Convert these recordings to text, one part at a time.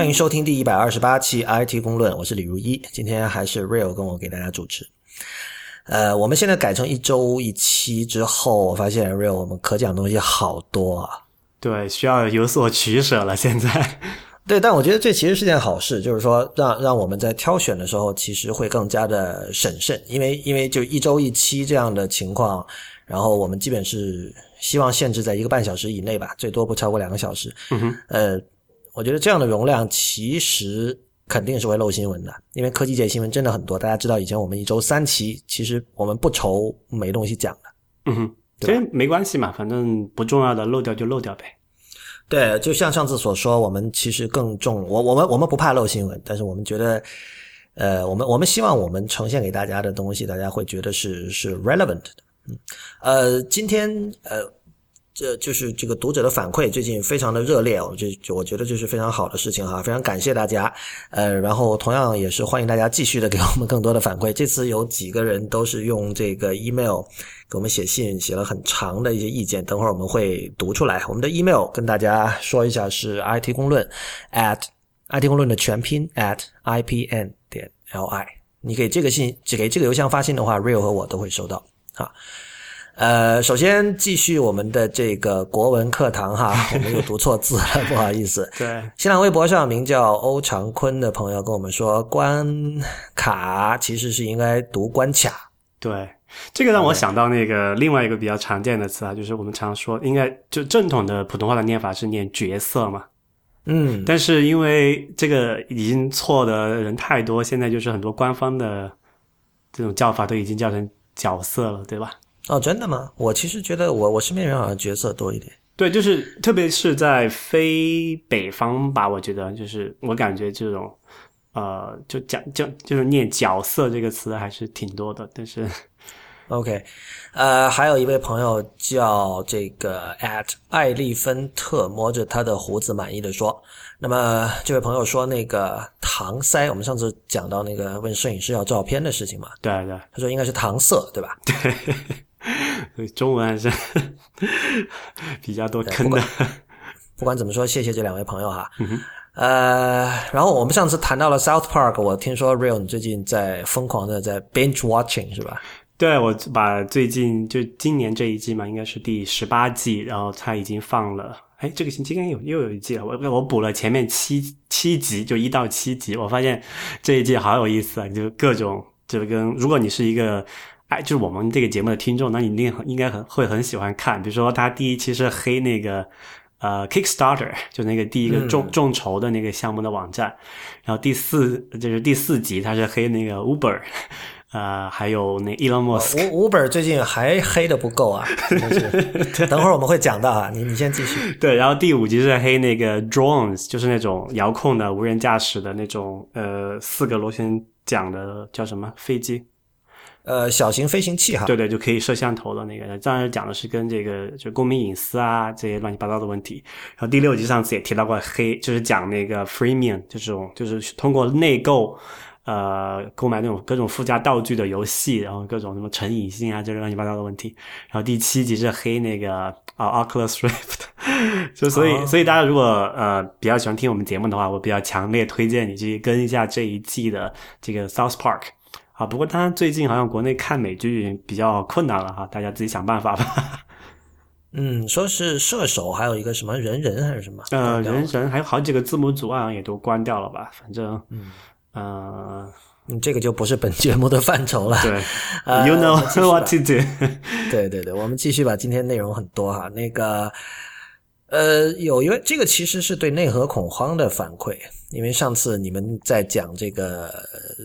欢迎收听第一百二十八期 IT 公论，我是李如一，今天还是 Real 跟我给大家主持。呃，我们现在改成一周一期之后，我发现 Real 我们可讲东西好多啊。对，需要有所取舍了。现在，对，但我觉得这其实是件好事，就是说让让我们在挑选的时候，其实会更加的审慎，因为因为就一周一期这样的情况，然后我们基本是希望限制在一个半小时以内吧，最多不超过两个小时。嗯哼，呃，我觉得这样的容量其实。肯定是会漏新闻的，因为科技界新闻真的很多。大家知道，以前我们一周三期，其实我们不愁没东西讲的。嗯哼，其实没关系嘛，反正不重要的漏掉就漏掉呗。对，就像上次所说，我们其实更重我我们我们不怕漏新闻，但是我们觉得，呃，我们我们希望我们呈现给大家的东西，大家会觉得是是 relevant 的。嗯，呃，今天呃。这就是这个读者的反馈，最近非常的热烈，我就就我觉得这是非常好的事情哈，非常感谢大家。呃，然后同样也是欢迎大家继续的给我们更多的反馈。这次有几个人都是用这个 email 给我们写信，写了很长的一些意见，等会儿我们会读出来。我们的 email 跟大家说一下是 IT 公论 at IT 公论的全拼 at ipn 点 li。你给这个信只，给这个邮箱发信的话，Real 和我都会收到啊。呃，首先继续我们的这个国文课堂哈，我们又读错字了，不好意思。对，新浪微博上名叫欧长坤的朋友跟我们说，关卡其实是应该读关卡。对，这个让我想到那个另外一个比较常见的词啊，就是我们常说应该就正统的普通话的念法是念角色嘛。嗯，但是因为这个已经错的人太多，现在就是很多官方的这种叫法都已经叫成角色了，对吧？哦，真的吗？我其实觉得我我身边人好像角色多一点。对，就是特别是在非北方吧，我觉得就是我感觉这种，呃，就讲就就是念角色这个词还是挺多的。但是，OK，呃，还有一位朋友叫这个 at 艾丽芬特摸着他的胡子满意的说，那么这位朋友说那个搪塞，我们上次讲到那个问摄影师要照片的事情嘛？对对，他说应该是搪塞，对吧？对。中文还是 比较多坑的。不管怎么说，谢谢这两位朋友哈。呃，然后我们上次谈到了 South Park，我听说 Real 你最近在疯狂的在 binge watching 是吧？对，我把最近就今年这一季嘛，应该是第十八季，然后它已经放了。哎，这个星期应该有又有一季了。我我补了前面七七集，就一到七集，我发现这一季好有意思啊！就各种就跟如果你是一个。哎，就是我们这个节目的听众，那你一定应该很会很喜欢看。比如说，他第一期是黑那个呃 Kickstarter，就那个第一个众众筹的那个项目的网站。然后第四就是第四集，他是黑那个 Uber，呃，还有那 Elon Musk。Uber 最近还黑的不够啊！等会儿我们会讲到啊，你你先继续。对，然后第五集是黑那个 Drones，就是那种遥控的无人驾驶的那种呃四个螺旋桨的叫什么飞机。呃，小型飞行器哈，对对，就可以摄像头的那个。当然讲的是跟这个就公民隐私啊这些乱七八糟的问题。然后第六集上次也提到过黑，就是讲那个 freemium 这种，就是通过内购，呃，购买那种各种附加道具的游戏，然后各种什么成瘾性啊这些乱七八糟的问题。然后第七集是黑那个啊 Oculus Rift，就所以所以大家如果呃比较喜欢听我们节目的话，我比较强烈推荐你去跟一下这一季的这个 South Park。啊，不过他最近好像国内看美剧比较困难了哈，大家自己想办法吧。嗯，说是射手，还有一个什么人人还是什么？呃，人人还有好几个字母组好像也都关掉了吧？反正，嗯，呃，这个就不是本节目的范畴了。对，You know what to do。对对对，我们继续吧。今天内容很多哈，那个。呃，有一位，这个其实是对内核恐慌的反馈，因为上次你们在讲这个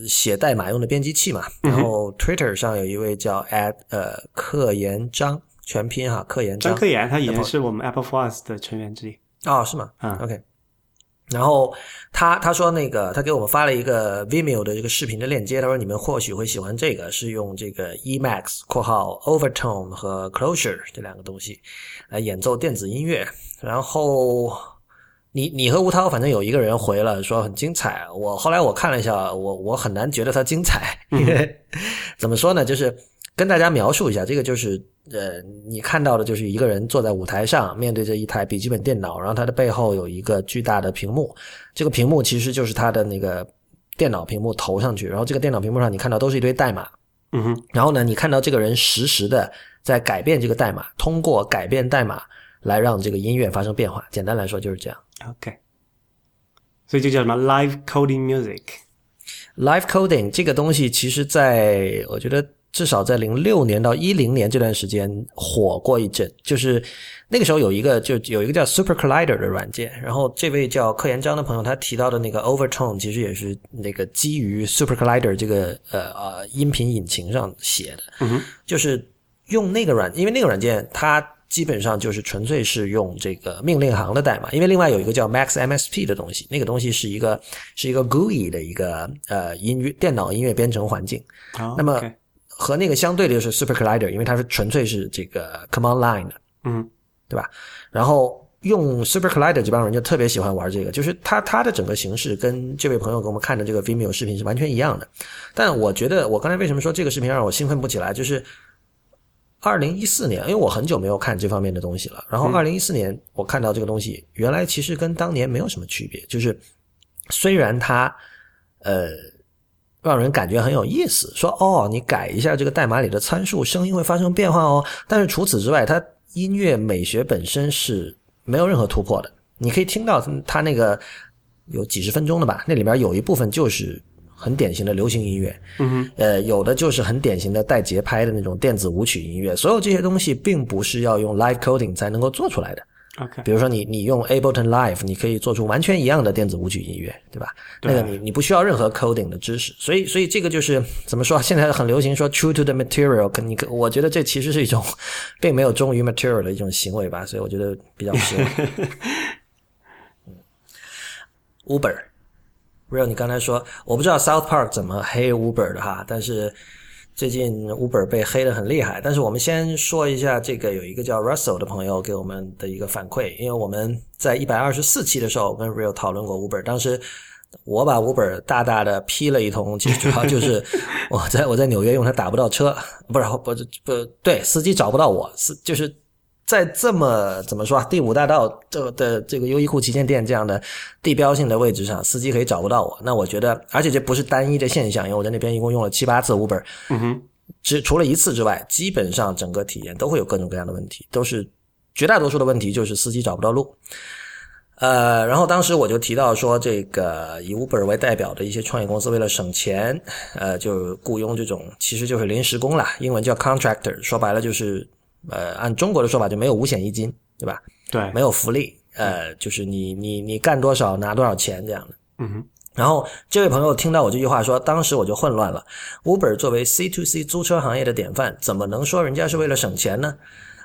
写代码用的编辑器嘛，然后 Twitter 上有一位叫 at 呃克言章全拼哈克言张克言，他以前是我们 Apple Force 的成员之一哦，是吗？嗯，OK。然后他他说那个他给我们发了一个 Vimeo 的这个视频的链接，他说你们或许会喜欢这个，是用这个 Emacs（ 括号 Overtone 和 Closure） 这两个东西来演奏电子音乐。然后你你和吴涛反正有一个人回了说很精彩，我后来我看了一下，我我很难觉得它精彩，因为 怎么说呢，就是跟大家描述一下，这个就是呃，你看到的就是一个人坐在舞台上，面对着一台笔记本电脑，然后他的背后有一个巨大的屏幕，这个屏幕其实就是他的那个电脑屏幕投上去，然后这个电脑屏幕上你看到都是一堆代码，嗯哼，然后呢，你看到这个人实时的在改变这个代码，通过改变代码来让这个音乐发生变化。简单来说就是这样。OK，所以就叫什么 live coding music？Live coding 这个东西，其实在我觉得至少在零六年到一零年这段时间火过一阵，就是那个时候有一个就有一个叫 Super Collider 的软件，然后这位叫柯延章的朋友他提到的那个 Overtone 其实也是那个基于 Super Collider 这个呃呃音频引擎上写的，嗯，就是用那个软，因为那个软件它基本上就是纯粹是用这个命令行的代码，因为另外有一个叫 Max MSP 的东西，那个东西是一个是一个 GUI 的一个呃音乐电脑音乐编程环境，好，那么和那个相对的就是 Super Collider，因为它是纯粹是这个 command line 的，嗯对吧？然后用 Super Collider 这帮人就特别喜欢玩这个，就是它它的整个形式跟这位朋友给我们看的这个 Vimeo 视频是完全一样的。但我觉得我刚才为什么说这个视频让我兴奋不起来，就是二零一四年，因为我很久没有看这方面的东西了。然后二零一四年我看到这个东西，原来其实跟当年没有什么区别，就是虽然它呃。让人感觉很有意思，说哦，你改一下这个代码里的参数，声音会发生变化哦。但是除此之外，它音乐美学本身是没有任何突破的。你可以听到它那个有几十分钟的吧，那里面有一部分就是很典型的流行音乐，嗯哼，呃，有的就是很典型的带节拍的那种电子舞曲音乐。所有这些东西并不是要用 live coding 才能够做出来的。OK，比如说你你用 Ableton Live，你可以做出完全一样的电子舞曲音乐，对吧？对那个你你不需要任何 coding 的知识，所以所以这个就是怎么说？现在很流行说 true to the material，可你我觉得这其实是一种并没有忠于 material 的一种行为吧，所以我觉得比较失望。嗯 Uber。Real，你刚才说我不知道 South Park 怎么黑 Uber 的哈，但是最近 Uber 被黑的很厉害。但是我们先说一下这个有一个叫 Russell 的朋友给我们的一个反馈，因为我们在一百二十四期的时候跟 Real 讨论过 Uber，当时我把 Uber 大大的批了一通，其实主要就是 我在我在纽约用它打不到车，不是不是不对，司机找不到我，司就是。在这么怎么说啊？第五大道这的这个优衣库旗舰店这样的地标性的位置上，司机可以找不到我。那我觉得，而且这不是单一的现象，因为我在那边一共用了七八次 Uber，嗯哼，只除了一次之外，基本上整个体验都会有各种各样的问题，都是绝大多数的问题就是司机找不到路。呃，然后当时我就提到说，这个以 Uber 为代表的一些创业公司为了省钱，呃，就雇佣这种其实就是临时工啦，英文叫 contractor，说白了就是呃，按中国的说法就没有五险一金，对吧？对，没有福利，呃，就是你你你干多少拿多少钱这样的。嗯哼，然后这位朋友听到我这句话说，当时我就混乱了。Uber 作为 C to C 租车行业的典范，怎么能说人家是为了省钱呢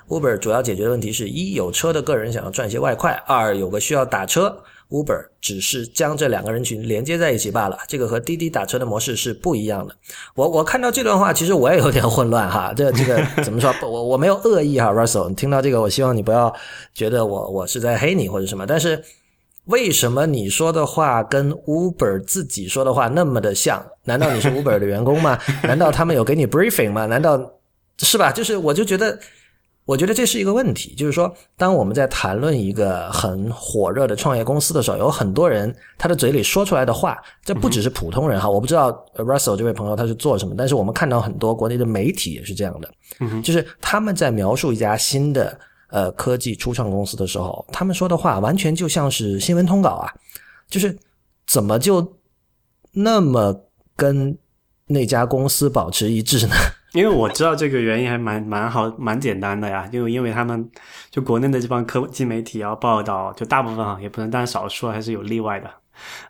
？Uber 主要解决的问题是一有车的个人想要赚些外快，二有个需要打车。Uber 只是将这两个人群连接在一起罢了，这个和滴滴打车的模式是不一样的。我我看到这段话，其实我也有点混乱哈。这这个怎么说？我我没有恶意哈，Russell，你听到这个，我希望你不要觉得我我是在黑你或者什么。但是为什么你说的话跟 Uber 自己说的话那么的像？难道你是 Uber 的员工吗？难道他们有给你 briefing 吗？难道是吧？就是我就觉得。我觉得这是一个问题，就是说，当我们在谈论一个很火热的创业公司的时候，有很多人他的嘴里说出来的话，这不只是普通人哈。我不知道 Russell 这位朋友他是做什么，但是我们看到很多国内的媒体也是这样的，就是他们在描述一家新的呃科技初创公司的时候，他们说的话完全就像是新闻通稿啊，就是怎么就那么跟那家公司保持一致呢？因为我知道这个原因还蛮蛮好蛮简单的呀，就因为他们就国内的这帮科技媒体要报道，就大部分啊也不能，但少数还是有例外的，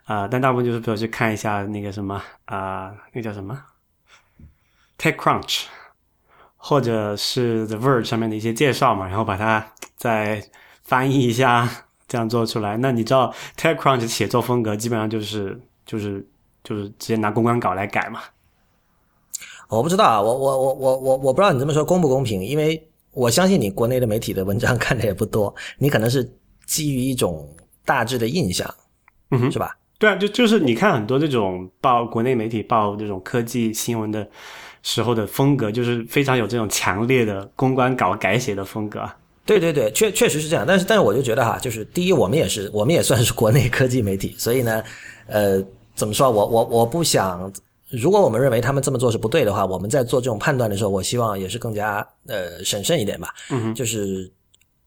啊、但大部分就是比如去看一下那个什么啊、那叫什么 TechCrunch，或者是 The Verge 上面的一些介绍嘛，然后把它再翻译一下，这样做出来。那你知道 TechCrunch 写作风格基本上就是就是就是直接拿公关稿来改嘛。我不知道啊，我我我我我我不知道你这么说公不公平，因为我相信你国内的媒体的文章看的也不多，你可能是基于一种大致的印象，嗯哼是吧？对啊，就就是你看很多这种报国内媒体报这种科技新闻的时候的风格，就是非常有这种强烈的公关稿改写的风格啊。对对对，确确实是这样。但是但是我就觉得哈，就是第一，我们也是我们也算是国内科技媒体，所以呢，呃，怎么说？我我我不想，如果我们认为他们这么做是不对的话，我们在做这种判断的时候，我希望也是更加呃审慎一点吧。嗯，就是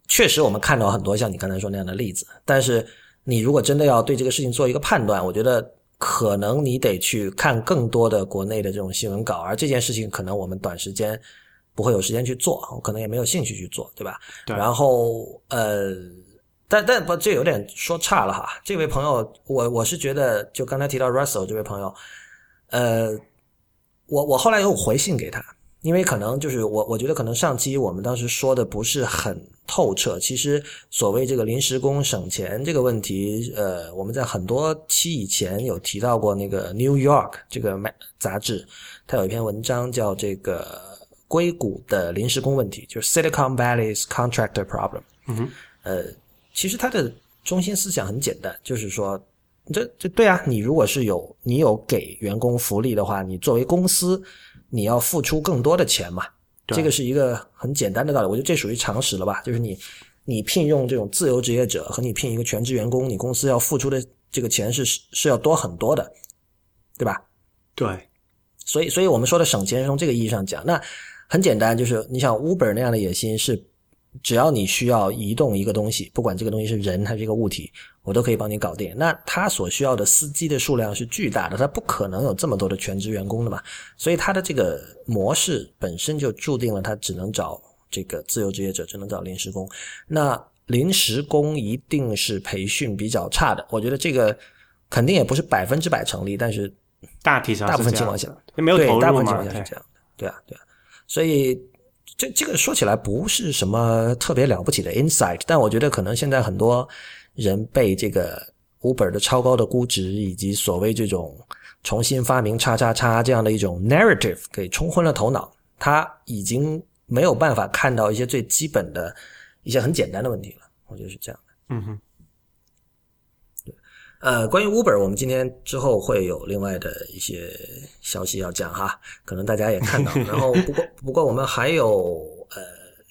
确实我们看到很多像你刚才说那样的例子，但是你如果真的要对这个事情做一个判断，我觉得可能你得去看更多的国内的这种新闻稿，而这件事情可能我们短时间。不会有时间去做，我可能也没有兴趣去做，对吧？对。然后呃，但但不，这有点说差了哈。这位朋友，我我是觉得，就刚才提到 Russell 这位朋友，呃，我我后来有回信给他，因为可能就是我我觉得可能上期我们当时说的不是很透彻。其实所谓这个临时工省钱这个问题，呃，我们在很多期以前有提到过。那个 New York 这个杂志，它有一篇文章叫这个。硅谷的临时工问题，就是 Silicon Valley's contractor problem。嗯哼，呃，其实它的中心思想很简单，就是说，这这对啊，你如果是有你有给员工福利的话，你作为公司，你要付出更多的钱嘛。这个是一个很简单的道理，我觉得这属于常识了吧？就是你你聘用这种自由职业者和你聘一个全职员工，你公司要付出的这个钱是是要多很多的，对吧？对，所以所以我们说的省钱是从这个意义上讲，那。很简单，就是你想 Uber 那样的野心是，只要你需要移动一个东西，不管这个东西是人还是一个物体，我都可以帮你搞定。那他所需要的司机的数量是巨大的，他不可能有这么多的全职员工的嘛。所以他的这个模式本身就注定了他只能找这个自由职业者，只能找临时工。那临时工一定是培训比较差的，我觉得这个肯定也不是百分之百成立，但是大体上大部分情况下没有对大部分情况下是这样的，对啊，对啊。所以，这这个说起来不是什么特别了不起的 insight，但我觉得可能现在很多人被这个 Uber 的超高的估值以及所谓这种重新发明叉叉叉这样的一种 narrative 给冲昏了头脑，他已经没有办法看到一些最基本的一些很简单的问题了。我觉得是这样的。嗯哼。呃，关于 Uber，我们今天之后会有另外的一些消息要讲哈，可能大家也看到。然后，不过不过我们还有呃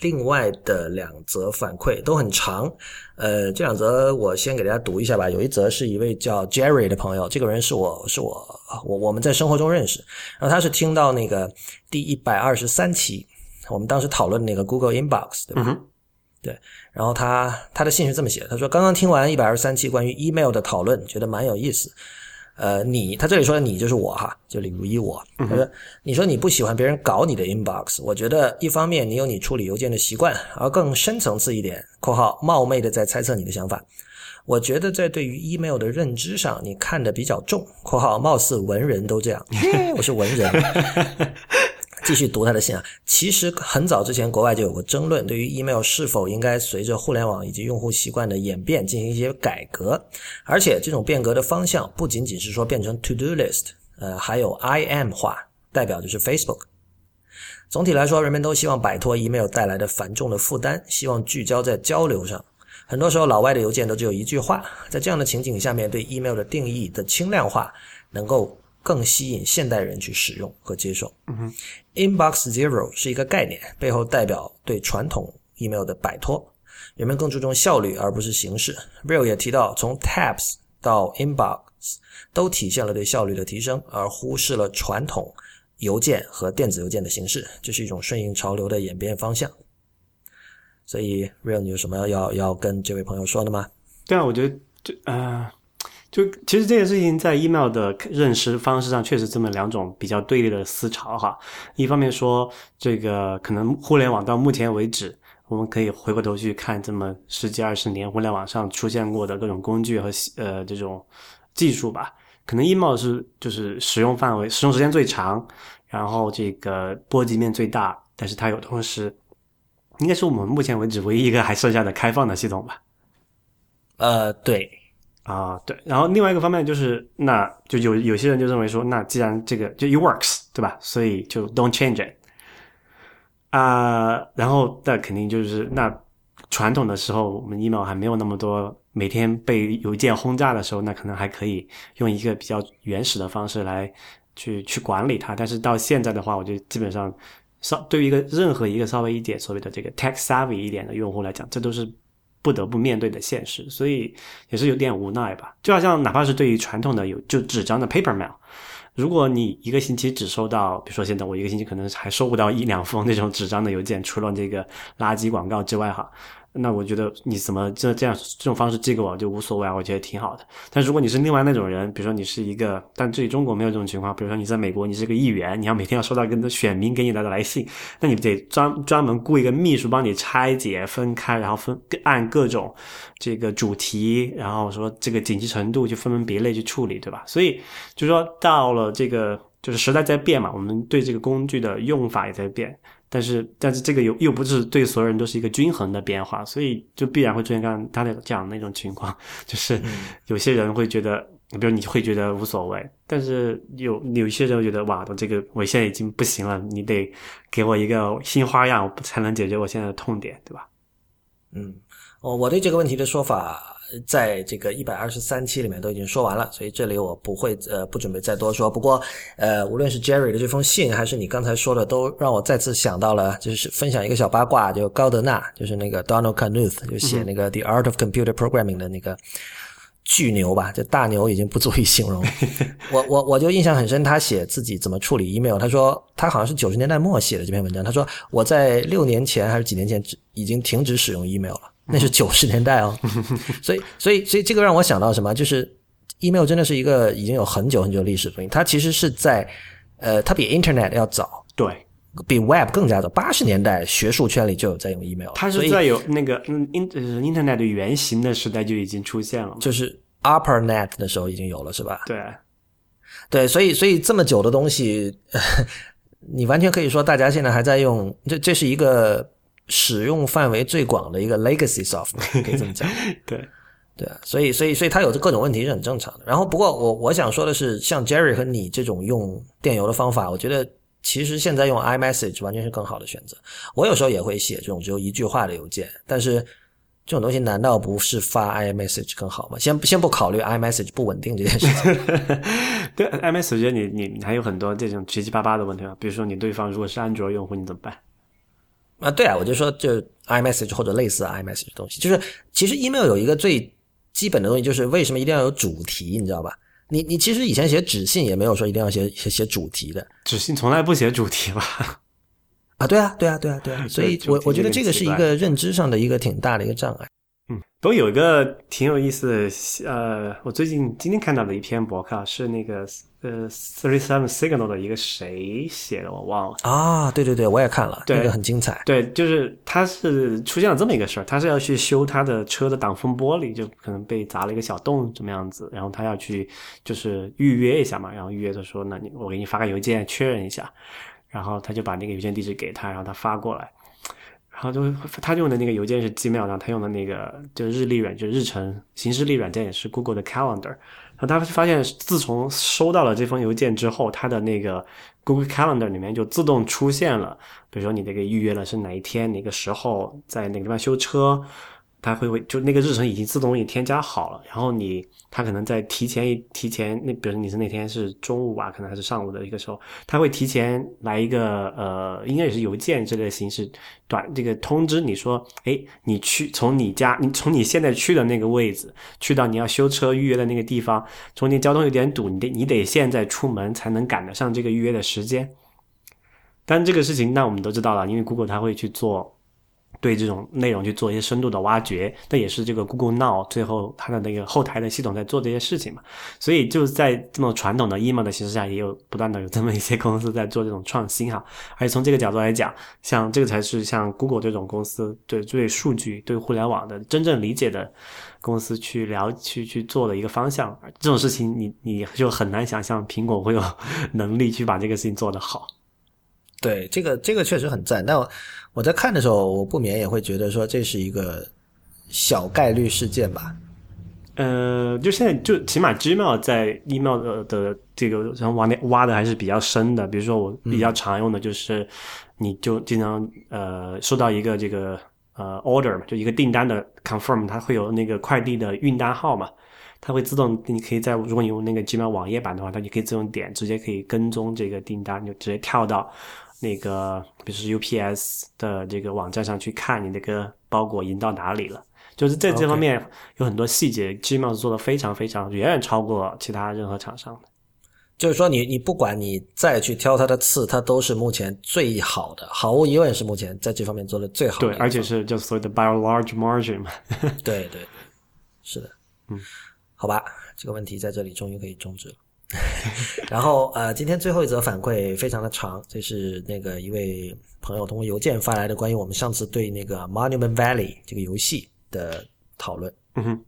另外的两则反馈都很长，呃，这两则我先给大家读一下吧。有一则是一位叫 Jerry 的朋友，这个人是我是我我我们在生活中认识，然后他是听到那个第一百二十三期，我们当时讨论那个 Google Inbox，对吧？对，然后他他的信是这么写的，他说刚刚听完一百二十三期关于 email 的讨论，觉得蛮有意思。呃，你他这里说的你就是我哈，就李如一我。他说你说你不喜欢别人搞你的 inbox，我觉得一方面你有你处理邮件的习惯，而更深层次一点（括号冒昧的在猜测你的想法），我觉得在对于 email 的认知上，你看的比较重（括号貌似文人都这样），我是文人。继续读他的信啊，其实很早之前国外就有过争论，对于 email 是否应该随着互联网以及用户习惯的演变进行一些改革，而且这种变革的方向不仅仅是说变成 to do list，呃，还有 I M 化，代表就是 Facebook。总体来说，人们都希望摆脱 email 带来的繁重的负担，希望聚焦在交流上。很多时候，老外的邮件都只有一句话，在这样的情景下面，对 email 的定义的轻量化，能够。更吸引现代人去使用和接受。嗯 Inbox Zero 是一个概念，背后代表对传统 email 的摆脱。人们更注重效率而不是形式。Real 也提到，从 Tabs 到 Inbox 都体现了对效率的提升，而忽视了传统邮件和电子邮件的形式。这是一种顺应潮流的演变方向。所以，Real，你有什么要要跟这位朋友说的吗？对啊，我觉得这啊。就其实这件事情在 email 的认识方式上，确实这么两种比较对立的思潮哈。一方面说，这个可能互联网到目前为止，我们可以回过头去看这么十几二十年互联网上出现过的各种工具和呃这种技术吧，可能 email 是就是使用范围、使用时间最长，然后这个波及面最大，但是它有同时应该是我们目前为止唯一一个还剩下的开放的系统吧。呃，对。啊，对，然后另外一个方面就是，那就有有些人就认为说，那既然这个就 it works，对吧？所以就 don't change it。啊，然后那肯定就是那传统的时候，我们 email 还没有那么多，每天被邮件轰炸的时候，那可能还可以用一个比较原始的方式来去去管理它。但是到现在的话，我觉得基本上稍对于一个任何一个稍微一点所谓的这个 tech savvy 一点的用户来讲，这都是不得不面对的现实，所以也是有点无奈吧。就好像哪怕是对于传统的有就纸张的 paper mail。如果你一个星期只收到，比如说现在我一个星期可能还收不到一两封那种纸张的邮件，除了这个垃圾广告之外，哈。那我觉得你怎么这这样这种方式寄给我就无所谓啊，我觉得挺好的。但如果你是另外那种人，比如说你是一个，但这里中国没有这种情况，比如说你在美国，你是个议员，你要每天要收到一个选民给你来的来信，那你得专专门雇一个秘书帮你拆解分开，然后分按各种这个主题，然后说这个紧急程度就分门别类去处理，对吧？所以就是说到了这个就是时代在变嘛，我们对这个工具的用法也在变。但是，但是这个又又不是对所有人都是一个均衡的变化，所以就必然会出现刚刚他的这样那种情况，就是有些人会觉得，比如你会觉得无所谓，但是有有一些人会觉得，哇，我这个我现在已经不行了，你得给我一个新花样，才能解决我现在的痛点，对吧？嗯，哦，我对这个问题的说法。在这个一百二十三期里面都已经说完了，所以这里我不会呃不准备再多说。不过呃，无论是 Jerry 的这封信，还是你刚才说的，都让我再次想到了，就是分享一个小八卦，就高德纳，就是那个 Donald Knuth，就写那个 The Art of Computer Programming 的那个巨牛吧，就大牛已经不足以形容。我我我就印象很深，他写自己怎么处理 email，他说他好像是九十年代末写的这篇文章，他说我在六年前还是几年前已经停止使用 email 了。那是九十年代哦，所以所以所以这个让我想到什么？就是 email 真的是一个已经有很久很久历史的东西。它其实是在呃，它比 internet 要早，对，比 web 更加早。八十年代学术圈里就有在用 email，它是在有那个嗯 in internet 的原型的时代就已经出现了，就是 uppernet 的时候已经有了，是吧？对，对，所以所以这么久的东西，你完全可以说大家现在还在用，这这是一个。使用范围最广的一个 legacy software，可以这么讲。对，对啊，所以，所以，所以它有各种问题是很正常的。然后，不过我我想说的是，像 Jerry 和你这种用电邮的方法，我觉得其实现在用 iMessage 完全是更好的选择。我有时候也会写这种只有一句话的邮件，但是这种东西难道不是发 iMessage 更好吗？先先不考虑 iMessage 不稳定这件事情。对，iMessage 你你你还有很多这种七七八八的问题啊，比如说你对方如果是安卓用户，你怎么办？啊，对啊，我就说，就 iMessage 或者类似 iMessage 的东西，就是其实 email 有一个最基本的东西，就是为什么一定要有主题，你知道吧？你你其实以前写纸信也没有说一定要写写写主题的，纸信从来不写主题吧？啊，对啊，对啊，对啊，对啊，所以我我觉得这个是一个认知上的一个挺大的一个障碍。嗯，不过有一个挺有意思的，呃，我最近今天看到的一篇博客是那个呃，Thirty Seven Signal 的一个谁写的，我忘了啊。对对对，我也看了，那个很精彩。对，就是他是出现了这么一个事儿，他是要去修他的车的挡风玻璃，就可能被砸了一个小洞，怎么样子？然后他要去就是预约一下嘛，然后预约的说，那你我给你发个邮件确认一下，然后他就把那个邮件地址给他，然后他发过来。然后就他用的那个邮件是 Gmail，然后他用的那个就日历软，就日程行事历软件也是 Google 的 Calendar。然后他发现，自从收到了这封邮件之后，他的那个 Google Calendar 里面就自动出现了，比如说你这个预约了是哪一天哪个时候在哪个地方修车。它会会就那个日程已经自动给你添加好了，然后你它可能在提前一提前那，比如你是那天是中午吧，可能还是上午的一个时候，它会提前来一个呃，应该也是邮件之类的形式短这个通知你说，哎，你去从你家你从你现在去的那个位置去到你要修车预约的那个地方，中间交通有点堵，你得你得现在出门才能赶得上这个预约的时间。但这个事情那我们都知道了，因为 Google 它会去做。对这种内容去做一些深度的挖掘，那也是这个 Google Now 最后它的那个后台的系统在做这些事情嘛。所以就在这种传统的 email 的形式下，也有不断的有这么一些公司在做这种创新哈。而且从这个角度来讲，像这个才是像 Google 这种公司对对数据、对互联网的真正理解的公司去聊去去做的一个方向。这种事情你你就很难想象苹果会有 能力去把这个事情做得好。对，这个这个确实很赞。但我在看的时候，我不免也会觉得说这是一个小概率事件吧。呃，就现在就起码 Gmail 在 email 的的这个然后往内挖的还是比较深的。比如说我比较常用的就是，你就经常呃收到一个这个呃 order 嘛，就一个订单的 confirm，它会有那个快递的运单号嘛，它会自动，你可以在如果你用那个 Gmail 网页版的话，它就可以自动点，直接可以跟踪这个订单，就直接跳到那个比如说 UPS 的这个网站上去看你那个包裹已经到哪里了。就是在这方面有很多细节，Gmail 做的非常非常远远超过其他任何厂商的。就是说你，你不管你再去挑它的刺，它都是目前最好的，毫无疑问是目前在这方面做的最好的。对，而且是就所谓的 by a large margin 嘛。对对，是的，嗯，好吧，这个问题在这里终于可以终止了。然后呃，今天最后一则反馈非常的长，这是那个一位朋友通过邮件发来的关于我们上次对那个 Monument Valley 这个游戏的讨论。嗯哼，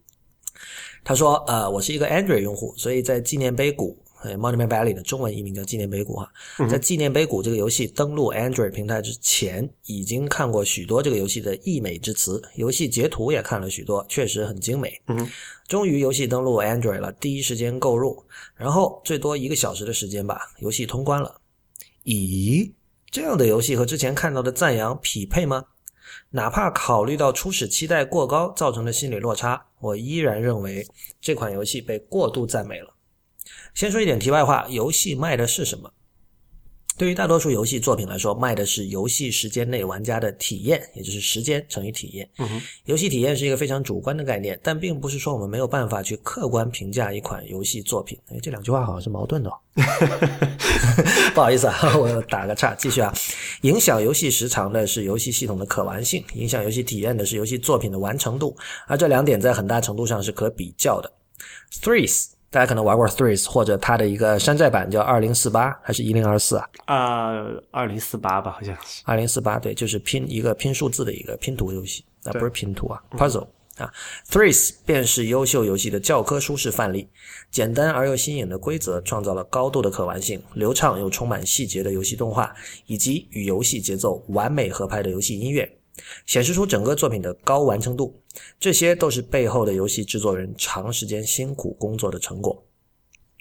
他说呃，我是一个 Android 用户，所以在纪念碑谷。Monument Valley 的中文译名叫纪念碑谷哈，在纪念碑谷这个游戏登陆 Android 平台之前，已经看过许多这个游戏的溢美之词，游戏截图也看了许多，确实很精美。嗯，终于游戏登陆 Android 了，第一时间购入，然后最多一个小时的时间吧，游戏通关了。咦，这样的游戏和之前看到的赞扬匹配吗？哪怕考虑到初始期待过高造成的心理落差，我依然认为这款游戏被过度赞美了。先说一点题外话，游戏卖的是什么？对于大多数游戏作品来说，卖的是游戏时间内玩家的体验，也就是时间乘以体验。游戏体验是一个非常主观的概念，但并不是说我们没有办法去客观评价一款游戏作品。哎，这两句话好像是矛盾的。哦 不好意思啊，我打个岔，继续啊。影响游戏时长的是游戏系统的可玩性，影响游戏体验的是游戏作品的完成度，而这两点在很大程度上是可比较的。Threes。大家可能玩过 Threes，或者它的一个山寨版叫二零四八还是一零二四啊？啊，二零四八吧，好像是。二零四八，对，就是拼一个拼数字的一个拼图游戏，那不是拼图啊，puzzle 啊。Threes 便是优秀游戏的教科书式范例，简单而又新颖的规则创造了高度的可玩性，流畅又充满细节的游戏动画，以及与游戏节奏完美合拍的游戏音乐。显示出整个作品的高完成度，这些都是背后的游戏制作人长时间辛苦工作的成果。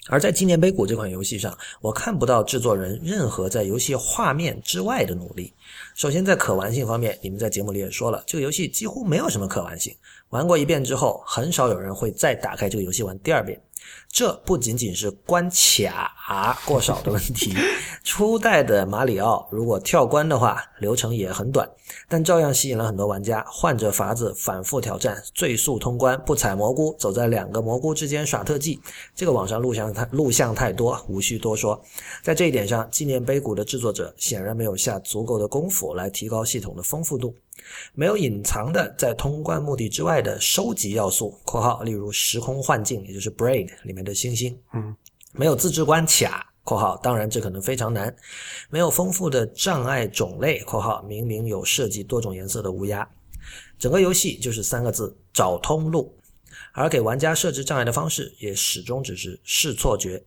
而在《纪念碑谷》这款游戏上，我看不到制作人任何在游戏画面之外的努力。首先，在可玩性方面，你们在节目里也说了，这个游戏几乎没有什么可玩性。玩过一遍之后，很少有人会再打开这个游戏玩第二遍。这不仅仅是关卡过少的问题，初代的马里奥如果跳关的话，流程也很短，但照样吸引了很多玩家，换着法子反复挑战，最速通关，不采蘑菇，走在两个蘑菇之间耍特技。这个网上录像太录像太多，无需多说。在这一点上，纪念碑谷的制作者显然没有下足够的功夫来提高系统的丰富度。没有隐藏的在通关目的之外的收集要素（括号例如时空幻境，也就是 Braid 里面的星星）。嗯，没有自制关卡（括号当然这可能非常难）。没有丰富的障碍种类（括号明明有设计多种颜色的乌鸦）。整个游戏就是三个字：找通路。而给玩家设置障碍的方式也始终只是试错觉。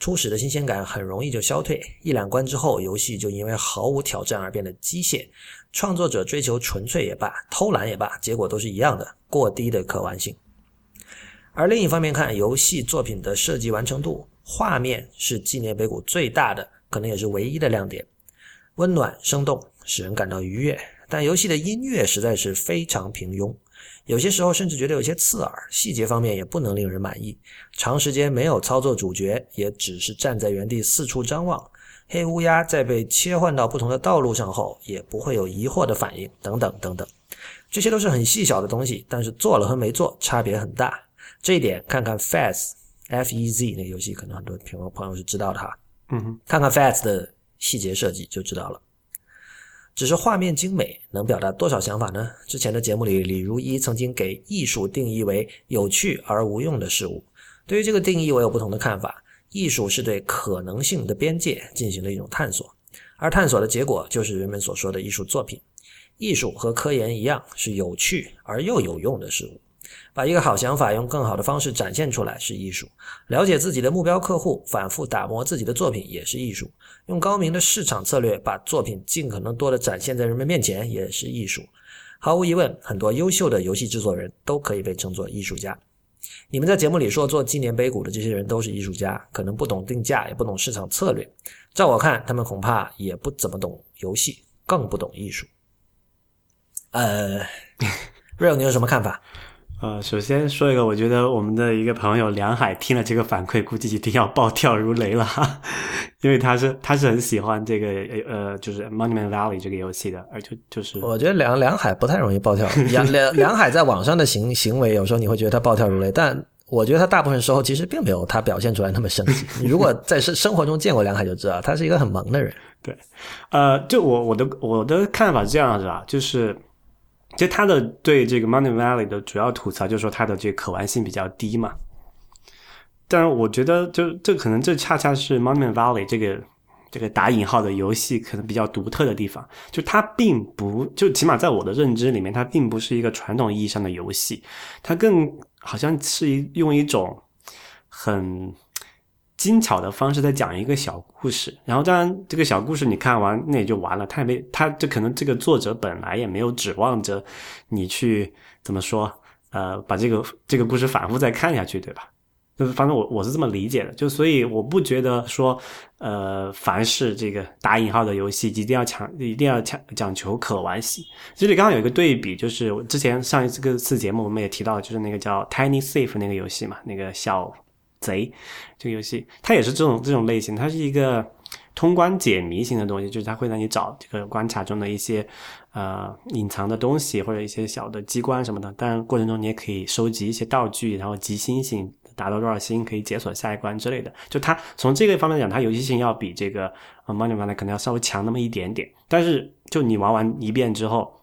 初始的新鲜感很容易就消退，一两关之后，游戏就因为毫无挑战而变得机械。创作者追求纯粹也罢，偷懒也罢，结果都是一样的，过低的可玩性。而另一方面看，游戏作品的设计完成度，画面是纪念碑谷最大的，可能也是唯一的亮点，温暖生动，使人感到愉悦。但游戏的音乐实在是非常平庸。有些时候甚至觉得有些刺耳，细节方面也不能令人满意。长时间没有操作主角，也只是站在原地四处张望。黑乌鸦在被切换到不同的道路上后，也不会有疑惑的反应，等等等等。这些都是很细小的东西，但是做了和没做差别很大。这一点，看看 Fez F E Z 那个游戏，可能很多朋友朋友是知道的哈。嗯哼，看看 Fez 的细节设计就知道了。只是画面精美，能表达多少想法呢？之前的节目里，李如一曾经给艺术定义为有趣而无用的事物。对于这个定义，我有不同的看法。艺术是对可能性的边界进行了一种探索，而探索的结果就是人们所说的艺术作品。艺术和科研一样，是有趣而又有用的事物。把一个好想法用更好的方式展现出来是艺术，了解自己的目标客户，反复打磨自己的作品也是艺术，用高明的市场策略把作品尽可能多的展现在人们面前也是艺术。毫无疑问，很多优秀的游戏制作人都可以被称作艺术家。你们在节目里说做纪念碑谷的这些人都是艺术家，可能不懂定价，也不懂市场策略。照我看，他们恐怕也不怎么懂游戏，更不懂艺术。呃，real 你有什么看法？呃，首先说一个，我觉得我们的一个朋友梁海听了这个反馈，估计一定要暴跳如雷了，因为他是他是很喜欢这个呃，就是 Monument Valley 这个游戏的，而且就是我觉得梁梁海不太容易暴跳，梁梁梁海在网上的行行为，有时候你会觉得他暴跳如雷，但我觉得他大部分时候其实并没有他表现出来那么生气。你如果在生生活中见过梁海，就知道他是一个很萌的人。对，呃，就我我的我的看法是这样子啊，就是。就他的对这个 Money Valley 的主要吐槽，就是说它的这个可玩性比较低嘛。但是我觉得，就这可能这恰恰是 Money Valley 这个这个打引号的游戏可能比较独特的地方，就它并不就起码在我的认知里面，它并不是一个传统意义上的游戏，它更好像是一用一种很。精巧的方式在讲一个小故事，然后当然这个小故事你看完那也就完了，他也没他这可能这个作者本来也没有指望着你去怎么说呃把这个这个故事反复再看下去，对吧？就是反正我我是这么理解的，就所以我不觉得说呃凡是这个打引号的游戏一定要强一定要强讲求可玩性。这里刚刚有一个对比，就是之前上一次个次节目我们也提到，就是那个叫 Tiny Safe 那个游戏嘛，那个小。贼，这个游戏它也是这种这种类型，它是一个通关解谜型的东西，就是它会让你找这个关卡中的一些呃隐藏的东西或者一些小的机关什么的。当然过程中你也可以收集一些道具，然后集星星，达到多少星可以解锁下一关之类的。就它从这个方面讲，它游戏性要比这个呃 Money Money 可能要稍微强那么一点点。但是就你玩完一遍之后，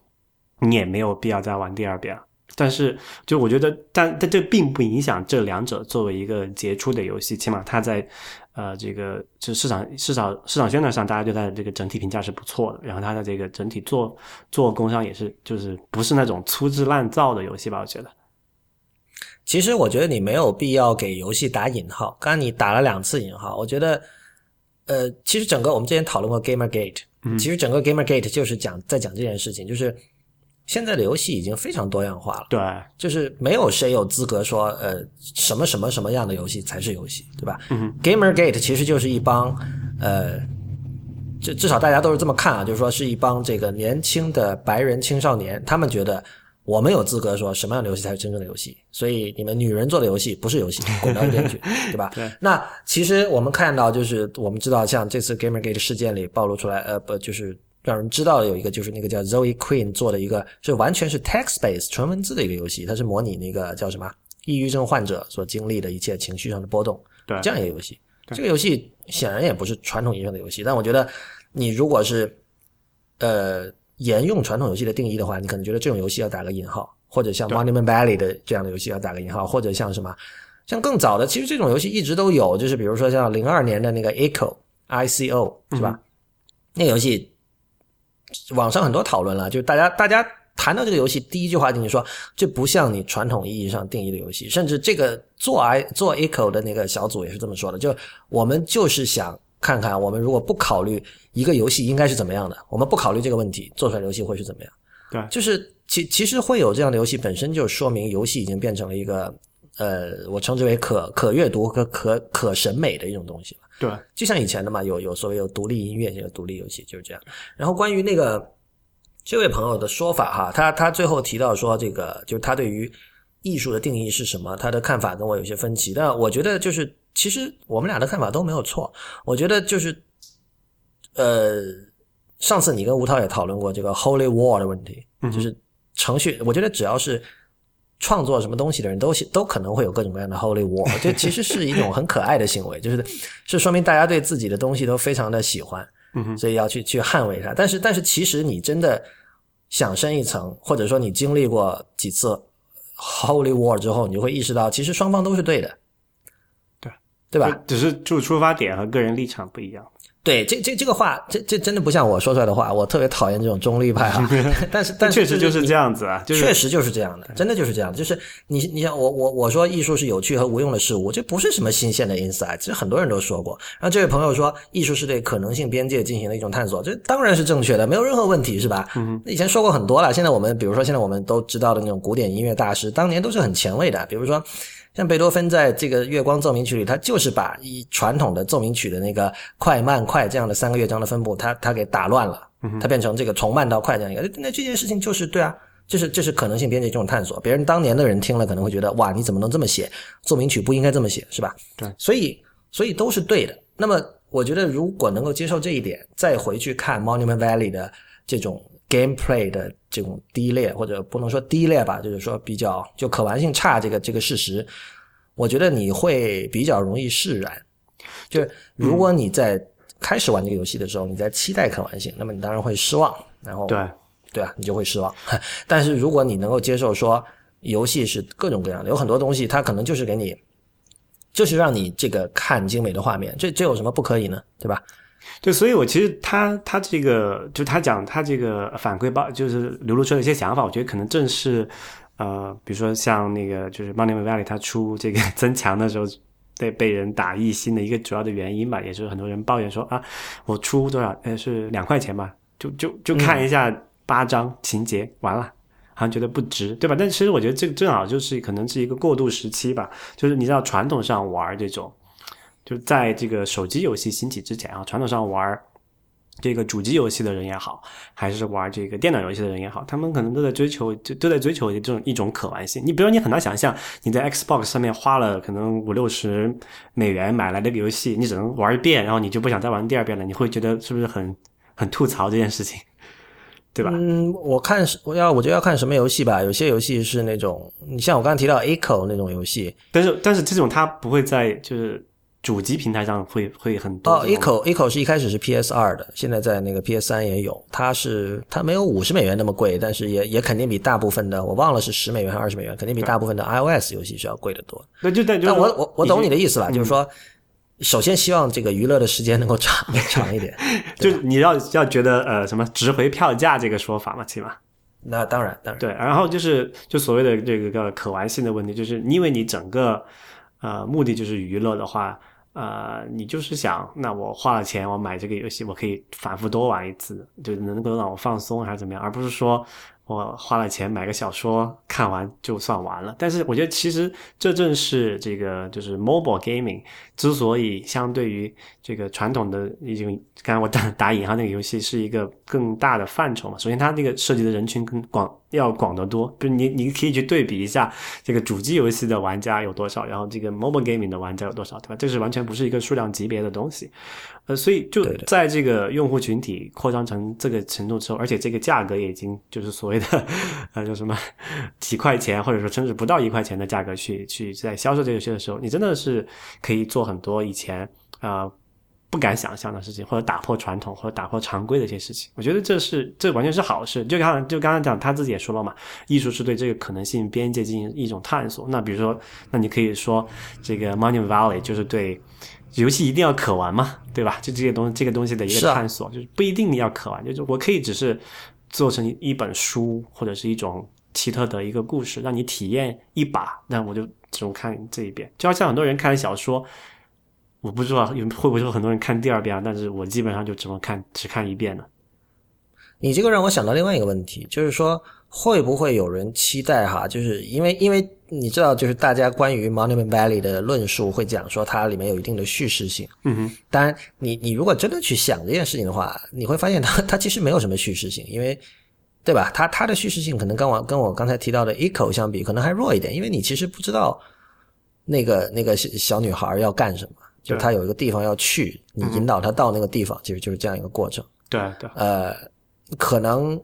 你也没有必要再玩第二遍了。但是，就我觉得，但但这并不影响这两者作为一个杰出的游戏，起码它在，呃，这个就市场市场市场宣传上，大家对它的这个整体评价是不错的。然后它的这个整体做做工上也是，就是不是那种粗制滥造的游戏吧？我觉得。其实我觉得你没有必要给游戏打引号。刚刚你打了两次引号，我觉得，呃，其实整个我们之前讨论过 GamerGate，其实整个 GamerGate 就是讲在讲这件事情，就是。现在的游戏已经非常多样化了，对，就是没有谁有资格说，呃，什么什么什么样的游戏才是游戏，对吧？嗯，GamerGate 其实就是一帮，呃，至至少大家都是这么看啊，就是说是一帮这个年轻的白人青少年，他们觉得我们有资格说什么样的游戏才是真正的游戏，所以你们女人做的游戏不是游戏，滚到一边去，对吧？对。那其实我们看到，就是我们知道，像这次 GamerGate 事件里暴露出来，呃，不就是。让人知道的有一个就是那个叫 Zoe Queen 做的一个，是完全是 text base 纯文字的一个游戏，它是模拟那个叫什么抑郁症患者所经历的一切情绪上的波动，对这样一个游戏。这个游戏显然也不是传统意义上的游戏，但我觉得你如果是呃沿用传统游戏的定义的话，你可能觉得这种游戏要打个引号，或者像 Monument Valley 的这样的游戏要打个引号，或者像什么像更早的，其实这种游戏一直都有，就是比如说像零二年的那个 Echo I C O 是吧？那个游戏。网上很多讨论了，就大家大家谈到这个游戏，第一句话就是说，这不像你传统意义上定义的游戏。甚至这个做 i 做 echo 的那个小组也是这么说的，就我们就是想看看，我们如果不考虑一个游戏应该是怎么样的，我们不考虑这个问题，做出来游戏会是怎么样？对，就是其其实会有这样的游戏，本身就说明游戏已经变成了一个呃，我称之为可可阅读和可可审美的一种东西吧。对，就像以前的嘛，有有所谓有独立音乐，有独立游戏，就是这样。然后关于那个这位朋友的说法哈，他他最后提到说，这个就是他对于艺术的定义是什么，他的看法跟我有些分歧。但我觉得就是其实我们俩的看法都没有错。我觉得就是呃，上次你跟吴涛也讨论过这个 Holy War 的问题，就是程序，我觉得只要是。创作什么东西的人都都可能会有各种各样的 Holy War，这其实是一种很可爱的行为，就是是说明大家对自己的东西都非常的喜欢，所以要去去捍卫它。但是但是其实你真的想深一层，或者说你经历过几次 Holy War 之后，你就会意识到，其实双方都是对的，对对吧？只是就出发点和个人立场不一样。对，这这这个话，这这真的不像我说出来的话。我特别讨厌这种中立派啊，但是但确实就是这样子啊，确实就是这样的，真的就是这样的。就是你你像我我我说艺术是有趣和无用的事物，这不是什么新鲜的 insight，其实很多人都说过。然后这位朋友说，艺术是对可能性边界进行了一种探索，这当然是正确的，没有任何问题，是吧？嗯，以前说过很多了。现在我们比如说现在我们都知道的那种古典音乐大师，当年都是很前卫的，比如说。像贝多芬在这个《月光奏鸣曲》里，他就是把一传统的奏鸣曲的那个快慢快这样的三个乐章的分布，他他给打乱了，他变成这个从慢到快这样一个，那这件事情就是对啊，这是这是可能性编辑这种探索。别人当年的人听了可能会觉得哇，你怎么能这么写？奏鸣曲不应该这么写，是吧？对，所以所以都是对的。那么我觉得如果能够接受这一点，再回去看 Monument Valley 的这种 gameplay 的这种低劣，或者不能说低劣吧，就是说比较就可玩性差这个这个事实，我觉得你会比较容易释然。就是如果你在开始玩这个游戏的时候，你在期待可玩性，那么你当然会失望。然后对对啊，你就会失望。但是如果你能够接受说游戏是各种各样的，有很多东西它可能就是给你，就是让你这个看精美的画面，这这有什么不可以呢？对吧？对，所以我其实他他这个就他讲他这个反馈报就是流露出的一些想法，我觉得可能正是呃，比如说像那个就是 Money Valley 他出这个 增强的时候。被被人打一星的一个主要的原因吧，也是很多人抱怨说啊，我出多少？呃，是两块钱吧，就就就看一下八张情节，完了，好像觉得不值，对吧？但其实我觉得这个正好就是可能是一个过渡时期吧，就是你知道传统上玩这种，就在这个手机游戏兴起之前啊，传统上玩。这个主机游戏的人也好，还是玩这个电脑游戏的人也好，他们可能都在追求，就都在追求这种一种可玩性。你比如你很难想象，你在 Xbox 上面花了可能五六十美元买来的个游戏，你只能玩一遍，然后你就不想再玩第二遍了，你会觉得是不是很很吐槽这件事情，对吧？嗯，我看是我要我觉得要看什么游戏吧。有些游戏是那种，你像我刚刚提到 Echo 那种游戏，但是但是这种它不会在就是。主机平台上会会很多哦，Echo Echo 是一开始是 PS 二的，现在在那个 PS 三也有。它是它没有五十美元那么贵，但是也也肯定比大部分的我忘了是十美元还是二十美元，肯定比大部分的 iOS 游戏是要贵得多。那就但但我我我懂你的意思了，就是说，首先希望这个娱乐的时间能够长 长一点，就你要要觉得呃什么值回票价这个说法嘛，起码。那当然当然对，然后就是就所谓的这个个可玩性的问题，就是因为你整个呃目的就是娱乐的话。呃，你就是想，那我花了钱，我买这个游戏，我可以反复多玩一次，就能够让我放松还是怎么样，而不是说。我花了钱买个小说，看完就算完了。但是我觉得，其实这正是这个就是 mobile gaming 之所以相对于这个传统的已经，刚才我打打引号那个游戏是一个更大的范畴嘛。首先，它那个涉及的人群更广，要广得多。就是你你可以去对比一下这个主机游戏的玩家有多少，然后这个 mobile gaming 的玩家有多少，对吧？这是完全不是一个数量级别的东西。呃，所以就在这个用户群体扩张成这个程度之后，而且这个价格已经就是所谓的呃叫什么 几块钱，或者说甚至不到一块钱的价格去去在销售这个游戏的时候，你真的是可以做很多以前啊不敢想象的事情，或者打破传统或者打破常规的一些事情。我觉得这是这完全是好事。就刚就刚刚讲他自己也说了嘛，艺术是对这个可能性边界进行一种探索。那比如说，那你可以说这个 Monument Valley 就是对。游戏一定要可玩嘛？对吧？就这些东西，这个东西的一个探索，就是不一定要可玩，就是我可以只是做成一本书或者是一种奇特的一个故事，让你体验一把，那我就只能看这一遍。就好像很多人看小说，我不知道有会不会有很多人看第二遍啊，但是我基本上就只能看只看一遍了。你这个让我想到另外一个问题，就是说会不会有人期待哈？就是因为因为。你知道，就是大家关于 Monument Valley 的论述会讲说它里面有一定的叙事性。嗯哼。当然，你你如果真的去想这件事情的话，你会发现它它其实没有什么叙事性，因为，对吧？它它的叙事性可能跟我跟我刚才提到的 Echo 相比，可能还弱一点，因为你其实不知道那个那个小小女孩要干什么，就他有一个地方要去，你引导他到那个地方，其实就是这样一个过程。对对。呃，可能。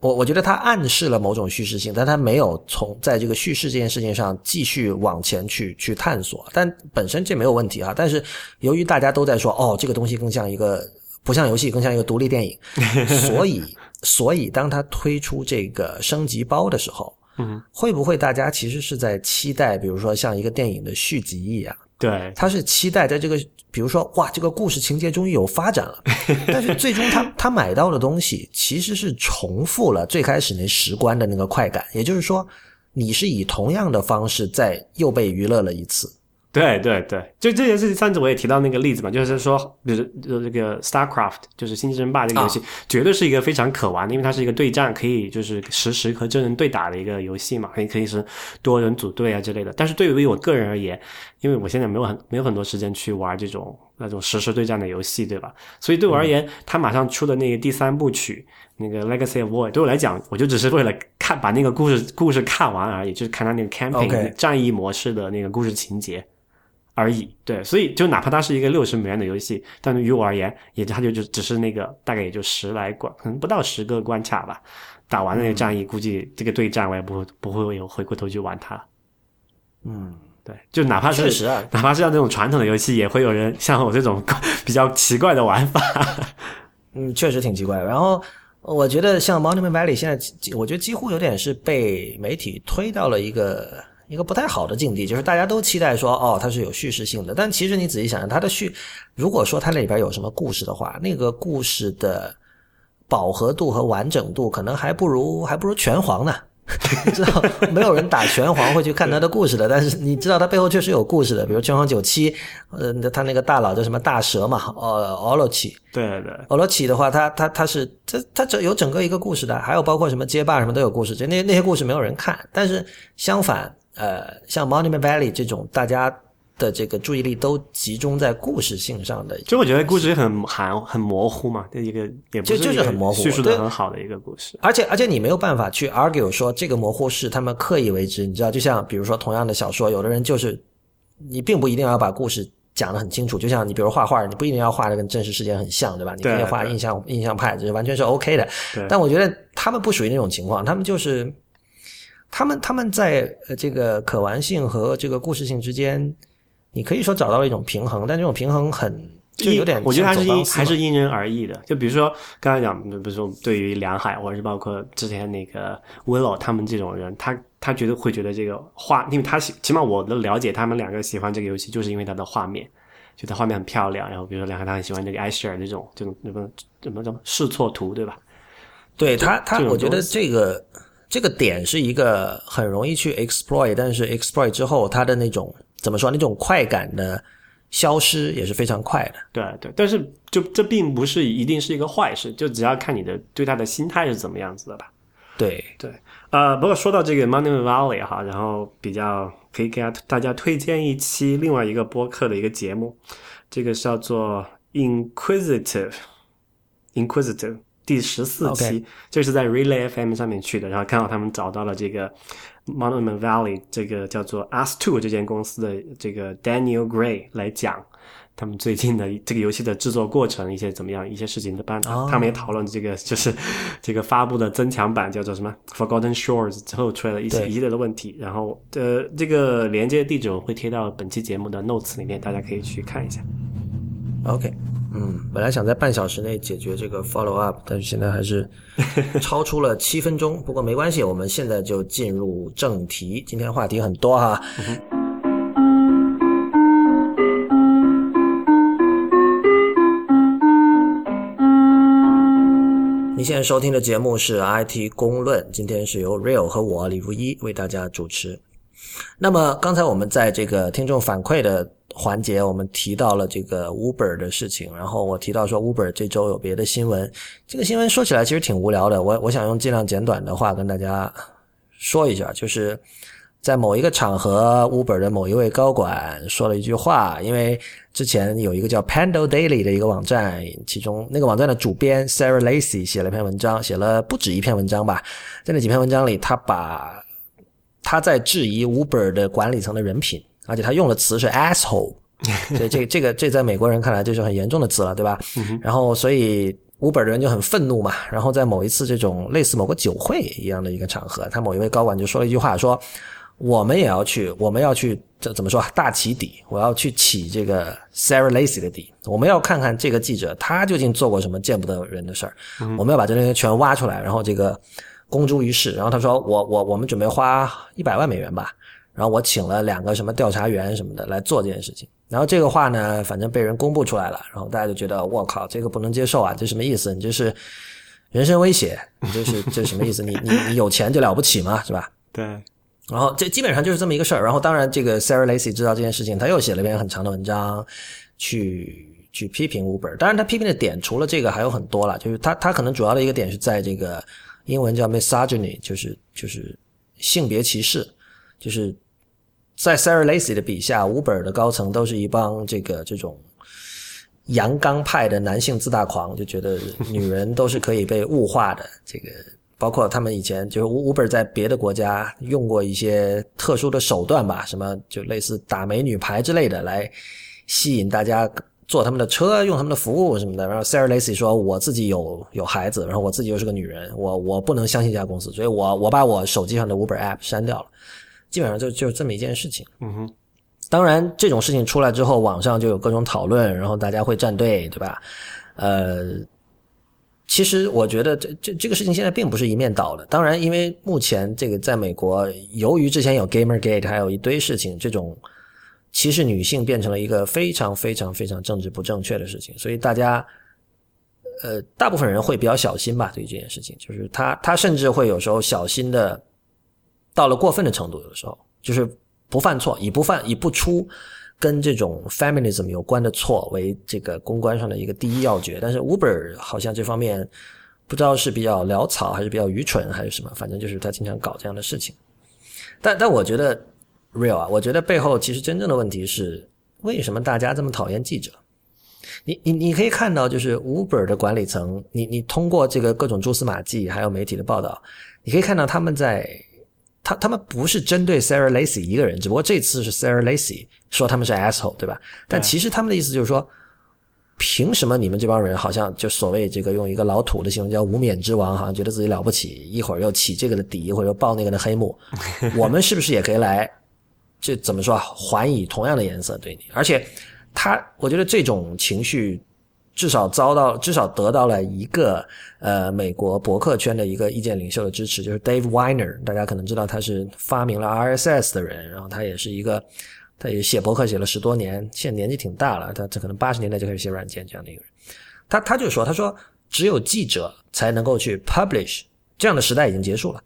我我觉得他暗示了某种叙事性，但他没有从在这个叙事这件事情上继续往前去去探索。但本身这没有问题啊。但是由于大家都在说，哦，这个东西更像一个不像游戏，更像一个独立电影，所以所以当他推出这个升级包的时候，嗯，会不会大家其实是在期待，比如说像一个电影的续集一样？对，他是期待在这个，比如说，哇，这个故事情节终于有发展了，但是最终他他买到的东西其实是重复了最开始那十关的那个快感，也就是说，你是以同样的方式在又被娱乐了一次。对对对，就这件事情，上次我也提到那个例子嘛，就是说，比如这个 StarCraft，就是星际争霸这个游戏，绝对是一个非常可玩的，因为它是一个对战，可以就是实时和真人对打的一个游戏嘛，可以可以是多人组队啊之类的。但是对于我个人而言，因为我现在没有很没有很多时间去玩这种那种实时对战的游戏，对吧？所以对我而言，他马上出的那个第三部曲，那个 Legacy of War，对我来讲，我就只是为了看把那个故事故事看完而已，就是看他那个 camping OK 战役模式的那个故事情节而已。对，所以就哪怕它是一个六十美元的游戏，但是于我而言，也它就就只是那个大概也就十来关，可能不到十个关卡吧。打完那个战役，估计这个对战我也不会不会有回过头去玩它。嗯，对，就哪怕是确实啊，哪怕是像这种传统的游戏，也会有人像我这种比较奇怪的玩法。嗯，确实挺奇怪的。然后我觉得像 Monument Valley 现在，我觉得几乎有点是被媒体推到了一个一个不太好的境地，就是大家都期待说，哦，它是有叙事性的。但其实你仔细想想，它的叙，如果说它那里边有什么故事的话，那个故事的饱和度和完整度，可能还不如还不如拳皇呢。你知道，没有人打拳皇会去看他的故事的，但是你知道他背后确实有故事的，比如拳皇九七，呃，他那个大佬叫什么大蛇嘛，呃，奥洛奇，对对奥罗奇的话，他他他是他他这有整个一个故事的，还有包括什么街霸什么都有故事，就那那些故事没有人看。但是相反，呃，像 Monument Valley 这种大家的这个注意力都集中在故事性上的，就我觉得故事很含很模糊嘛，这一个也不就就是很模糊叙述的很好的一个故事。而且而且你没有办法去 argue 说这个模糊是他们刻意为之，你知道，就像比如说同样的小说，有的人就是你并不一定要把故事。讲得很清楚，就像你比如画画，你不一定要画的跟真实世界很像，对吧？你可以画印象印象派，这是完全是 OK 的。但我觉得他们不属于那种情况，他们就是他们他们在呃这个可玩性和这个故事性之间，你可以说找到了一种平衡，但这种平衡很就有点我觉得还是因还是因人而异的。就比如说刚才讲，比如说对于梁海，或者是包括之前那个 Willow 他们这种人，他他觉得会觉得这个画，因为他喜，起码我的了解，他们两个喜欢这个游戏，就是因为它的画面，觉得画面很漂亮。然后比如说梁海他很喜欢这个艾希尔这种这种什么什么什么试错图，对吧？对他他我觉得这个这个点是一个很容易去 exploit，但是 exploit 之后，它的那种怎么说那种快感的消失也是非常快的。对对，但是就这并不是一定是一个坏事，就只要看你的对他的心态是怎么样子的吧。对，对，呃，不过说到这个 Monument Valley 哈，然后比较可以给大家推荐一期另外一个播客的一个节目，这个叫做 Inquisitive Inquisitive 第十四期这是在 Relay FM 上面去的，然后看到他们找到了这个 Monument Valley 这个叫做 Us Two 这间公司的这个 Daniel Gray 来讲。他们最近的这个游戏的制作过程，一些怎么样，一些事情的，当然哦他们也讨论这个，就是 这个发布的增强版叫做什么 Forgotten Shores 之后出来的一些对一系列的问题，然后呃，这个连接地址我会贴到本期节目的 notes 里面，大家可以去看一下。OK，嗯，本来想在半小时内解决这个 follow up，但是现在还是 超出了七分钟。不过没关系，我们现在就进入正题。今天话题很多哈。你现在收听的节目是 IT 公论，今天是由 Real 和我李如一为大家主持。那么刚才我们在这个听众反馈的环节，我们提到了这个 Uber 的事情，然后我提到说 Uber 这周有别的新闻。这个新闻说起来其实挺无聊的，我我想用尽量简短的话跟大家说一下，就是在某一个场合，Uber 的某一位高管说了一句话，因为之前有一个叫 Pando Daily 的一个网站，其中那个网站的主编 Sarah Lacy 写了篇文章，写了不止一篇文章吧，在那几篇文章里，他把他在质疑 Uber 的管理层的人品，而且他用的词是 asshole，所以这这个这在美国人看来就是很严重的词了，对吧？然后所以 Uber 的人就很愤怒嘛，然后在某一次这种类似某个酒会一样的一个场合，他某一位高管就说了一句话，说我们也要去，我们要去这怎么说啊大起底，我要去起这个 Sarah Lacy 的底，我们要看看这个记者他究竟做过什么见不得人的事儿，我们要把这些人全挖出来，然后这个公诸于世。然后他说我我我们准备花一百万美元吧，然后我请了两个什么调查员什么的来做这件事情。然后这个话呢，反正被人公布出来了，然后大家就觉得我靠，这个不能接受啊，这什么意思？你这是人身威胁，你这是这是什么意思？你你你有钱就了不起吗？是吧？对，然后这基本上就是这么一个事儿。然后当然，这个 Sarah Lacy 知道这件事情，他又写了一篇很长的文章去去批评 Uber。当然，他批评的点除了这个还有很多了，就是他他可能主要的一个点是在这个英文叫 misogyny，就是就是性别歧视，就是在 Sarah Lacy 的笔下，Uber 的高层都是一帮这个这种阳刚派的男性自大狂，就觉得女人都是可以被物化的。这个包括他们以前就是 Uber 在别的国家用过一些特殊的手段吧，什么就类似打美女牌之类的来吸引大家。坐他们的车，用他们的服务什么的。然后 Sarah Lacy 说：“我自己有有孩子，然后我自己又是个女人，我我不能相信这家公司，所以我我把我手机上的 Uber App 删掉了。基本上就就这么一件事情。嗯哼，当然这种事情出来之后，网上就有各种讨论，然后大家会站队，对吧？呃，其实我觉得这这这个事情现在并不是一面倒的。当然，因为目前这个在美国，由于之前有 Gamergate，还有一堆事情，这种。歧视女性变成了一个非常非常非常政治不正确的事情，所以大家，呃，大部分人会比较小心吧，对于这件事情，就是他他甚至会有时候小心的到了过分的程度，有的时候就是不犯错，以不犯以不出跟这种 feminism 有关的错为这个公关上的一个第一要诀。但是 Uber 好像这方面不知道是比较潦草，还是比较愚蠢，还是什么，反正就是他经常搞这样的事情。但但我觉得。real 啊，我觉得背后其实真正的问题是为什么大家这么讨厌记者？你你你可以看到，就是 Uber 的管理层，你你通过这个各种蛛丝马迹，还有媒体的报道，你可以看到他们在他他们不是针对 Sarah Lacy 一个人，只不过这次是 Sarah Lacy 说他们是 asshole，对吧？但其实他们的意思就是说，凭什么你们这帮人好像就所谓这个用一个老土的形容叫无冕之王，好像觉得自己了不起，一会儿又起这个的底，一会儿又爆那个的黑幕，我们是不是也可以来？这怎么说啊？还以同样的颜色对你，而且他，我觉得这种情绪至少遭到，至少得到了一个呃美国博客圈的一个意见领袖的支持，就是 Dave Weiner。大家可能知道他是发明了 RSS 的人，然后他也是一个，他也写博客写了十多年，现在年纪挺大了，他这可能八十年代就开始写软件这样的一个人。他他就说，他说只有记者才能够去 publish，这样的时代已经结束了。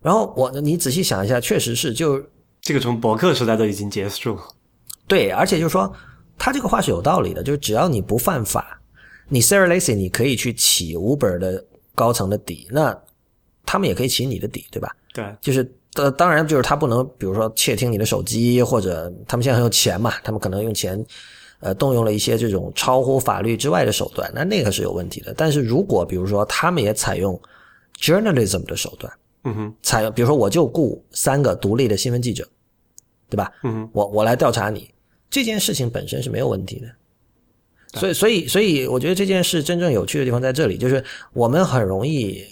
然后我你仔细想一下，确实是就。这个从博客时代都已经结束，对，而且就是说，他这个话是有道理的，就是只要你不犯法，你 Sarah Lacy 你可以去起 Uber 的高层的底，那他们也可以起你的底，对吧？对，就是呃，当然就是他不能，比如说窃听你的手机，或者他们现在很有钱嘛，他们可能用钱呃动用了一些这种超乎法律之外的手段，那那个是有问题的。但是如果比如说他们也采用 journalism 的手段。嗯哼，采用比如说，我就雇三个独立的新闻记者，对吧？嗯哼，我我来调查你这件事情本身是没有问题的。所以，所以，所以，我觉得这件事真正有趣的地方在这里，就是我们很容易，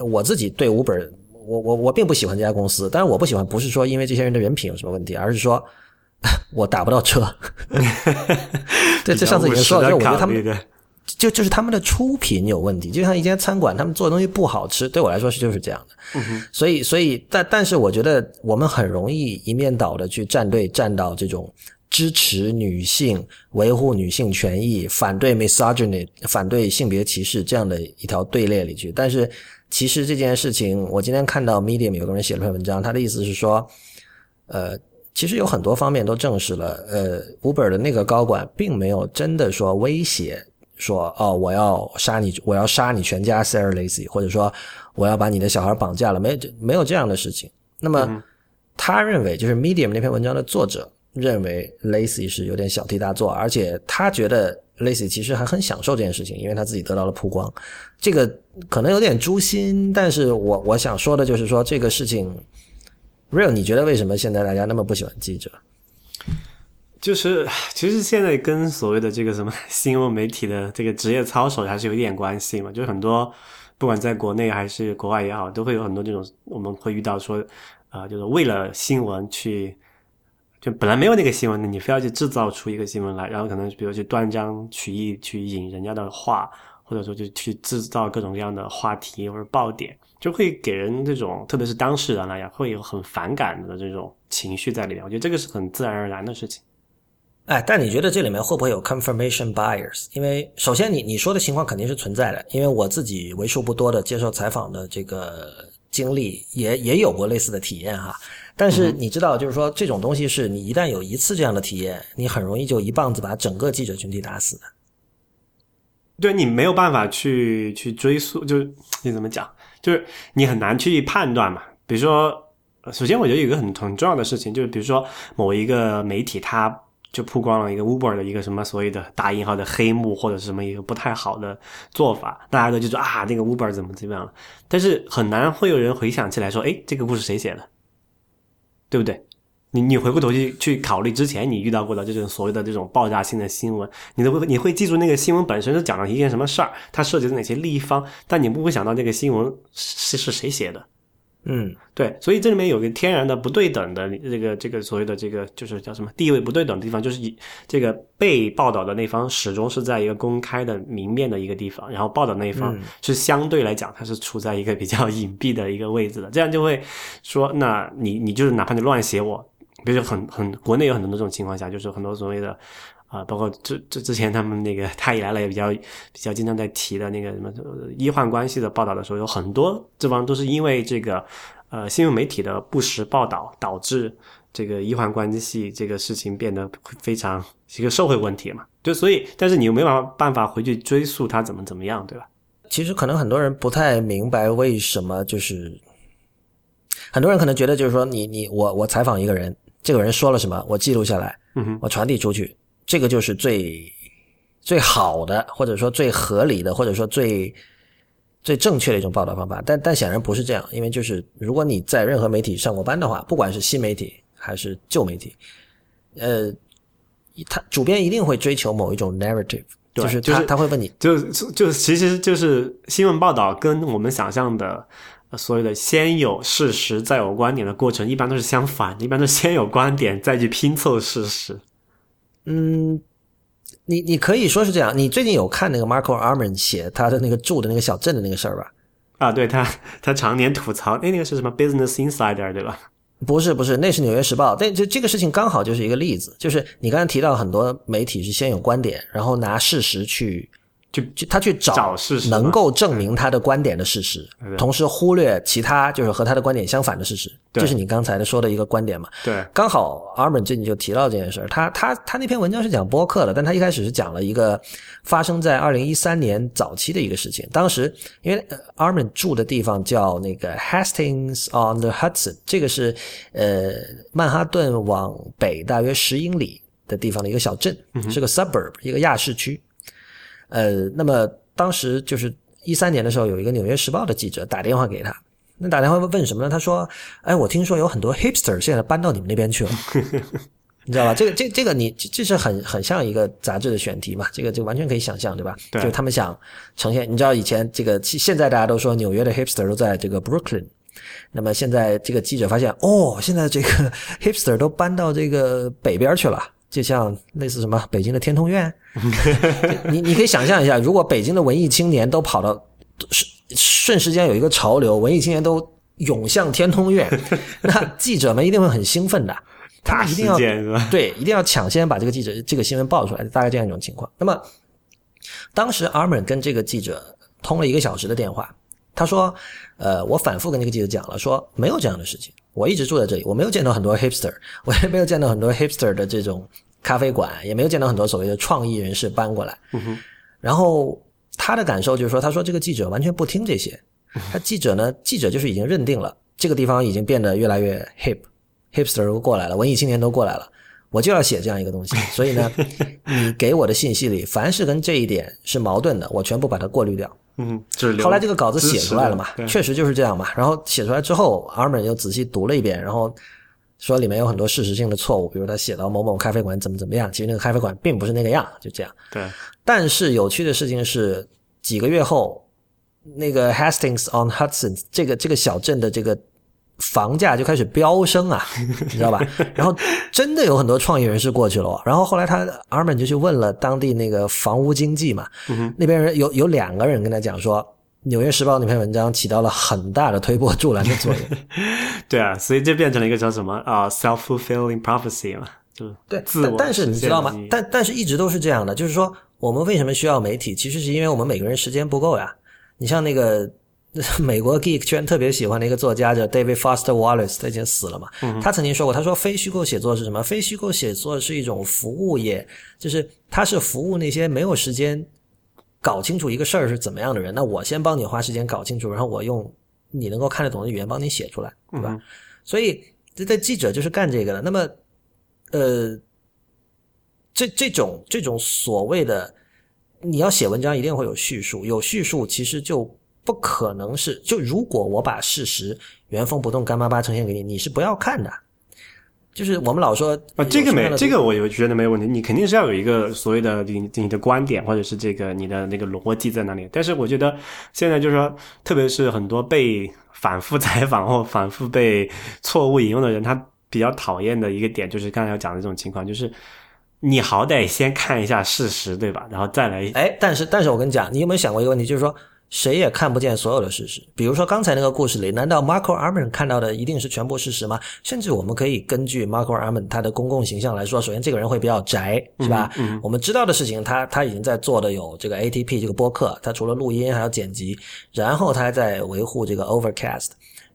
我自己对五本，我我我并不喜欢这家公司，但是我不喜欢不是说因为这些人的人品有什么问题，而是说 我打不到车。对，这上次已经说了，就我觉得他们。就就是他们的出品有问题，就像一间餐馆，他们做的东西不好吃，对我来说是就是这样的。所以，所以，但但是，我觉得我们很容易一面倒的去站队，站到这种支持女性、维护女性权益、反对 misogyny、反对性别歧视这样的一条队列里去。但是，其实这件事情，我今天看到 Medium 有个人写了篇文章，他的意思是说，呃，其实有很多方面都证实了，呃，Uber 的那个高管并没有真的说威胁。说哦，我要杀你，我要杀你全家，Sarah Lacy，或者说我要把你的小孩绑架了，没没有这样的事情。那么他认为，就是 Medium 那篇文章的作者认为 Lacy 是有点小题大做，而且他觉得 Lacy 其实还很享受这件事情，因为他自己得到了曝光。这个可能有点诛心，但是我我想说的就是说这个事情，Real，你觉得为什么现在大家那么不喜欢记者？就是，其实现在跟所谓的这个什么 新闻媒体的这个职业操守还是有一点关系嘛。就是很多，不管在国内还是国外也好，都会有很多这种我们会遇到说，啊，就是为了新闻去，就本来没有那个新闻的，你非要去制造出一个新闻来，然后可能比如去断章取义去引人家的话，或者说就去制造各种各样的话题或者爆点，就会给人这种，特别是当事人来讲，会有很反感的这种情绪在里面。我觉得这个是很自然而然的事情。哎，但你觉得这里面会不会有 confirmation bias？因为首先，你你说的情况肯定是存在的。因为我自己为数不多的接受采访的这个经历，也也有过类似的体验哈。但是你知道，就是说这种东西是你一旦有一次这样的体验，你很容易就一棒子把整个记者群体打死的。对你没有办法去去追溯，就是你怎么讲，就是你很难去判断嘛。比如说，首先我觉得有一个很很重要的事情，就是比如说某一个媒体它。就曝光了一个 Uber 的一个什么所谓的大引号的黑幕，或者是什么一个不太好的做法，大家都就说啊，那个 Uber 怎么怎么样了？但是很难会有人回想起来说，哎，这个故事谁写的？对不对？你你回过头去去考虑之前你遇到过的这种所谓的这种爆炸性的新闻，你都会你会记住那个新闻本身是讲了一件什么事儿，它涉及了哪些利益方，但你不会想到那个新闻是是谁写的。嗯，对，所以这里面有个天然的不对等的这个这个所谓的这个就是叫什么地位不对等的地方，就是以这个被报道的那方始终是在一个公开的明面的一个地方，然后报道那一方是相对来讲它是处在一个比较隐蔽的一个位置的，这样就会说，那你你就是哪怕你乱写我。比如很很国内有很多的这种情况下，就是很多所谓的啊，包括这这之前他们那个太医来了也比较比较经常在提的那个什么医患关系的报道的时候，有很多这帮都是因为这个呃新闻媒体的不实报道，导致这个医患关系这个事情变得非常一个社会问题嘛。就所以，但是你又没办法办法回去追溯他怎么怎么样，对吧？其实可能很多人不太明白为什么，就是很多人可能觉得就是说，你你我我采访一个人。这个人说了什么，我记录下来，我传递出去，这个就是最最好的，或者说最合理的，或者说最最正确的一种报道方法。但但显然不是这样，因为就是如果你在任何媒体上过班的话，不管是新媒体还是旧媒体，呃，他主编一定会追求某一种 narrative，就是他他会问你，就就其实就是新闻报道跟我们想象的。所谓的先有事实再有观点的过程，一般都是相反，一般都是先有观点再去拼凑事实。嗯，你你可以说是这样。你最近有看那个 Marco Arman 写他的那个住的那个小镇的那个事儿吧？啊，对他，他常年吐槽，哎，那个是什么 Business Insider 对吧？不是不是，那是纽约时报。但这这个事情刚好就是一个例子，就是你刚才提到很多媒体是先有观点，然后拿事实去。就就他去找能够证明他的观点的事实，同时忽略其他就是和他的观点相反的事实，这是你刚才的说的一个观点嘛？对，刚好 Armin 最近就提到这件事儿。他他他那篇文章是讲播客的，但他一开始是讲了一个发生在二零一三年早期的一个事情。当时因为阿门住的地方叫那个 Hastings on the Hudson，这个是呃曼哈顿往北大约十英里的地方的一个小镇，是个 suburb，一个亚市区。呃，那么当时就是一三年的时候，有一个《纽约时报》的记者打电话给他，那打电话问什么呢？他说：“哎，我听说有很多 hipster 现在搬到你们那边去了，你知道吧？这个这这个你这是很很像一个杂志的选题嘛？这个就完全可以想象，对吧？就是他们想呈现，你知道以前这个现在大家都说纽约的 hipster 都在这个 Brooklyn，那么现在这个记者发现，哦，现在这个 hipster 都搬到这个北边去了。”就像类似什么北京的天通苑，你你可以想象一下，如果北京的文艺青年都跑到瞬瞬时间有一个潮流，文艺青年都涌向天通苑，那记者们一定会很兴奋的，他一定要对，一定要抢先把这个记者这个新闻报出来，大概这样一种情况。那么当时 Armin 跟这个记者通了一个小时的电话，他说：“呃，我反复跟这个记者讲了，说没有这样的事情。”我一直住在这里，我没有见到很多 hipster，我也没有见到很多 hipster 的这种咖啡馆，也没有见到很多所谓的创意人士搬过来。然后他的感受就是说，他说这个记者完全不听这些，他记者呢，记者就是已经认定了这个地方已经变得越来越 hip，hipster 都过来了，文艺青年都过来了，我就要写这样一个东西。所以呢，你给我的信息里，凡是跟这一点是矛盾的，我全部把它过滤掉。嗯，后来这个稿子写出来了嘛？确实就是这样嘛。然后写出来之后，阿门又仔细读了一遍，然后说里面有很多事实性的错误，比如他写到某某咖啡馆怎么怎么样，其实那个咖啡馆并不是那个样，就这样。对。但是有趣的事情是，几个月后，那个 Hastings on Hudson 这个这个小镇的这个。房价就开始飙升啊，你知道吧？然后真的有很多创业人士过去了。然后后来他阿尔本就去问了当地那个房屋经济嘛，那边人有有两个人跟他讲说，《纽约时报》那篇文章起到了很大的推波助澜的作用。对啊，所以就变成了一个叫什么啊，self-fulfilling prophecy 嘛，就对。自但是你知道吗？但但是一直都是这样的，就是说我们为什么需要媒体？其实是因为我们每个人时间不够呀。你像那个。美国 geek 圈特别喜欢的一个作家叫 David Foster Wallace，他已经死了嘛。他曾经说过，他说非虚构写作是什么？非虚构写作是一种服务业，就是他是服务那些没有时间搞清楚一个事儿是怎么样的人。那我先帮你花时间搞清楚，然后我用你能够看得懂的语言帮你写出来，对吧？所以这在记者就是干这个的。那么，呃，这这种这种所谓的，你要写文章一定会有叙述，有叙述其实就不可能是就如果我把事实原封不动干巴巴呈现给你，你是不要看的。就是我们老说啊，这个没这个我有觉得没有问题，你肯定是要有一个所谓的你你的观点或者是这个你的那个逻辑在那里。但是我觉得现在就是说，特别是很多被反复采访或反复被错误引用的人，他比较讨厌的一个点就是刚才要讲的这种情况，就是你好歹先看一下事实，对吧？然后再来哎，但是但是我跟你讲，你有没有想过一个问题，就是说谁也看不见所有的事实。比如说刚才那个故事里，难道 Marco Arman 看到的一定是全部事实吗？甚至我们可以根据 Marco Arman 他的公共形象来说，首先这个人会比较宅，是吧？嗯我们知道的事情，他他已经在做的有这个 ATP 这个播客，他除了录音还要剪辑，然后他还在维护这个 Overcast，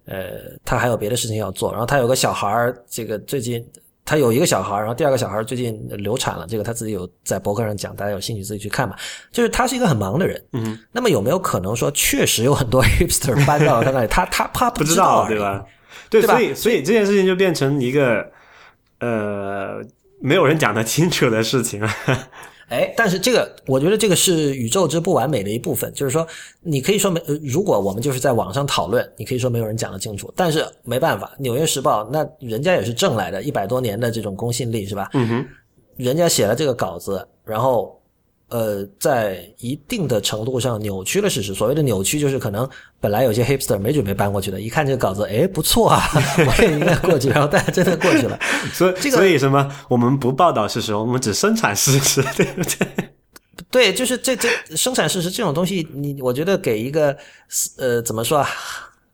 呃，他还有别的事情要做。然后他有个小孩儿，这个最近他有一个小孩，然后第二个小孩最近流产了，这个他自己有在博客上讲，大家有兴趣自己去看吧。就是他是一个很忙的人，嗯，那么有没有可能说，确实有很多 hipster 搬到了他那里，他他他不知知道对？吧？对，对吧所以所以这件事情就变成一个呃没有人讲得清楚的事情了。哎，但是这个，我觉得这个是宇宙之不完美的一部分，就是说，你可以说没，呃如果我们就是在网上讨论，你可以说没有人讲得清楚，但是没办法，《纽约时报》那人家也是挣来的，一百多年的这种公信力是吧？嗯哼，人家写了这个稿子，然后呃，在一定的程度上扭曲了事实。所谓的扭曲，就是可能本来有些 hipster 没准备搬过去的，一看这个稿子，哎，不错啊，我也应该过去，然后大家真的过去了。所以这个所以什么？我们不报道事实，我们只生产事实，对不对？对，就是这这生产事实这种东西，你我觉得给一个呃怎么说啊，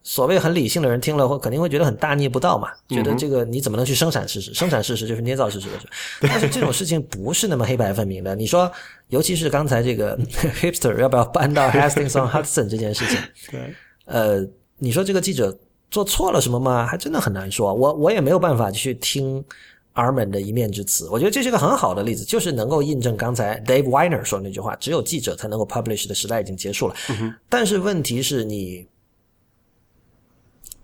所谓很理性的人听了会肯定会觉得很大逆不道嘛，觉得这个你怎么能去生产事实？生产事实就是捏造事实的事。但是这种事情不是那么黑白分明的。你说，尤其是刚才这个 hipster 要不要搬到 Hastings on Hudson 这件事情，对，呃，你说这个记者做错了什么吗？还真的很难说。我我也没有办法去听 Arman 的一面之词。我觉得这是个很好的例子，就是能够印证刚才 Dave Weiner 说的那句话：只有记者才能够 publish 的时代已经结束了。但是问题是你，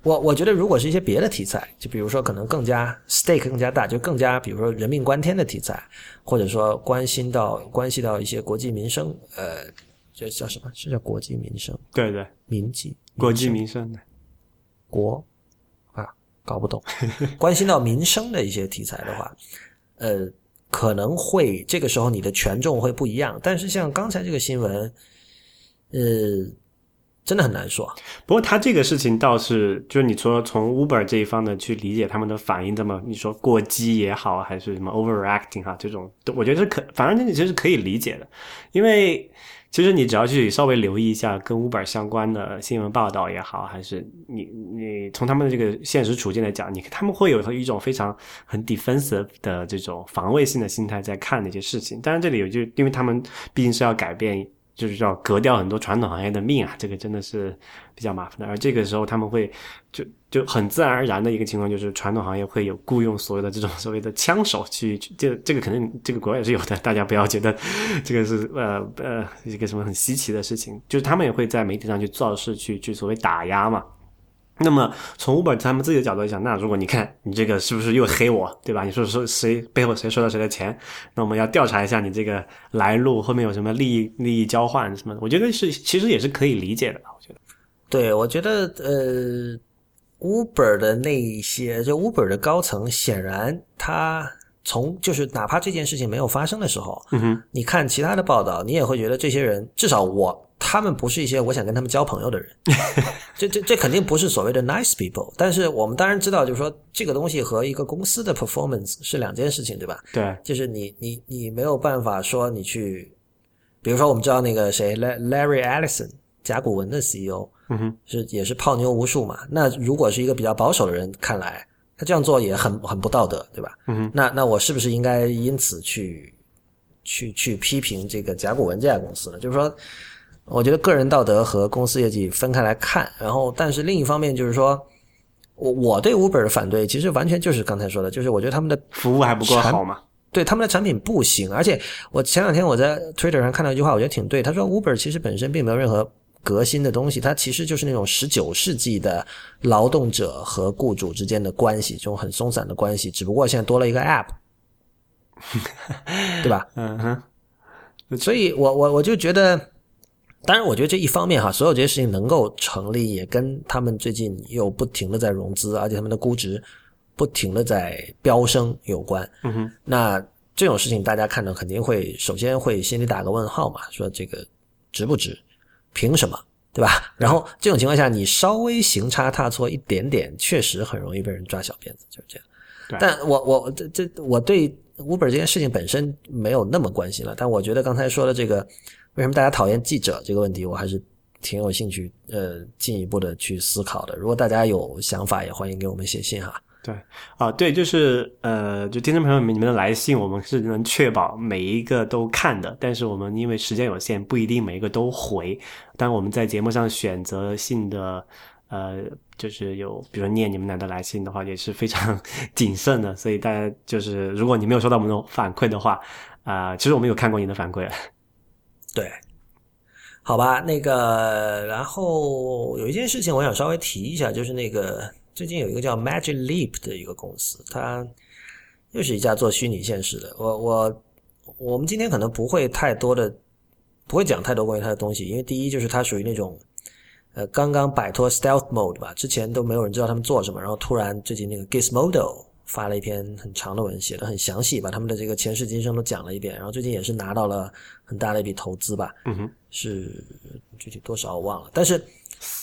我我觉得如果是一些别的题材，就比如说可能更加 stake 更加大，就更加比如说人命关天的题材，或者说关心到关系到一些国计民生，呃，这叫什么？是叫国计民生？对对，民计？国计民生的，国啊，搞不懂。关心到民生的一些题材的话，呃，可能会这个时候你的权重会不一样。但是像刚才这个新闻，呃，真的很难说。不过他这个事情倒是，就是你说从 Uber 这一方的去理解他们的反应，这么你说过激也好，还是什么 overreacting 哈，这种我觉得是可，反正你其实可以理解的，因为其实你只要去稍微留意一下跟 Uber 相关的新闻报道也好，还是你你从他们的这个现实处境来讲，你他们会有一种非常很 defensive 的这种防卫性的心态在看那些事情。当然这里有就因为他们毕竟是要改变。就是要革掉很多传统行业的命啊，这个真的是比较麻烦的。而这个时候他们会就就很自然而然的一个情况，就是传统行业会有雇佣所有的这种 所谓的枪手去，这这个肯定这个国外也是有的，大家不要觉得这个是呃呃一个什么很稀奇的事情，就是他们也会在媒体上去造势，去去所谓打压嘛。那么从 Uber 他们自己的角度来讲，那如果你看你这个是不是又黑我，对吧？你说说谁背后谁收到谁的钱？那我们要调查一下你这个来路，后面有什么利益利益交换什么的？我觉得是其实也是可以理解的，我觉得。对，我觉得呃，Uber 的那一些，就 Uber 的高层，显然他从就是哪怕这件事情没有发生的时候，嗯哼，你看其他的报道，你也会觉得这些人，至少我。他们不是一些我想跟他们交朋友的人，这这这肯定不是所谓的 nice people。但是我们当然知道，就是说这个东西和一个公司的 performance 是两件事情，对吧？对，就是你你你没有办法说你去，比如说我们知道那个谁 Larry Ellison 甲骨文的 CEO，嗯哼，是也是泡妞无数嘛。那如果是一个比较保守的人看来，他这样做也很很不道德，对吧？嗯哼，那那我是不是应该因此去去去批评这个甲骨文这家公司呢？就是说。我觉得个人道德和公司业绩分开来看，然后，但是另一方面就是说，我我对 Uber 的反对，其实完全就是刚才说的，就是我觉得他们的服务还不够好嘛，对他们的产品不行。而且我前两天我在 Twitter 上看到一句话，我觉得挺对，他说 Uber 其实本身并没有任何革新的东西，它其实就是那种十九世纪的劳动者和雇主之间的关系，这种很松散的关系，只不过现在多了一个 App。对吧？嗯哼，所以我我我就觉得，当然，我觉得这一方面哈，所有这些事情能够成立，也跟他们最近又不停的在融资，而且他们的估值不停的在飙升有关。嗯哼，那这种事情大家看到肯定会首先会心里打个问号嘛，说这个值不值？凭什么？对吧？然后这种情况下，你稍微行差踏错一点点，确实很容易被人抓小辫子，就是这样。但我我这这我对 Uber 这件事情本身没有那么关心了，但我觉得刚才说的这个为什么大家讨厌记者这个问题，我还是挺有兴趣呃进一步的去思考的。如果大家有想法，也欢迎给我们写信哈。对啊，对，就是呃，就听众朋友们，你们的来信，我们是能确保每一个都看的，但是我们因为时间有限，不一定每一个都回。但我们在节目上选择性的，呃，就是有比如说念你们俩的来信的话，也是非常谨慎的。所以大家就是，如果你没有收到我们的反馈的话，啊、其实我们有看过你的反馈。对，好吧，那个，然后有一件事情我想稍微提一下，就是那个最近有一个叫 Magic Leap 的一个公司，它又是一家做虚拟现实的。我我我们今天可能不会太多的，不会讲太多关于它的东西，因为第一就是它属于那种。呃，刚刚摆脱 stealth mode 吧，之前都没有人知道他们做什么，然后突然最近那个 Gizmodo 发了一篇很长的文，写的很详细，把他们的这个前世今生都讲了一遍，然后最近也是拿到了很大的一笔投资吧，嗯哼，是具体多少我忘了，但是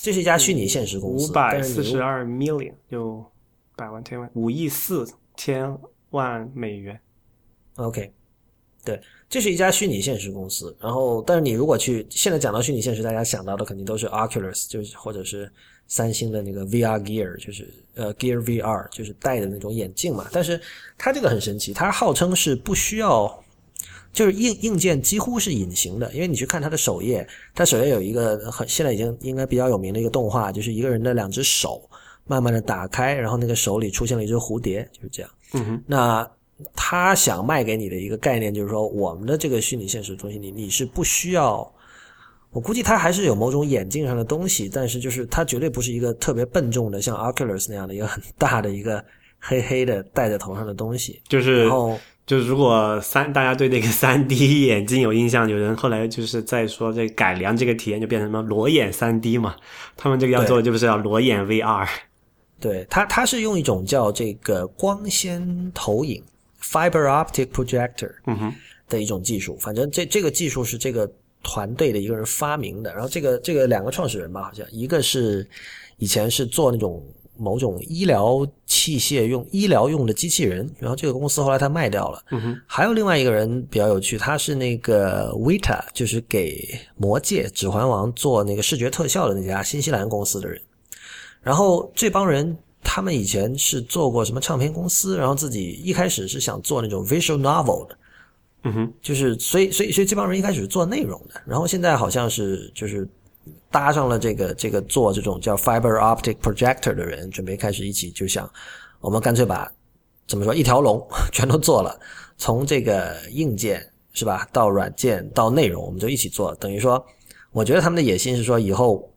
这是一家虚拟现实公司，五百四十二 million，就百万千万五亿四千万美元。OK，对，这是一家虚拟现实公司。然后，但是你如果去现在讲到虚拟现实，大家想到的肯定都是 Oculus，就是或者是三星的那个 VR Gear，就是呃 Gear VR，就是戴的那种眼镜嘛。但是它这个很神奇，它号称是不需要，就是硬硬件几乎是隐形的，因为你去看它的首页，它首页有一个很现在已经应该比较有名的一个动画，就是一个人的两只手慢慢的打开，然后那个手里出现了一只蝴蝶，就是这样。嗯哼，那他想卖给你的一个概念就是说，我们的这个虚拟现实东西，你你是不需要。我估计他还是有某种眼镜上的东西，但是就是它绝对不是一个特别笨重的，像 Oculus 那样的一个很大的一个黑黑的戴在头上的东西。就是然后就是如果三大家对那个三 D 眼镜有印象，有人后来就是在说这改良这个体验就变成什么裸眼三 D 嘛，他们这个要做的就是要裸眼 VR。对他，他是用一种叫这个光纤投影 （fiber optic projector） 的一种技术。反正这这个技术是这个团队的一个人发明的。然后这个这个两个创始人吧，好像一个是以前是做那种某种医疗器械用医疗用的机器人，然后这个公司后来他卖掉了。嗯哼，还有另外一个人比较有趣，他是那个 Vita，就是给《魔戒》《指环王》做那个视觉特效的那家新西兰公司的人。然后这帮人他们以前是做过什么唱片公司，然后自己一开始是想做那种 visual novel 的，嗯哼，就是所以所以所以这帮人一开始是做内容的，然后现在好像是就是搭上了这个这个做这种叫 fiber optic projector 的人，准备开始一起就想我们干脆把怎么说一条龙全都做了，从这个硬件是吧到软件到内容，我们就一起做，等于说我觉得他们的野心是说以后。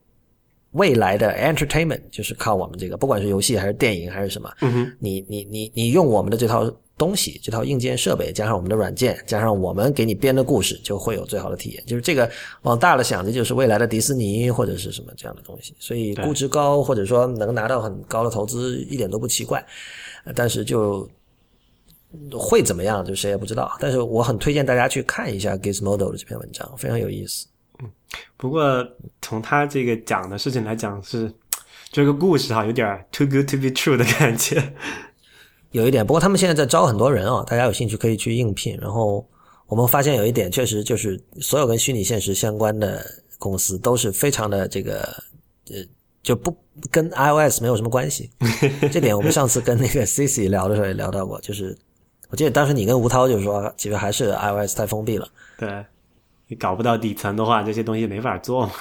未来的 entertainment 就是靠我们这个，不管是游戏还是电影还是什么，嗯，你你你你用我们的这套东西，这套硬件设备，加上我们的软件，加上我们给你编的故事，就会有最好的体验。就是这个往大了想，这就是未来的迪士尼或者是什么这样的东西。所以估值高，或者说能拿到很高的投资，一点都不奇怪。呃但是就会怎么样，就谁也不知道。但是我很推荐大家去看一下 Gizmodo 的这篇文章，非常有意思。不过从他这个讲的事情来讲是。这个故事哈，有点 too good to be true 的感觉。有一点，不过他们现在在招很多人啊、大家有兴趣可以去应聘。然后我们发现有一点，确实就是所有跟虚拟现实相关的公司都是非常的这个呃，就不跟 iOS 没有什么关系。这点我们上次跟那个 Cici 聊的时候也聊到过，就是我记得当时你跟吴涛就是说，其实还是 iOS 太封闭了对，你搞不到底层的话，这些东西没法做嘛。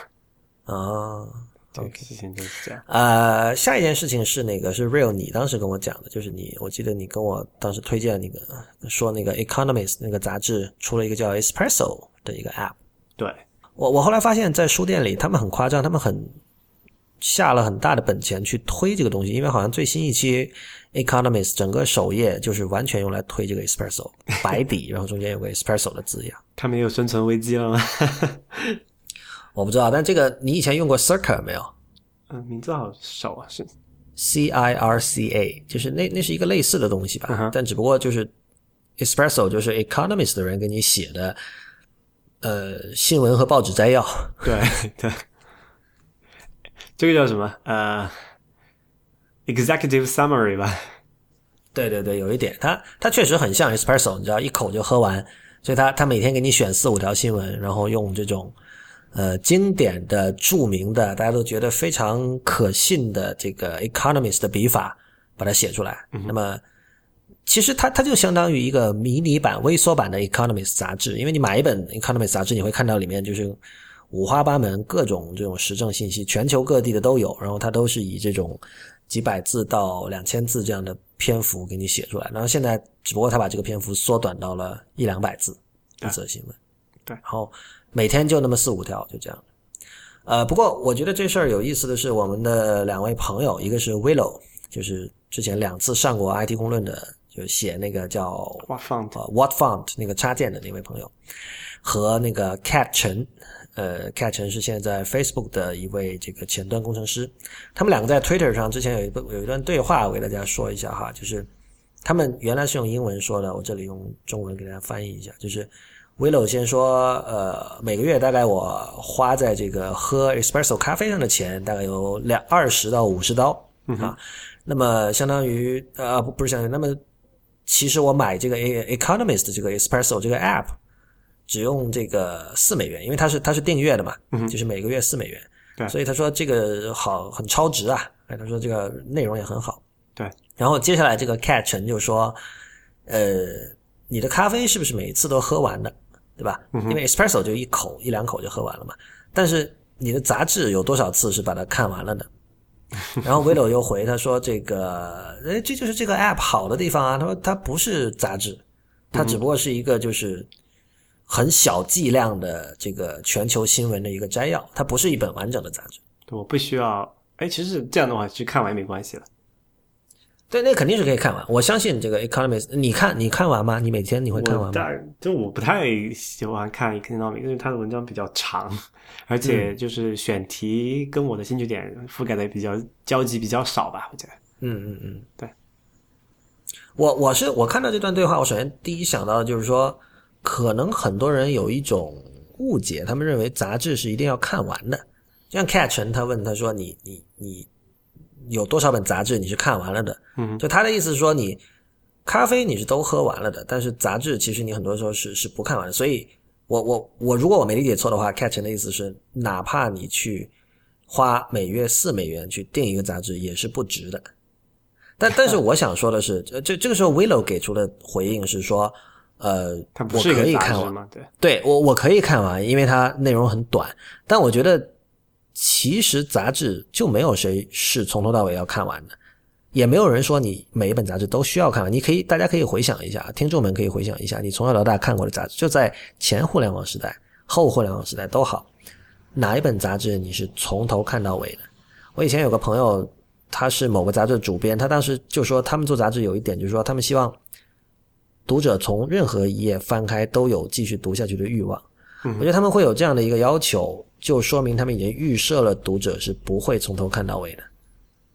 啊。这个事情就是这样。呃，下一件事情是那个是 Real，你当时跟我讲的，就是你，我记得你跟我当时推荐那个说那个 Economist 那个杂志出了一个叫 Espresso 的一个 App。对，我我后来发现，在书店里他们很夸张，他们很下了很大的本钱去推这个东西，因为好像最新一期《Economist》整个首页就是完全用来推这个 Espresso 白底，然后中间有个 Espresso 的字样。他们有生存危机了吗？我不知道，但这个你以前用过 Circa 没有嗯，名字好熟啊，是？C I R C A，就是那那是一个类似的东西吧但只不过就是 Espresso 就是 Economist 的人给你写的，呃，新闻和报纸摘要。对对，这个叫什么？呃，executive summary 吧。对对对，有一点，它它确实很像 espresso，你知道，一口就喝完。所以它它每天给你选四五条新闻，然后用这种呃经典的、著名的，大家都觉得非常可信的这个 economist 的笔法把它写出来。那么其实它它就相当于一个迷你版、微缩版的 economist 杂志，因为你买一本 economist 杂志，你会看到里面就是五花八门、各种这种时政信息，全球各地的都有，然后它都是以这种几百字到两千字这样的篇幅给你写出来。然后现在只不过他把这个篇幅缩短到了一两百字一则新闻，对然后每天就那么四五条，就这样。呃，不过我觉得这事儿有意思的是，我们的两位朋友，一个是 Willow，就是之前两次上过 IT 公论的，就写那个叫 What Font，What Font 那个插件的那位朋友，和那个 Cat 陈，呃，Cat 陈是现在在 Facebook 的一位这个前端工程师，他们两个在 Twitter 上之前有一个有一段对话，我给大家说一下哈，就是他们原来是用英文说的，我这里用中文给大家翻译一下，就是 Willow 先说，呃，每个月大概我花在这个喝 espresso 咖啡上的钱大概有两二十到五十刀啊，那么相当于呃不不是相当于，那么其实我买这个 A Economist 这个 Espresso 这个 app 只用这个四美元，因为它是它是订阅的嘛，就是每个月四美元，对所以他说这个好很超值啊，哎，他说这个内容也很好，对，然后接下来这个 Cat 陈就说，呃，你的咖啡是不是每次都喝完的，对吧？因为 Espresso 就一口一两口就喝完了嘛，但是你的杂志有多少次是把它看完了呢？然后 Willow 又回他说：“这个，哎，这就是这个 app 好的地方啊。他说它不是杂志，它只不过是一个就是很小剂量的这个全球新闻的一个摘要，它不是一本完整的杂志。我不需要。哎，其实这样的话，去看完也没关系了。对，那肯定是可以看完。我相信这个 Economist，你看你看完吗？你每天你会看完吗？就我不太喜欢看 economic，因为它的文章比较长，而且就是选题跟我的兴趣点覆盖的比较交集比较少吧，我觉得。嗯嗯嗯，对。我我是我看到这段对话，我首先第一想到的就是说，可能很多人有一种误解，他们认为杂志是一定要看完的。像 Cat 陈他问他说你你你有多少本杂志你是看完了的？嗯，就他的意思是说你咖啡你是都喝完了的，但是杂志其实你很多时候是是不看完的。所以我我我如果我没理解错的话，Cat 陈的意思是，哪怕你去花每月四美元去订一个杂志，也是不值的。但但是我想说的是，这这这个时候 Willow 给出的回应是说，呃，我它不是一可以看完，个杂志嘛？对，对我我可以看完，因为它内容很短。但我觉得其实杂志就没有谁是从头到尾要看完的，也没有人说你每一本杂志都需要看完。你可以，大家可以回想一下，听众们可以回想一下，你从小到大看过的杂志，就在前互联网时代、后互联网时代都好，哪一本杂志你是从头看到尾的？我以前有个朋友，他是某个杂志的主编，他当时就说，他们做杂志有一点就是说，他们希望读者从任何一页翻开都有继续读下去的欲望。我觉得他们会有这样的一个要求，就说明他们已经预设了读者是不会从头看到尾的。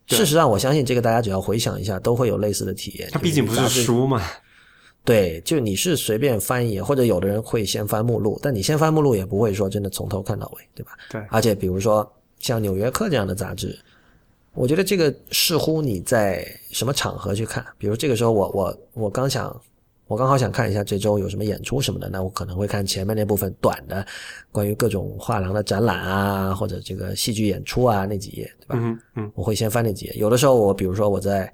事实上，我相信这个大家只要回想一下，都会有类似的体验。它毕竟不是书嘛。对，就你是随便翻一页，或者有的人会先翻目录，但你先翻目录也不会说真的从头看到尾，对吧？对而且比如说像《纽约客》这样的杂志，我觉得这个视乎你在什么场合去看。比如这个时候我我我刚想，我刚好想看一下这周有什么演出什么的，那我可能会看前面那部分短的，关于各种画廊的展览啊，或者这个戏剧演出啊那几页，对吧？嗯嗯，我会先翻那几页。有的时候我比如说我在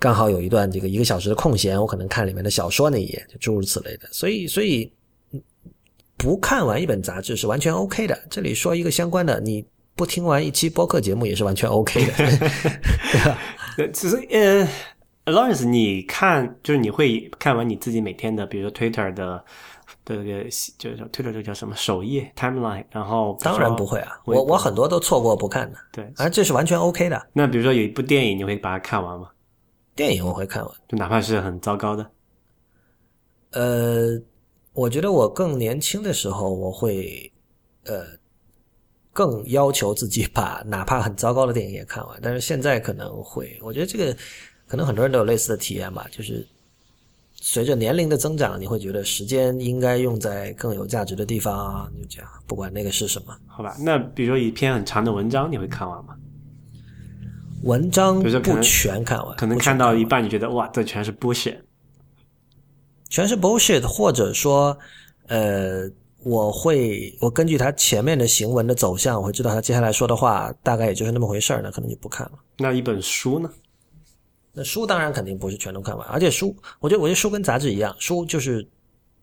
刚好有一段这个一个小时的空闲，我可能看里面的小说那一页，就诸如此类的。所以所以嗯不看完一本杂志是完全 OK 的。这里说一个相关的，你不听完一期播客节目也是完全 OK 的，对吧？呃，其实呃，Lawrence，你看就是你会看完你自己每天的，比如说 Twitter 的的这个就是推特这个叫什么首页 timeline，然后当然不会啊，我我很多都错过不看的，对，啊，这是完全 OK 的。那比如说有一部电影，你会把它看完吗？电影我会看完，就哪怕是很糟糕的。呃，我觉得我更年轻的时候，我会呃更要求自己把哪怕很糟糕的电影也看完，但是现在可能会，我觉得这个可能很多人都有类似的体验吧，就是随着年龄的增长，你会觉得时间应该用在更有价值的地方，就这样，不管那个是什么。好吧，那比如说一篇很长的文章，你会看完吗？文章比如说不全看完，可能看到一半，你觉得哇，这全是 bullshit。全是 bullshit，或者说，呃，我会我根据他前面的行文的走向，我会知道他接下来说的话大概也就是那么回事儿，那可能就不看了。那一本书呢？那书当然肯定不是全都看完，而且书，我觉得我觉得书跟杂志一样，书就是，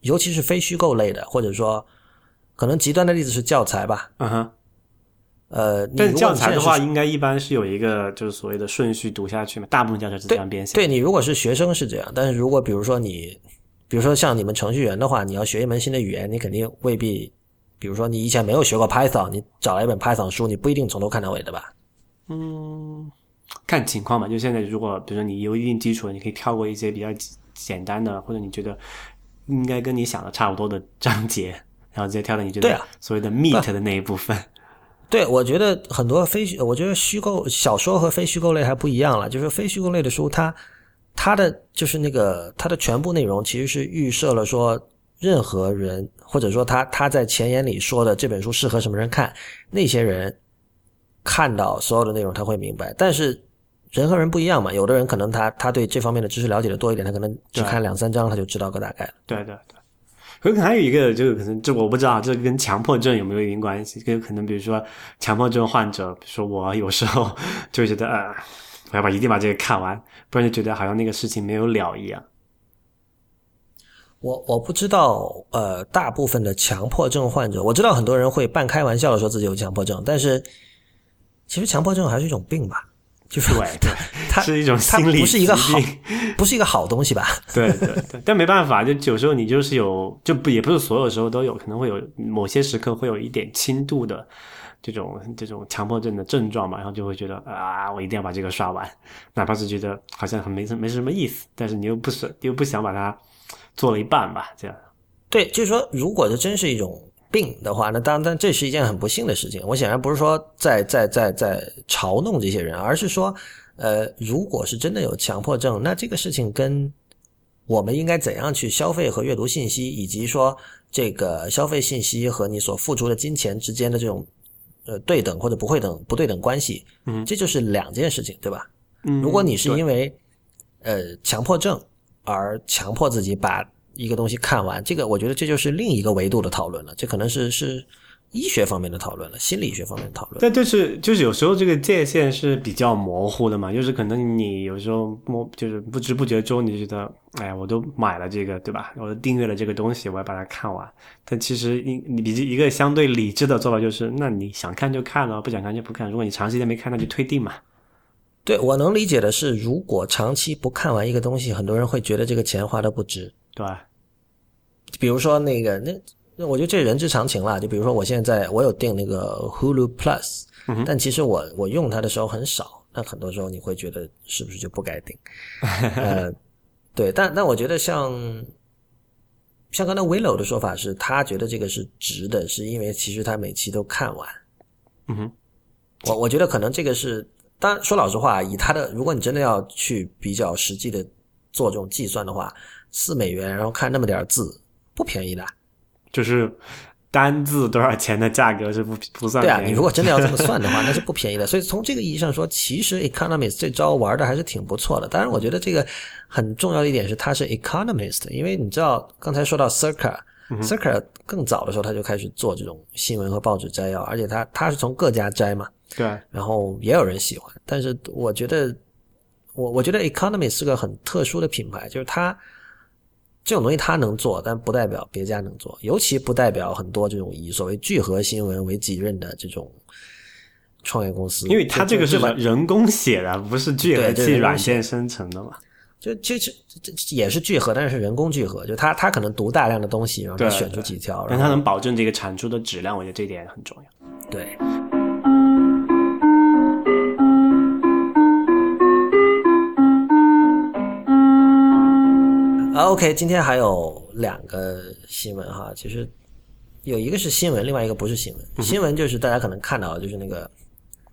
尤其是非虚构类的，或者说，可能极端的例子是教材吧，嗯哼。呃，你但教材的话，应该一般是有一个就是所谓的顺序读下去嘛，大部分教材是这样编写。对你如果是学生是这样，但是如果比如说你，比如说像你们程序员的话，你要学一门新的语言，你肯定未必，比如说你以前没有学过 Python，你找来一本 Python 书，你不一定从头看到尾的吧？嗯，看情况吧。就现在，如果比如说你有一定基础，你可以跳过一些比较简简单的，或者你觉得应该跟你想的差不多的章节，然后直接跳到你觉得所谓的 meet 的那一部分。对，我觉得很多非虚，我觉得虚构小说和非虚构类还不一样了。就是非虚构类的书，它它的就是那个它的全部内容其实是预设了说，任何人或者说他他在前言里说的这本书适合什么人看，那些人看到所有的内容他会明白。但是人和人不一样嘛，有的人可能他他对这方面的知识了解的多一点，他可能只看两三章他就知道个大概了。对对对。可能还有一个，就是可能这我不知道，这跟强迫症有没有一定关系？跟可能比如说强迫症患者，比如说我有时候就会觉得，呃，我要把一定把这个看完，不然就觉得好像那个事情没有了一样。我我不知道，呃，大部分的强迫症患者，我知道很多人会半开玩笑的说自己有强迫症，但是其实强迫症还是一种病吧，就是对对，它是一种它心理不是一个好，不是一个好东西吧？对对对，但没办法，就有时候你就是有，就不也不是所有时候都有，可能会有某些时刻会有一点轻度的这种这种强迫症的症状嘛，然后就会觉得啊，我一定要把这个刷完，哪怕是觉得好像很没什没什么意思，但是你又不是又不想把它做了一半吧，这样。对，就是说，如果这真是一种病的话，那当然，但这是一件很不幸的事情。我显然不是说在在在在嘲弄这些人，而是说，呃，如果是真的有强迫症，那这个事情跟我们应该怎样去消费和阅读信息，以及说这个消费信息和你所付出的金钱之间的这种呃对等或者不会等不对等关系，嗯这就是两件事情，对吧？嗯，如果你是因为呃强迫症而强迫自己把一个东西看完，这个我觉得这就是另一个维度的讨论了，这可能是是医学方面的讨论了，心理学方面的讨论。但就是就是有时候这个界限是比较模糊的嘛，就是可能你有时候摸就是不知不觉中你就觉得，哎呀，我都买了这个对吧？我都订阅了这个东西，我要把它看完。但其实你你比一个相对理智的做法就是，那你想看就看了，不想看就不看。如果你长时间没看，那就退订嘛。对我能理解的是，如果长期不看完一个东西，很多人会觉得这个钱花的不值。对？比如说那个那那，我觉得这人之常情啦。就比如说我现在我有订那个 Hulu Plus，、嗯但其实我我用它的时候很少，那很多时候你会觉得是不是就不该订？呃，对，但但我觉得像像刚才 Willow 的说法是，他觉得这个是值的，是因为其实他每期都看完。嗯哼，我我觉得可能这个是，当然说老实话，以他的，如果你真的要去比较实际的做这种计算的话，四美元，然后看那么点字，不便宜的。就是单字多少钱的价格是不不算对啊，你如果真的要这么算的话，那是不便宜的。所以从这个意义上说，其实 economist 这招玩的还是挺不错的。当然，我觉得这个很重要的一点是，他是 economist，因为你知道刚才说到 Circa。Circa 嗯更早的时候，他就开始做这种新闻和报纸摘要，而且他他是从各家摘嘛，对，然后也有人喜欢，但是我觉得，我我觉得 Economy 是个很特殊的品牌，就是它这种东西他能做，但不代表别家能做，尤其不代表很多这种以所谓聚合新闻为己任的这种创业公司，因为它这个是完人人工写的，不是聚合器软件生成的嘛。就其实这这也是聚合，但是是人工聚合，就他他可能读大量的东西，然后选出几条，但然后它能保证这个产出的质量，我觉得这点很重要。对。啊，OK，今天还有两个新闻哈，其实有一个是新闻，另外一个不是新闻。新闻就是大家可能看到，就是那个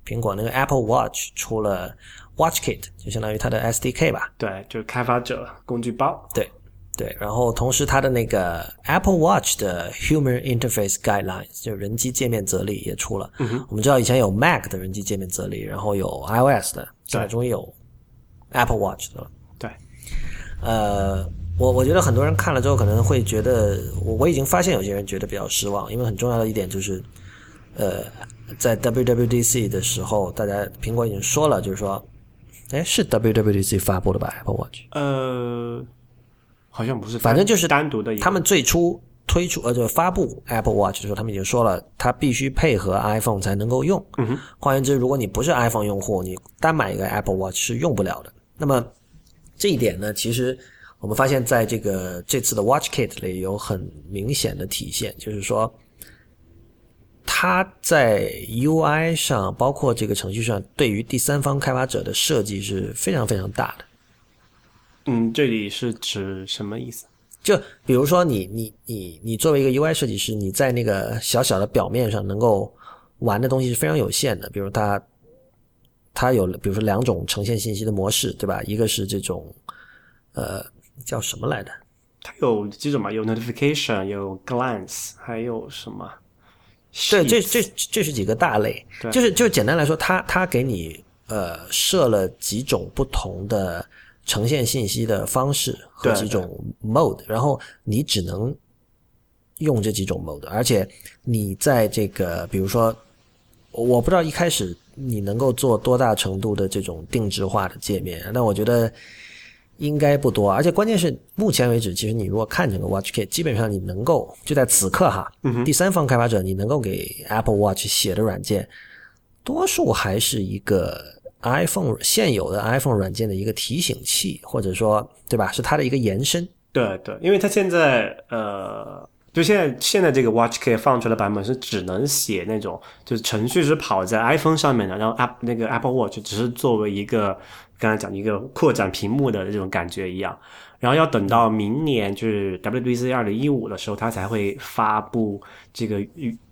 苹果那个 Apple Watch 出了 Watch Kit，就相当于它的 SDK 吧。对，就是开发者工具包。对对，然后同时它的那个 Apple Watch 的 Human Interface Guidelines 就人机界面则例也出了。嗯、我们知道以前有 Mac 的人机界面则例，然后有 iOS 的，现在终于有 Apple Watch 的了。对，呃，我我觉得很多人看了之后可能会觉得，我我已经发现有些人觉得比较失望，因为很重要的一点就是，呃，在 WWDC 的时候，大家苹果已经说了，就是说，哎，是 WWDC 发布的吧？Apple Watch，呃，好像不是，反正就是单独的一。他们最初推出呃，就发布 Apple Watch 的时候，他们已经说了，它必须配合 iPhone 才能够用。嗯哼。换言之，如果你不是 iPhone 用户，你单买一个 Apple Watch 是用不了的。那么这一点呢，其实我们发现在这个这次的 Watch Kit 里有很明显的体现，就是说，它在 UI 上，包括这个程序上，对于第三方开发者的设计是非常非常大的。嗯，这里是指什么意思？就比如说你你你你作为一个 UI 设计师，你在那个小小的表面上能够玩的东西是非常有限的。比如它它有比如说两种呈现信息的模式，对吧？一个是这种呃叫什么来的？它有几种嘛？有 notification，有 glance，还有什么？对，这这这是几个大类，对就是就是简单来说，它它给你呃设了几种不同的呈现信息的方式和几种 mode，然后你只能用这几种 mode，而且你在这个比如说，我不知道一开始你能够做多大程度的这种定制化的界面，但我觉得应该不多，而且关键是目前为止，其实你如果看整个 Watch Kit，基本上你能够就在此刻哈，第三方开发者你能够给 Apple Watch 写的软件，多数还是一个 iPhone 现有的 iPhone 软件的一个提醒器，或者说对吧，是它的一个延伸。对对，因为它现在呃，就现在现在这个 Watch Kit 放出来的版本是只能写那种，就是程序是跑在 iPhone 上面的，然后 App 那个 Apple Watch 只是作为一个刚才讲的一个扩展屏幕的这种感觉一样。然后要等到明年就是 WWDC 二零一五的时候，它才会发布这个，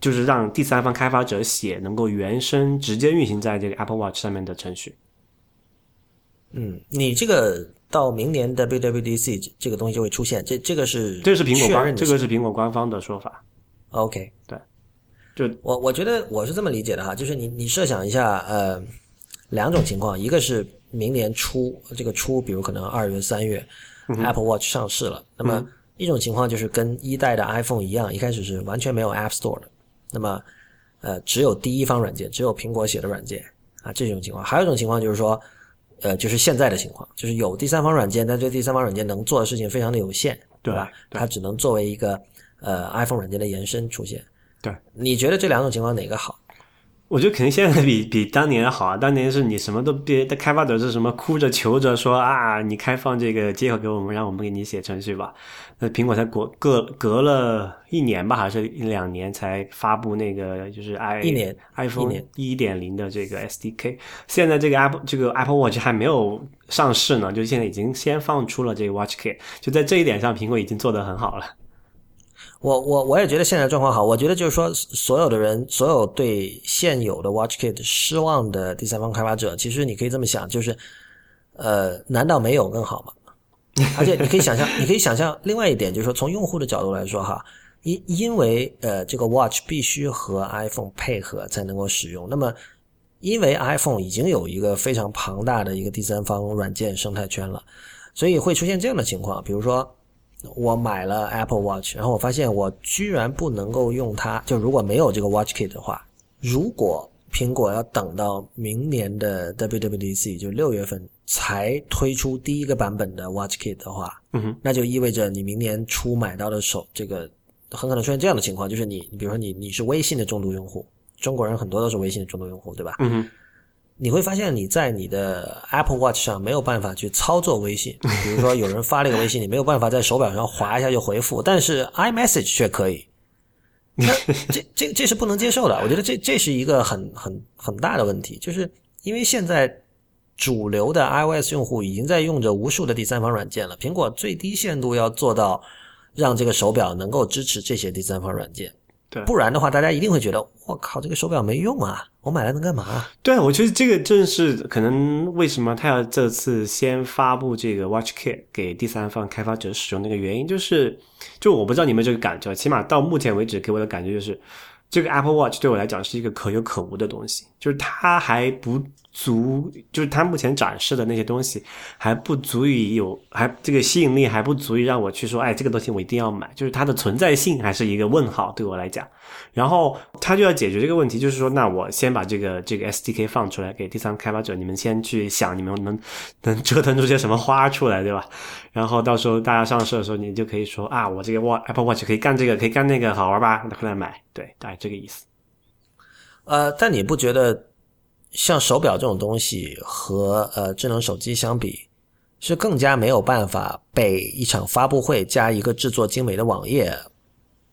就是让第三方开发者写能够原生直接运行在这个 Apple Watch 上面的程序。嗯，你这个到明年的 WWDC 这这个东西就会出现，这这个是这是苹果官，这个是苹果官方的说法。OK，对，就我我觉得我是这么理解的哈，就是你你设想一下，呃，两种情况，一个是明年初这个初，比如可能二月三月、Apple Watch 上市了，那么一种情况就是跟一代的 iPhone 一样，一开始是完全没有 App Store 的，那么呃只有第一方软件，只有苹果写的软件啊这种情况，还有一种情况就是说，呃就是现在的情况，就是有第三方软件，但这第三方软件能做的事情非常的有限，对吧？对它只能作为一个呃 iPhone 软件的延伸出现。对，你觉得这两种情况哪个好？我觉得肯定现在比 比当年好啊！当年是你什么都别的开发者是什么哭着求着说啊，你开放这个接口给我们，让我们给你写程序吧。那苹果才隔隔隔了一年吧，还是一两年才发布那个就是 i 一年 iPhone 一点零的这个 SDK。现在这个 Apple 这个 Apple Watch 还没有上市呢，就现在已经先放出了这个 Watch Kit，就在这一点上，苹果已经做得很好了。我我我也觉得现在状况好，我觉得就是说，所有的人，所有对现有的 WatchKit 失望的第三方开发者，其实你可以这么想，就是，呃，难道没有更好吗？而且你可以想象，你可以想象另外一点，就是说从用户的角度来说，哈，因因为呃这个 Watch 必须和 iPhone 配合才能够使用，那么因为 iPhone 已经有一个非常庞大的一个第三方软件生态圈了，所以会出现这样的情况，比如说。我买了 Apple Watch，然后我发现我居然不能够用它。就如果没有这个 Watch Kit 的话，如果苹果要等到明年的 WWDC 就六月份才推出第一个版本的 Watch Kit 的话，嗯哼，那就意味着你明年初买到的手这个很可能出现这样的情况，就是你，你比如说你你是微信的重度用户，中国人很多都是微信的重度用户，对吧？嗯哼，你会发现你在你的 Apple Watch 上没有办法去操作微信，比如说有人发了一个微信，你没有办法在手表上划一下就回复，但是 iMessage 却可以。那这这这是不能接受的，我觉得这这是一个很很很大的问题，就是因为现在主流的 iOS 用户已经在用着无数的第三方软件了，苹果最低限度要做到让这个手表能够支持这些第三方软件。对，不然的话，大家一定会觉得，我靠，这个手表没用啊，我买来能干嘛？对，我觉得这个正是可能为什么他要这次先发布这个 Watch Kit 给第三方开发者使用的一个原因，就是，就我不知道你们这个感觉，起码到目前为止给我的感觉就是，这个 Apple Watch 对我来讲是一个可有可无的东西，就是它还不。足就是它目前展示的那些东西还不足以有还这个吸引力还不足以让我去说哎这个东西我一定要买，就是它的存在性还是一个问号对我来讲。然后他就要解决这个问题，就是说那我先把这个这个 SDK 放出来给第三开发者，你们先去想你们能能折腾出些什么花出来，对吧？然后到时候大家上市的时候，你就可以说啊我这个 Watch Apple Watch 可以干这个可以干那个好玩吧？快来买，对，大概这个意思。呃，但你不觉得？像手表这种东西和呃智能手机相比，是更加没有办法被一场发布会加一个制作精美的网页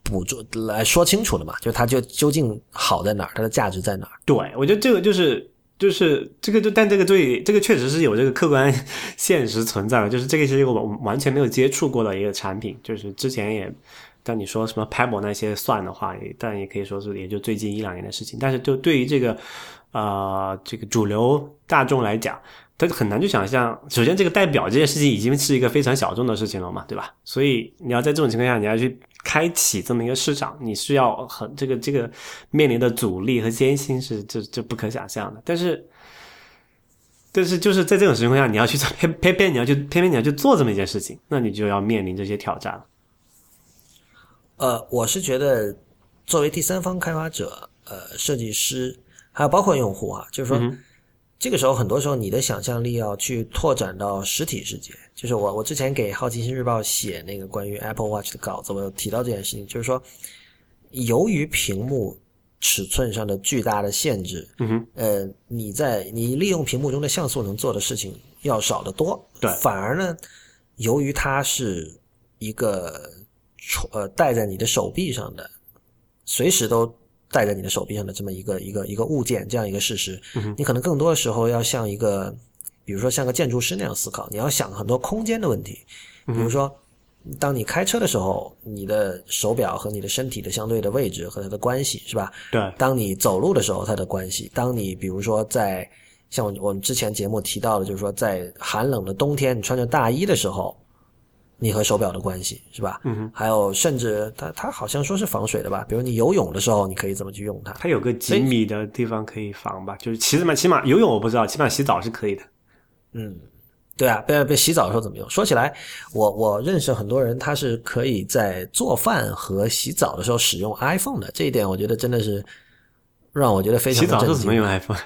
捕捉来说清楚的嘛？就它就究竟好在哪儿，它的价值在哪儿？对我觉得这个就是就是这个就但这个对这个确实是有这个客观 现实存在的，就是这个是一个我完全没有接触过的一个产品，就是之前也但你说什么 Pebble 那些算的话，但也可以说是也就最近一两年的事情，但是就对于这个。啊，这个主流大众来讲，他很难去想象。首先，这个代表这件事情已经是一个非常小众的事情了嘛，对吧？所以你要在这种情况下，你要去开启这么一个市场，你是要很这个这个面临的阻力和艰辛是这这不可想象的。但是，但是就是在这种情况下，你要去偏偏偏你要去偏偏你要去做这么一件事情，那你就要面临这些挑战了。呃，我是觉得作为第三方开发者，呃，设计师。还有包括用户啊，就是说，这个时候很多时候你的想象力要去拓展到实体世界。就是我我之前给好奇心日报写那个关于 Apple Watch 的稿子，我有提到这件事情，就是说，由于屏幕尺寸上的巨大的限制，嗯哼，呃，你在你利用屏幕中的像素能做的事情要少得多。对，反而呢，由于它是一个呃戴在你的手臂上的，随时都。戴在你的手臂上的这么一个一个一个物件，这样一个事实，你可能更多的时候要像一个，比如说像个建筑师那样思考，你要想很多空间的问题。比如说，当你开车的时候，你的手表和你的身体的相对的位置和它的关系，是吧？对。当你走路的时候，它的关系；当你比如说在像我们之前节目提到的，就是说在寒冷的冬天，你穿着大衣的时候。你和手表的关系是吧？嗯哼。还有，甚至它它好像说是防水的吧？比如你游泳的时候，你可以怎么去用它？它有个几米的地方可以防吧？就是起码起码游泳我不知道，起码洗澡是可以的。嗯，对啊，别别洗澡的时候怎么用？说起来，我我认识很多人，他是可以在做饭和洗澡的时候使用 iPhone 的。这一点我觉得真的是让我觉得非常。洗澡是怎么用 iPhone？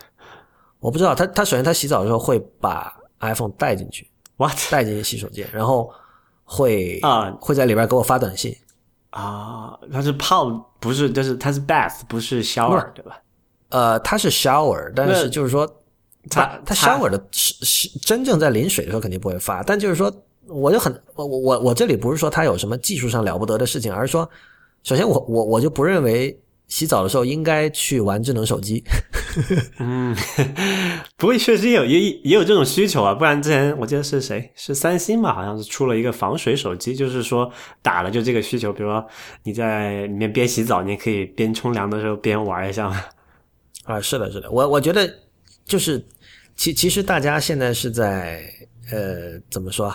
我不知道，他他首先他洗澡的时候会把 iPhone 带进去，what 带进去洗手间，然后。会啊，会在里边给我发短信啊。他是泡，不是，就是他是 bath，不是 shower，对吧？呃，他是 shower，但是就是说，他他 shower 的是是真正在淋水的时候肯定不会发。但就是说，我就很我我我这里不是说他有什么技术上了不得的事情，而是说，首先我我我就不认为。洗澡的时候应该去玩智能手机。嗯，不过确实有也也有这种需求啊，不然之前我记得是谁是三星吧，好像是出了一个防水手机，就是说打了就这个需求，比如说你在里面边洗澡，你可以边冲凉的时候边玩一下。啊，是的，是的，我我觉得就是其其实大家现在是在呃怎么说，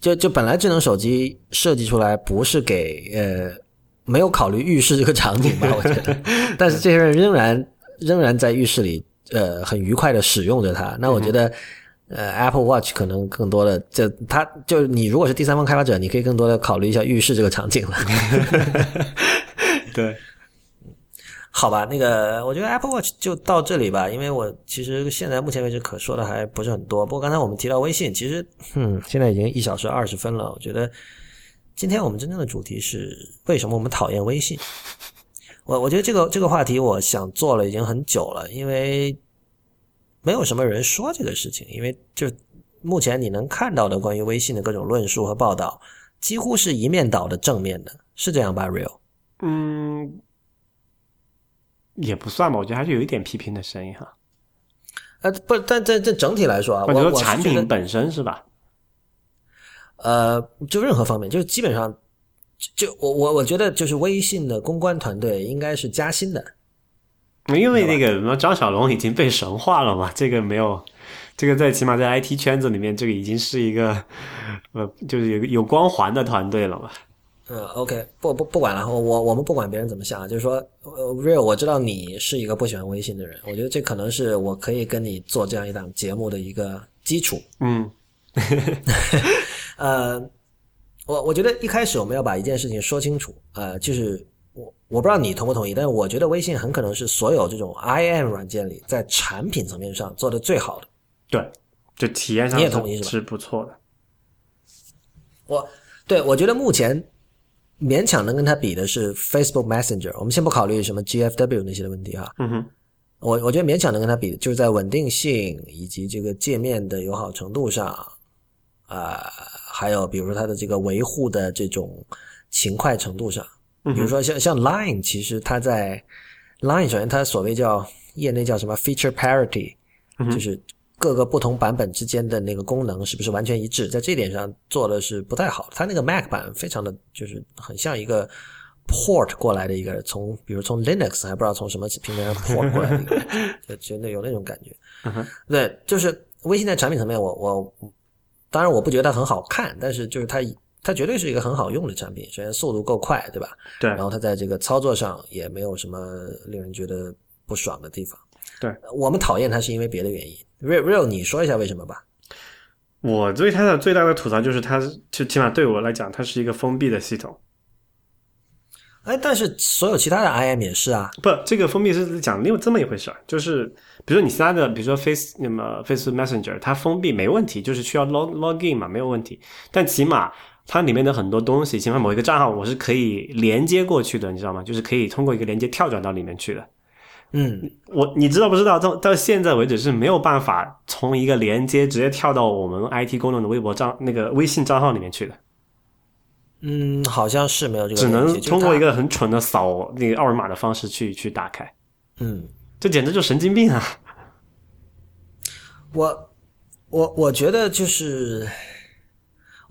就就本来智能手机设计出来不是给呃。没有考虑浴室这个场景吧，我觉得，但是这些人仍然仍然在浴室里，呃，很愉快的使用着它。那我觉得，呃，Apple Watch 可能更多的，就它就你如果是第三方开发者，你可以更多的考虑一下浴室这个场景了。对，好吧，那个我觉得 Apple Watch 就到这里吧，因为我其实现在目前为止可说的还不是很多。不过刚才我们提到微信，其实，嗯，现在已经一小时二十分了，我觉得。今天我们真正的主题是为什么我们讨厌微信？我我觉得这个这个话题我想做了已经很久了，因为没有什么人说这个事情，因为就目前你能看到的关于微信的各种论述和报道，几乎是一面倒的正面的，是这样吧？Real，嗯，也不算吧，我觉得还是有一点批评的声音哈。呃，不，但这这整体来说啊，我觉得产品本身是吧？呃，就任何方面，就是基本上，就就我我我觉得，就是微信的公关团队应该是加薪的。因为那个什么张小龙已经被神化了嘛，这个没有，这个在起码在 IT 圈子里面，这个已经是一个呃，就是有有光环的团队了嘛。嗯，OK，不不不管了，我我我们不管别人怎么想，就是说呃，Real，我知道你是一个不喜欢微信的人，我觉得这可能是我可以跟你做这样一档节目的一个基础。嗯 呃，我我觉得一开始我们要把一件事情说清楚，呃，就是我我不知道你同不同意，但是我觉得微信很可能是所有这种 IM 软件里在产品层面上做的最好的。对，就体验上你也同意是吧是不错的。我对我觉得目前勉强能跟它比的是 Facebook Messenger。我们先不考虑什么 GFW 那些的问题哈，嗯哼，我我觉得勉强能跟它比，就是在稳定性以及这个界面的友好程度上，啊、还有比如说它的这个维护的这种勤快程度上，比如说像像 Line，其实它在 Line 首先它所谓叫业内叫什么 feature parity，、就是各个不同版本之间的那个功能是不是完全一致，在这点上做的是不太好。它那个 Mac 版非常的就是很像一个 port 过来的一个，从比如从 Linux 还不知道从什么平台上 port 过来的一个，就真的有那种感觉。对，就是微信在产品层面我，我当然我不觉得它很好看，但是就是它它绝对是一个很好用的产品。首先速度够快，对吧？对然后它在这个操作上也没有什么令人觉得不爽的地方。对，我们讨厌它是因为别的原因。Real Real，你说一下为什么吧？我对它的最大的吐槽就是它，就起码对我来讲，它是一个封闭的系统。哎，但是所有其他的 IM 也是啊。不，这个封闭是讲另这么一回事儿，就是比如说你其他的，比如说 Face 那么 Facebook Messenger，它封闭没问题，就是需要 log login 嘛，没有问题。但起码它里面的很多东西，起码某一个账号我是可以连接过去的，你知道吗？就是可以通过一个连接跳转到里面去的。嗯，我你知道不知道？到到现在为止是没有办法从一个连接直接跳到我们 IT 功能的微博账那个微信账号里面去的，嗯，好像是没有这个只，能通过一个个很蠢的扫那个二维码的方式去去打开，嗯，这简直就神经病啊！我我我觉得就是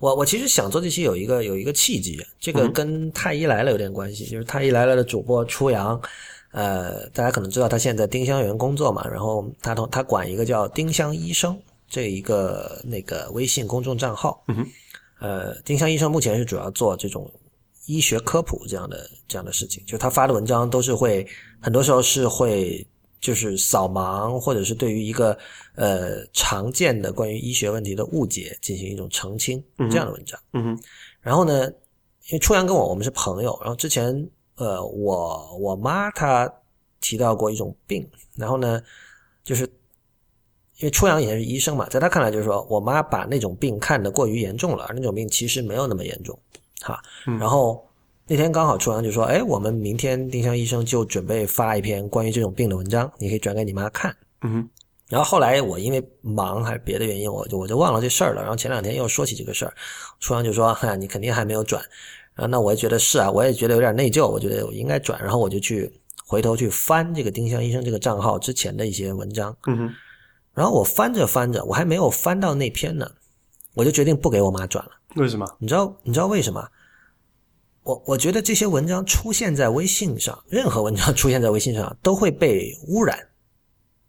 我我其实想做这期有一个有一个契机，这个跟太医来了有点关系，就是太医来了的主播初阳。呃，大家可能知道他现在在丁香园工作嘛，然后他同他管一个叫丁香医生这一个那个微信公众账号。呃，丁香医生目前是主要做这种医学科普这样的这样的事情，就他发的文章都是会很多时候是会就是扫盲，或者是对于一个呃常见的关于医学问题的误解进行一种澄清这样的文章。嗯哼，然后呢，因为初阳跟我我们是朋友，然后之前呃我我妈她提到过一种病，然后呢就是因为初阳以前是医生嘛，在他看来就是说我妈把那种病看得过于严重了，而那种病其实没有那么严重，哈。然后那天刚好初阳就说，哎，我们明天丁香医生就准备发一篇关于这种病的文章，你可以转给你妈看。嗯哼，然后后来我因为忙还是别的原因，我就我就忘了这事儿了。然后前两天又说起这个事儿，初阳就说：“哈，你肯定还没有转。”然后那我也觉得是啊，我也觉得有点内疚，我觉得我应该转。然后我就去回头去翻这个丁香医生这个账号之前的一些文章。嗯哼，然后我翻着翻着，我还没有翻到那篇呢，我就决定不给我妈转了。为什么？你知道你知道为什么？我我觉得这些文章出现在微信上，任何文章出现在微信上都会被污染。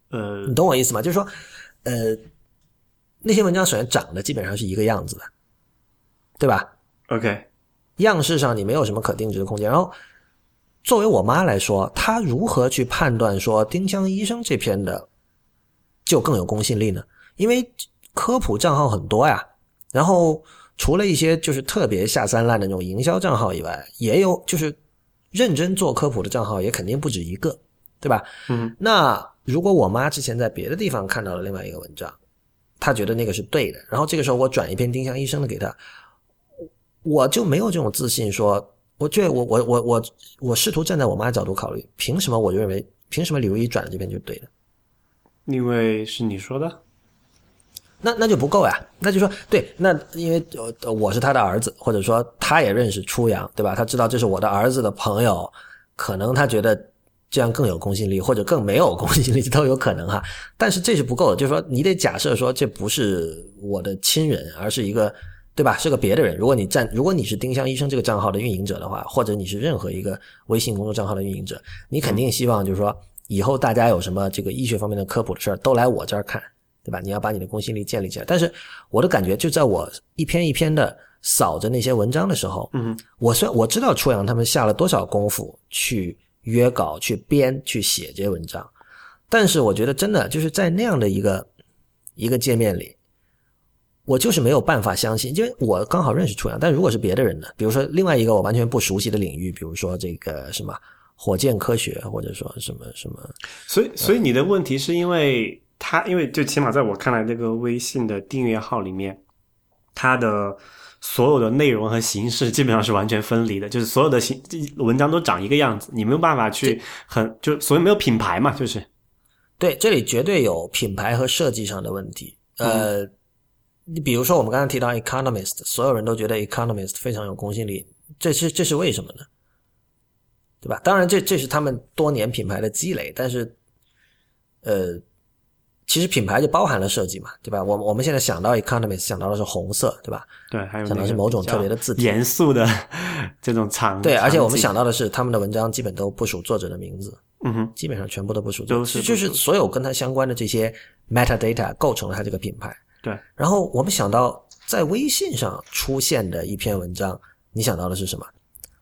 呃你懂我意思吗？就是说，呃，那些文章首先长得基本上是一个样子的，对吧？，OK，样式上你没有什么可定制的空间。然后，作为我妈来说，她如何去判断说丁香医生这篇的就更有公信力呢？因为科普账号很多呀，然后除了一些就是特别下三滥的那种营销账号以外，也有就是认真做科普的账号也肯定不止一个，对吧？嗯，那如果我妈之前在别的地方看到了另外一个文章，她觉得那个是对的，然后这个时候我转一篇丁香医生的给她，我就没有这种自信说，我这我我我我我试图站在我妈角度考虑，凭什么我就认为凭什么李如一转的这篇就是对的？因为是你说的，那那就不够呀。那就说对，那因为呃我是他的儿子，或者说他也认识初阳，对吧？他知道这是我的儿子的朋友，可能他觉得这样更有公信力，或者更没有公信力 都有可能哈。但是这是不够的，就是说你得假设说这不是我的亲人，而是一个对吧？是个别的人。如果你站，如果你是丁香医生这个账号的运营者的话，或者你是任何一个微信公众账号的运营者，你肯定希望就是说以后大家有什么这个医学方面的科普的事儿，都来我这儿看。对吧？你要把你的公信力建立起来。但是我的感觉，就在我一篇一篇的扫着那些文章的时候，嗯，我虽然我知道初阳他们下了多少功夫去约稿、去编、去写这些文章，但是我觉得真的就是在那样的一个一个界面里，我就是没有办法相信，因为我刚好认识初阳。但如果是别的人呢？比如说另外一个我完全不熟悉的领域，比如说这个什么火箭科学，或者说什么什么，所以所以你的问题是因为。他因为就起码在我看来，这个微信的订阅号里面，它的所有的内容和形式基本上是完全分离的，就是所有的形文章都长一个样子，你没有办法去很就所以没有品牌嘛，就是对，这里绝对有品牌和设计上的问题。呃，你比如说我们刚才提到 Economist，所有人都觉得 Economist 非常有公信力，这是这是为什么呢？对吧？当然，这这是他们多年品牌的积累，但是呃。其实品牌就包含了设计嘛，对吧？我我们现在想到 Economist 想到的是红色，对吧？对，还有想到是某种特别的字体，严肃的这种场。对，而且我们想到的是他们的文章基本都不署作者的名字，嗯哼，基本上全部都不署，就是就是所有跟它相关的这些 metadata 构成了它这个品牌。对，然后我们想到在微信上出现的一篇文章，你想到的是什么？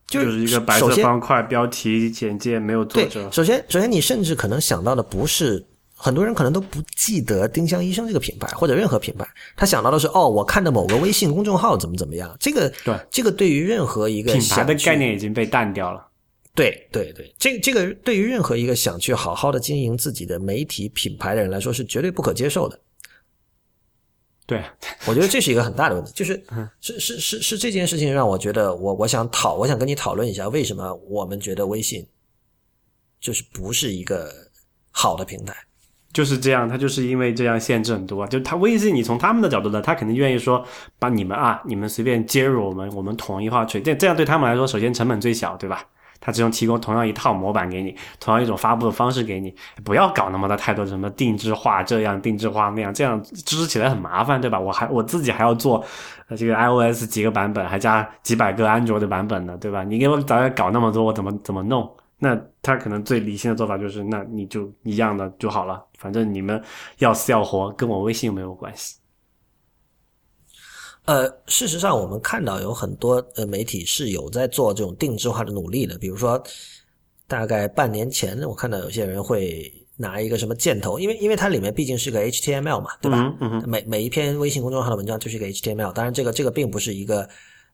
就是一个白色方块，标题简介没有作者。首先，首先你甚至可能想到的不是。很多人可能都不记得丁香医生这个品牌或者任何品牌，他想到的是哦，我看的某个微信公众号怎么怎么样。这个对，这个对于任何一个品牌的概念已经被淡掉了。对对对，这这个对于任何一个想去好好的经营自己的媒体品牌的人来说是绝对不可接受的。对，我觉得这是一个很大的问题，就是是是是是这件事情让我觉得我我想讨我想跟你讨论一下，为什么我们觉得微信就是不是一个好的平台。就是这样，他就是因为这样限制很多。就他微信，你从他们的角度呢，他肯定愿意说，把你们啊，你们随便接入我们，我们统一化去。这这样对他们来说，首先成本最小，对吧？他只用提供同样一套模板给你，同样一种发布的方式给你，不要搞那么的太多什么定制化，这样定制化那样，这样支持起来很麻烦，对吧？我还我自己还要做这个 iOS 几个版本，还加几百个安卓的版本呢，对吧？你给我早搞那么多，我怎么怎么弄？那他可能最理性的做法就是，那你就一样的就好了，反正你们要死要活，跟我微信没有关系。呃，事实上，我们看到有很多呃媒体是有在做这种定制化的努力的，比如说，大概半年前，我看到有些人会拿一个什么箭头，因为因为它里面毕竟是个 HTML 嘛，对吧？每每一篇微信公众号的文章就是一个 HTML，当然这个这个并不是一个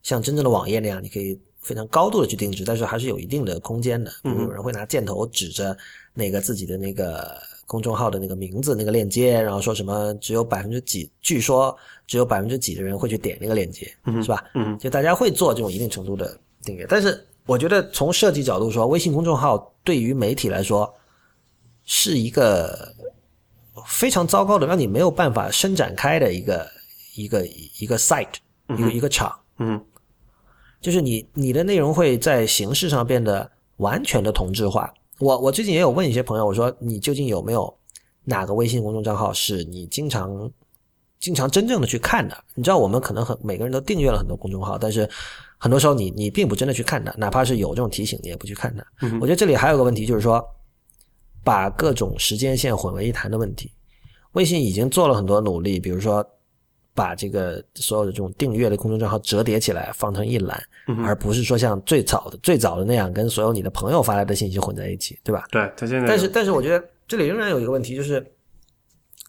像真正的网页那样，你可以。非常高度的去定制，但是还是有一定的空间的。比如有人会拿箭头指着那个自己的那个公众号的那个名字、那个链接，然后说什么只有百分之几，据说只有百分之几的人会去点那个链接，是吧？嗯，就大家会做这种一定程度的订阅。但是我觉得从设计角度说，微信公众号对于媒体来说是一个非常糟糕的，让你没有办法伸展开的一个一个一个 site，一个一个场。嗯。就是你你的内容会在形式上变得完全的同质化。我我最近也有问一些朋友，我说你究竟有没有哪个微信公众账号是你经常经常真正的去看的？你知道我们可能很每个人都订阅了很多公众号，但是很多时候你你并不真的去看它，哪怕是有这种提醒，你也不去看的。我觉得这里还有个问题，就是说把各种时间线混为一谈的问题。微信已经做了很多努力，比如说。把这个所有的这种订阅的公众账号折叠起来放成一栏，而不是说像最早的最早的那样跟所有你的朋友发来的信息混在一起，对吧？对，他现在。但是，但是我觉得这里仍然有一个问题，就是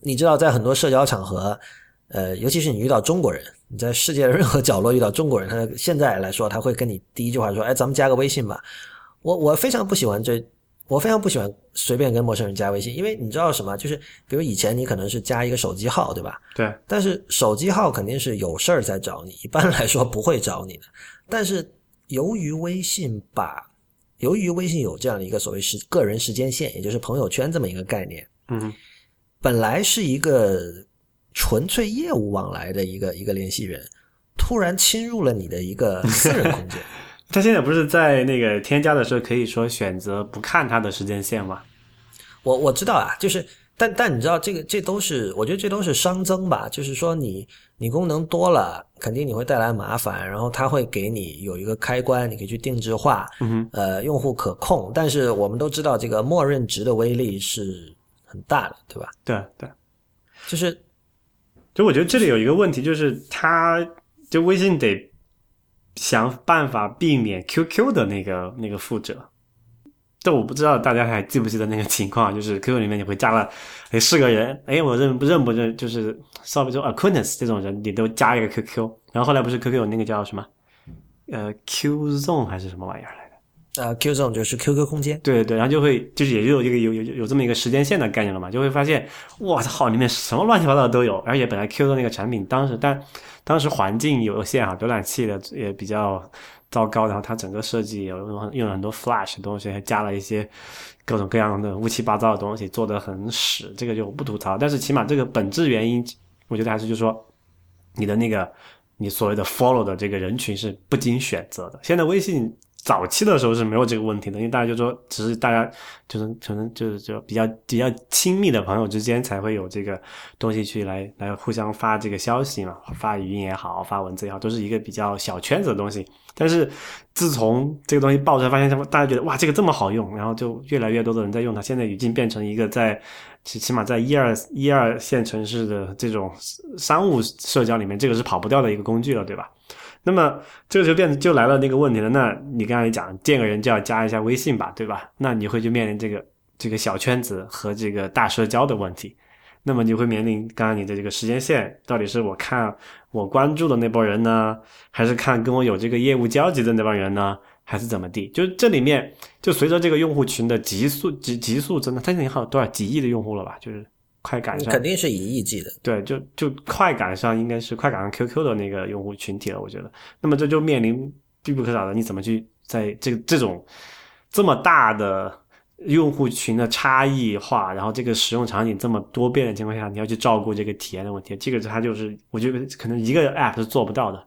你知道，在很多社交场合，呃，尤其是你遇到中国人，你在世界的任何角落遇到中国人，他现在来说，他会跟你第一句话说：“哎，咱们加个微信吧。”我我非常不喜欢这。我非常不喜欢随便跟陌生人加微信，因为你知道什么？就是比如以前你可能是加一个手机号，对吧？对。但是手机号肯定是有事儿才找你，一般来说不会找你的。但是由于微信把，由于微信有这样的一个所谓时个人时间线，也就是朋友圈这么一个概念，嗯，本来是一个纯粹业务往来的一个一个联系人，突然侵入了你的一个私人空间。他现在不是在那个添加的时候可以说选择不看他的时间线吗？我我知道啊，就是但但你知道这个这都是我觉得这都是熵增吧，就是说你你功能多了，肯定你会带来麻烦，然后它会给你有一个开关，你可以去定制化，嗯，呃，用户可控。但是我们都知道这个默认值的威力是很大的，对吧？对对，就是就我觉得这里有一个问题，就是他就微信得想办法避免 QQ 的那个那个覆辙。这我不知道大家还记不记得那个情况，就是 QQ 里面你会加了哎是个人，哎我认不认不认，就是稍微说 acquaintance 这种人，你都加一个 QQ，然后后来不是 QQ 有那个叫什么呃 Q Zone 还是什么玩意儿来啊？，Q Zone 就是 QQ 空间，对对对，然后就会就是也就有一个有有有这么一个时间线的概念了嘛，就会发现我操里面什么乱七八糟的都有，而且本来 Q 的那个产品当时但当时环境有限啊，浏览器的也比较糟糕，然后它整个设计有用用了很多 Flash 的东西，还加了一些各种各样的乌七八糟的东西，做的很屎，这个就不吐槽。但是起码这个本质原因，我觉得还是就是说你的那个你所谓的 follow 的这个人群是不经选择的。现在微信。早期的时候是没有这个问题的，因为大家就说，只是大家就是可能就是就比较比较亲密的朋友之间才会有这个东西去来来互相发这个消息嘛，发语音也好，发文字也好，都是一个比较小圈子的东西。但是自从这个东西爆出来，发现大家觉得哇，这个这么好用，然后就越来越多的人在用它。现在已经变成一个在起起码在一二一二线城市的这种商务社交里面，这个是跑不掉的一个工具了，对吧？那么这个就变就来了那个问题了。那你刚才讲见个人就要加一下微信吧，对吧？那你会就面临这个这个小圈子和这个大社交的问题。那么你会面临刚刚你的这个时间线，到底是我看我关注的那波人呢，还是看跟我有这个业务交集的那帮人呢，还是怎么地？就这里面就随着这个用户群的急速急急速增长，它已经好多少几亿的用户了吧？就是。快赶上肯定是一亿计的，对，就就快赶上，应该是快赶上 QQ 的那个用户群体了，我觉得。那么这就面临必不可少的，你怎么去在这个这种这么大的用户群的差异化，然后这个使用场景这么多变的情况下，你要去照顾这个体验的问题，这个它就是我觉得可能一个 App 是做不到的。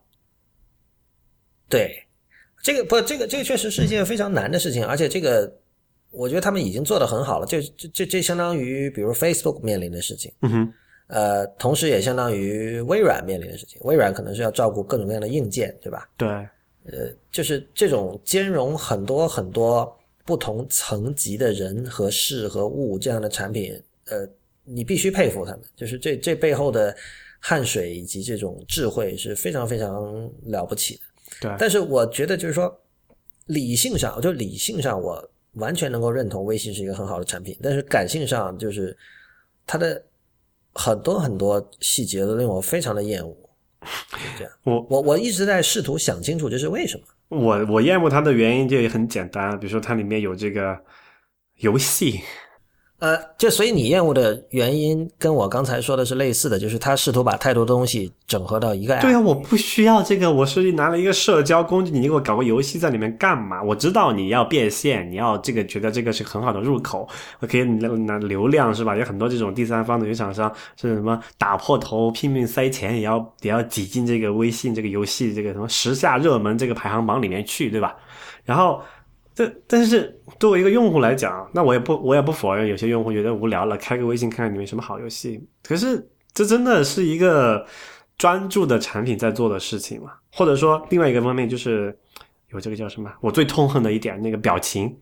对，这个不，这个这个确实是一件非常难的事情，而且这个。我觉得他们已经做得很好了，这这这这相当于比如 Facebook 面临的事情，嗯哼，呃，同时也相当于微软面临的事情。微软可能是要照顾各种各样的硬件，对吧？对，呃，就是这种兼容很多很多不同层级的人和事和物这样的产品，呃，你必须佩服他们，就是这这背后的汗水以及这种智慧是非常非常了不起的。对，但是我觉得就是说，理性上，就理性上我。完全能够认同微信是一个很好的产品，但是感性上就是它的很多很多细节都令我非常的厌恶。这样，我我我一直在试图想清楚这是为什么。我我厌恶它的原因就也很简单，比如说它里面有这个游戏。呃，就所以你厌恶的原因跟我刚才说的是类似的，就是他试图把太多东西整合到一个。对啊，我不需要这个，我是拿了一个社交工具，你给我搞个游戏在里面干嘛？我知道你要变现，你要这个觉得这个是很好的入口，我可以拿流量是吧？有很多这种第三方的游戏厂商是什么打破头拼命塞钱，也要也要挤进这个微信这个游戏这个什么时下热门这个排行榜里面去，对吧？然后。但是作为一个用户来讲，那我也不我也不否认，有些用户觉得无聊了，开个微信看看里面什么好游戏。可是这真的是一个专注的产品在做的事情吗？或者说另外一个方面就是有这个叫什么？我最痛恨的一点，那个表情。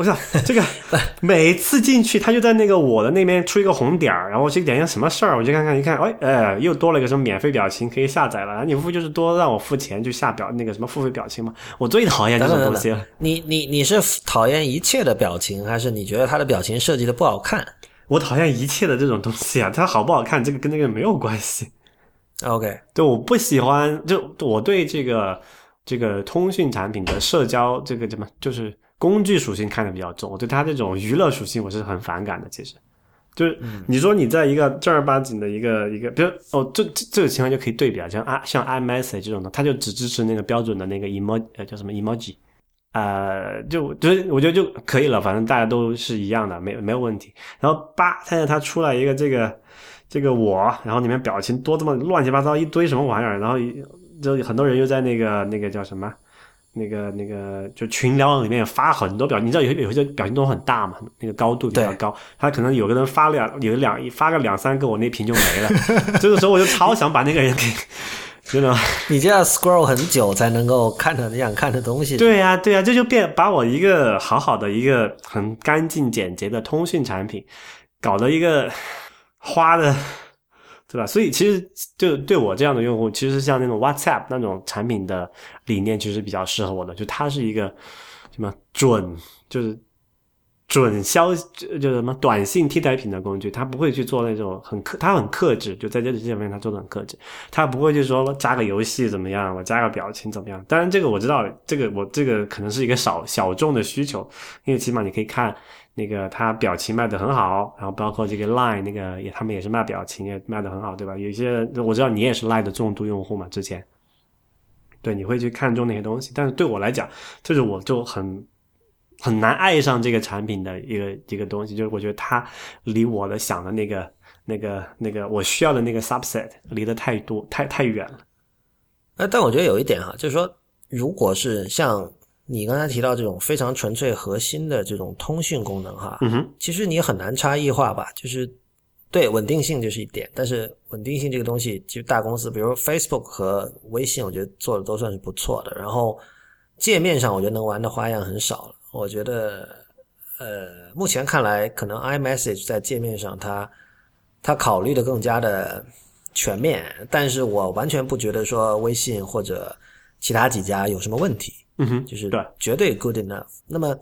我操，这个 每次进去，他就在那个我的那边出一个红点儿，然后我去点一下什么事儿，我就看看一看，哎哎，又多了一个什么免费表情可以下载了。你不就是多让我付钱去下表那个什么付费表情吗？我最讨厌这种东西了。你你你是讨厌一切的表情，还是你觉得他的表情设计的不好看？我讨厌一切的这种东西啊，它好不好看，这个跟那个没有关系。OK，对，我不喜欢，就我对这个这个通讯产品的社交这个什么就是。工具属性看的比较重，我对它这种娱乐属性我是很反感的。其实，就是你说你在一个正儿八经的一个一个，比如哦，这这这个情况就可以对比啊，像啊像 iMessage 这种的，它就只支持那个标准的那个 emoji，呃，叫什么 emoji，呃，就就是我觉得就可以了，反正大家都是一样的，没没有问题。然后叭，现在它出来一个这个这个我，然后里面表情多这么乱七八糟一堆什么玩意儿，然后就很多人又在那个那个叫什么？那个那个就群聊里面发很多表情，你知道有有些表情都很大嘛，那个高度比较高，他可能有个人发两有两发个两三个，我那屏就没了。这个时候我就超想把那个人给，真的，你就要 scroll 很久才能够看到你想看的东西。对呀对呀，这就变把我一个好好的一个很干净简洁的通讯产品，搞得一个花的。对吧？所以其实就对我这样的用户，其实像那种 WhatsApp 那种产品的理念，其实比较适合我的。就它是一个什么准，就是准消，就什么短信替代品的工具。它不会去做那种很克，它很克制。就在这这方面，它做的很克制。它不会就说加个游戏怎么样，我加个表情怎么样。当然，这个我知道，这个我这个可能是一个少小众的需求，因为起码你可以看。那个他表情卖的很好，然后包括这个 Line 那个也他们也是卖表情也卖的很好，对吧？有些我知道你也是 Line 的重度用户嘛，之前，对，你会去看中那些东西。但是对我来讲，就是我就很很难爱上这个产品的一个一个东西，就是我觉得它离我的想的那个那个那个我需要的那个 subset 离得太多太太远了。呃，但我觉得有一点哈，就是说，如果是像。你刚才提到这种非常纯粹核心的这种通讯功能，哈，嗯哼，其实你很难差异化吧？就是对稳定性就是一点，但是稳定性这个东西，其实大公司，比如 Facebook 和微信，我觉得做的都算是不错的。然后界面上，我觉得能玩的花样很少了。我觉得，呃，目前看来，可能 iMessage 在界面上，它它考虑的更加的全面，但是我完全不觉得说微信或者其他几家有什么问题。嗯哼，就是对，绝对 good enough。那么，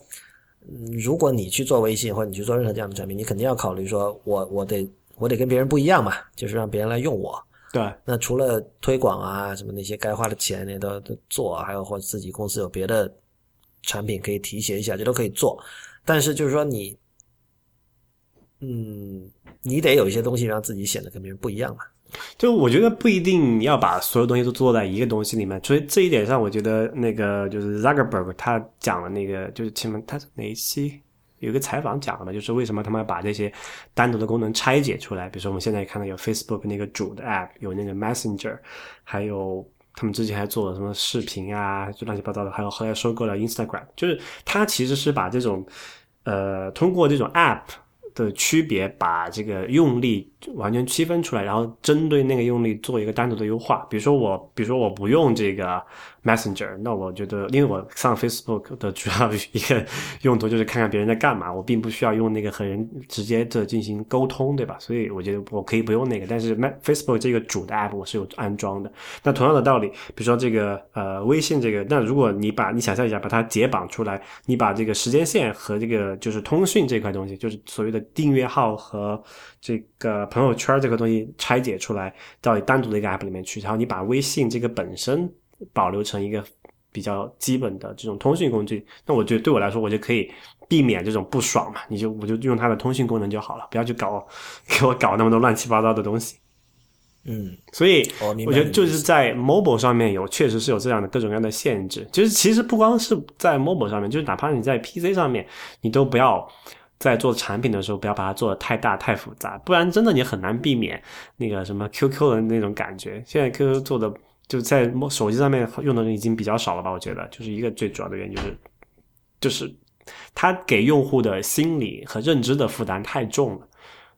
如果你去做微信或者你去做任何这样的产品，你肯定要考虑说，我我得我得跟别人不一样嘛，就是让别人来用我。对，那除了推广啊什么那些该花的钱那都都做，还有或者自己公司有别的产品可以提携一下，这都可以做。但是就是说你，嗯，你得有一些东西让自己显得跟别人不一样嘛。就我觉得不一定要把所有东西都做在一个东西里面，所以这一点上，我觉得那个就是 Zuckerberg 他讲的那个，就是前面他哪一期有个采访讲的嘛，就是为什么他们要把这些单独的功能拆解出来。比如说我们现在看到有 Facebook 那个主的 App，有那个 Messenger，还有他们之前还做了什么视频啊，就乱七八糟的，还有后来收购了 Instagram，就是他其实是把这种呃通过这种 App。的区别，把这个用力完全区分出来，然后针对那个用力做一个单独的优化。比如说我，比如说我不用这个 Messenger，那我觉得，因为我上 Facebook 的主要一个用途就是看看别人在干嘛，我并不需要用那个和人直接的进行沟通，对吧？所以我觉得我可以不用那个。但是 Facebook 这个主的 App 我是有安装的。那同样的道理，比如说这个呃微信这个，那如果你把你想象一下，把它解绑出来，你把这个时间线和这个就是通讯这块东西，就是所谓的。订阅号和这个朋友圈这个东西拆解出来，到单独的一个 app 里面去，然后你把微信这个本身保留成一个比较基本的这种通讯工具，那我觉得对我来说，我就可以避免这种不爽嘛。你就我就用它的通讯功能就好了，不要去搞 给我搞那么多乱七八糟的东西。嗯，所以我觉得就是在 mobile 上面有确实是有这样的各种各样的限制。就是其实不光是在 mobile 上面，就是哪怕你在 PC 上面，你都不要。在做产品的时候，不要把它做的太大太复杂，不然真的你很难避免那个什么 QQ 的那种感觉。现在 QQ 做的就在手机上面用的人已经比较少了吧？我觉得就是一个最主要的原因就是，就是它给用户的心理和认知的负担太重了。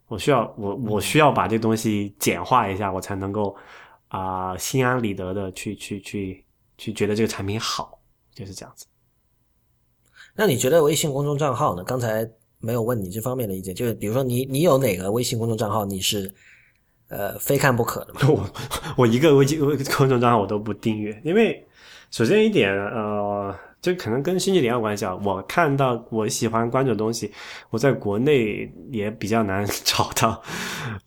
我需要我我需要把这东西简化一下，我才能够啊心安理得的去去去去觉得这个产品好，就是这样子。那你觉得微信公众账号呢？刚才。没有问你这方面的意见，就是比如说你你有哪个微信公众账号你是呃非看不可的嘛？我我一个微信公众账号我都不订阅，因为首先一点呃，这可能跟兴趣点有关系啊。我看到我喜欢关注的东西，我在国内也比较难 找到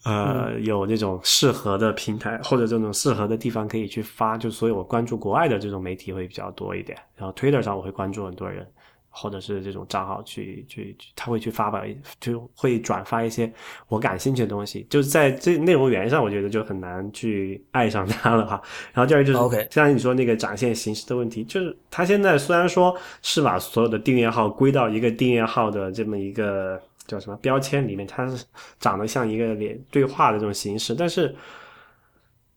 呃有那种适合的平台或者这种适合的地方可以去发，就所以我关注国外的这种媒体会比较多一点。然后 Twitter 上我会关注很多人。或者是这种账号去去，他会去发表，就会转发一些我感兴趣的东西，就是在这内容源上，我觉得就很难去爱上它了哈。然后第二就是 OK 像你说那个展现形式的问题，就是他现在虽然说是把所有的订阅号归到一个订阅号的这么一个叫什么标签里面，它是长得像一个连对话的这种形式，但是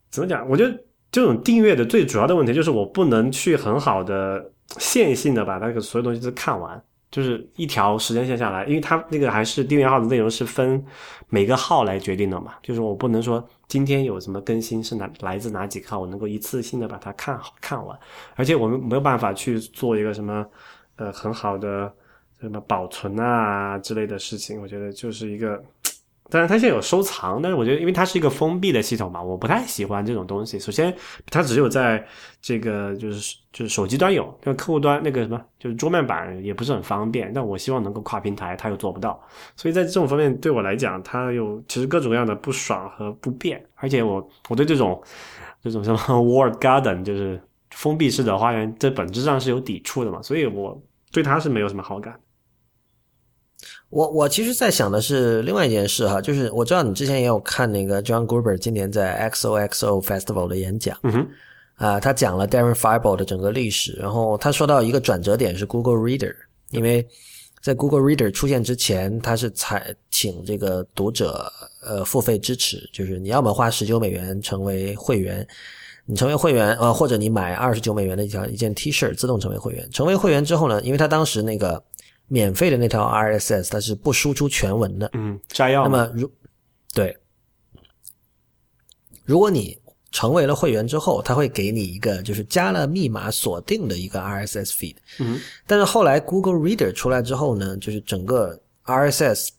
怎么讲？我觉得这种订阅的最主要的问题就是我不能去很好的线性的把那个所有东西都看完，就是一条时间线下来，因为它那个还是订阅号的内容是分每个号来决定的嘛，就是我不能说今天有什么更新是哪来自哪几个号，我能够一次性的把它看好看完，而且我们没有办法去做一个什么呃很好的什么保存啊之类的事情，我觉得就是一个。但是，它现在有收藏，但是我觉得，因为它是一个封闭的系统嘛，我不太喜欢这种东西。首先，它只有在这个就是就是手机端有，那客户端那个什么就是桌面版也不是很方便。但我希望能够跨平台，它又做不到，所以在这种方面对我来讲，它有其实各种各样的不爽和不便。而且我我对这种这种什么 World Garden 就是封闭式的花园，这本质上是有抵触的嘛，所以我对它是没有什么好感。我我其实在想的是另外一件事哈，就是我知道你之前也有看那个 John Gruber 今年在 XOXO Festival 的演讲，嗯哼，啊，他讲了 Darren Fireball 的整个历史，然后他说到一个转折点是 Google Reader，因为在 Google Reader 出现之前，他是采请这个读者呃付费支持，就是你要么花十九美元成为会员，你成为会员呃，或者你买二十九美元的一条一件 T 恤自动成为会员。成为会员之后呢，因为他当时那个免费的那条 RSS 它是不输出全文的，嗯，摘要。那么如对，如果你成为了会员之后，他会给你一个就是加了密码锁定的一个 RSS feed。嗯，但是后来 Google Reader 出来之后呢，就是整个 RSS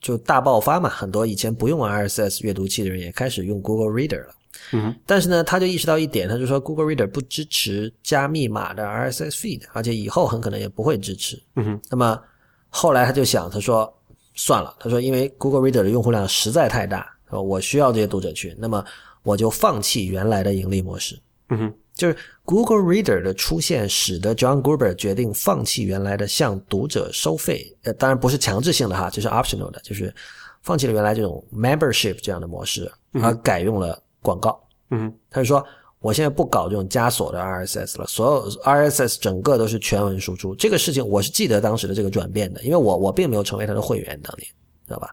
就大爆发嘛，很多以前不用 RSS 阅读器的人也开始用 Google Reader 了。嗯但是呢，他就意识到一点，他就说 Google Reader 不支持加密码的 RSS feed，而且以后很可能也不会支持。嗯哼，那么后来他就想，他说算了，他说因为 Google Reader 的用户量实在太大，呃我需要这些读者群，那么我就放弃原来的盈利模式。嗯哼，就是 Google Reader 的出现，使得 John Gruber 决定放弃原来的向读者收费，呃，当然不是强制性的哈，这是 optional 的，就是放弃了原来这种 membership 这样的模式，而改用了广告。嗯，他就说，我现在不搞这种枷锁的 RSS 了，所有 RSS 整个都是全文输出。这个事情我是记得当时的这个转变的，因为我我并没有成为他的会员当年，知道吧？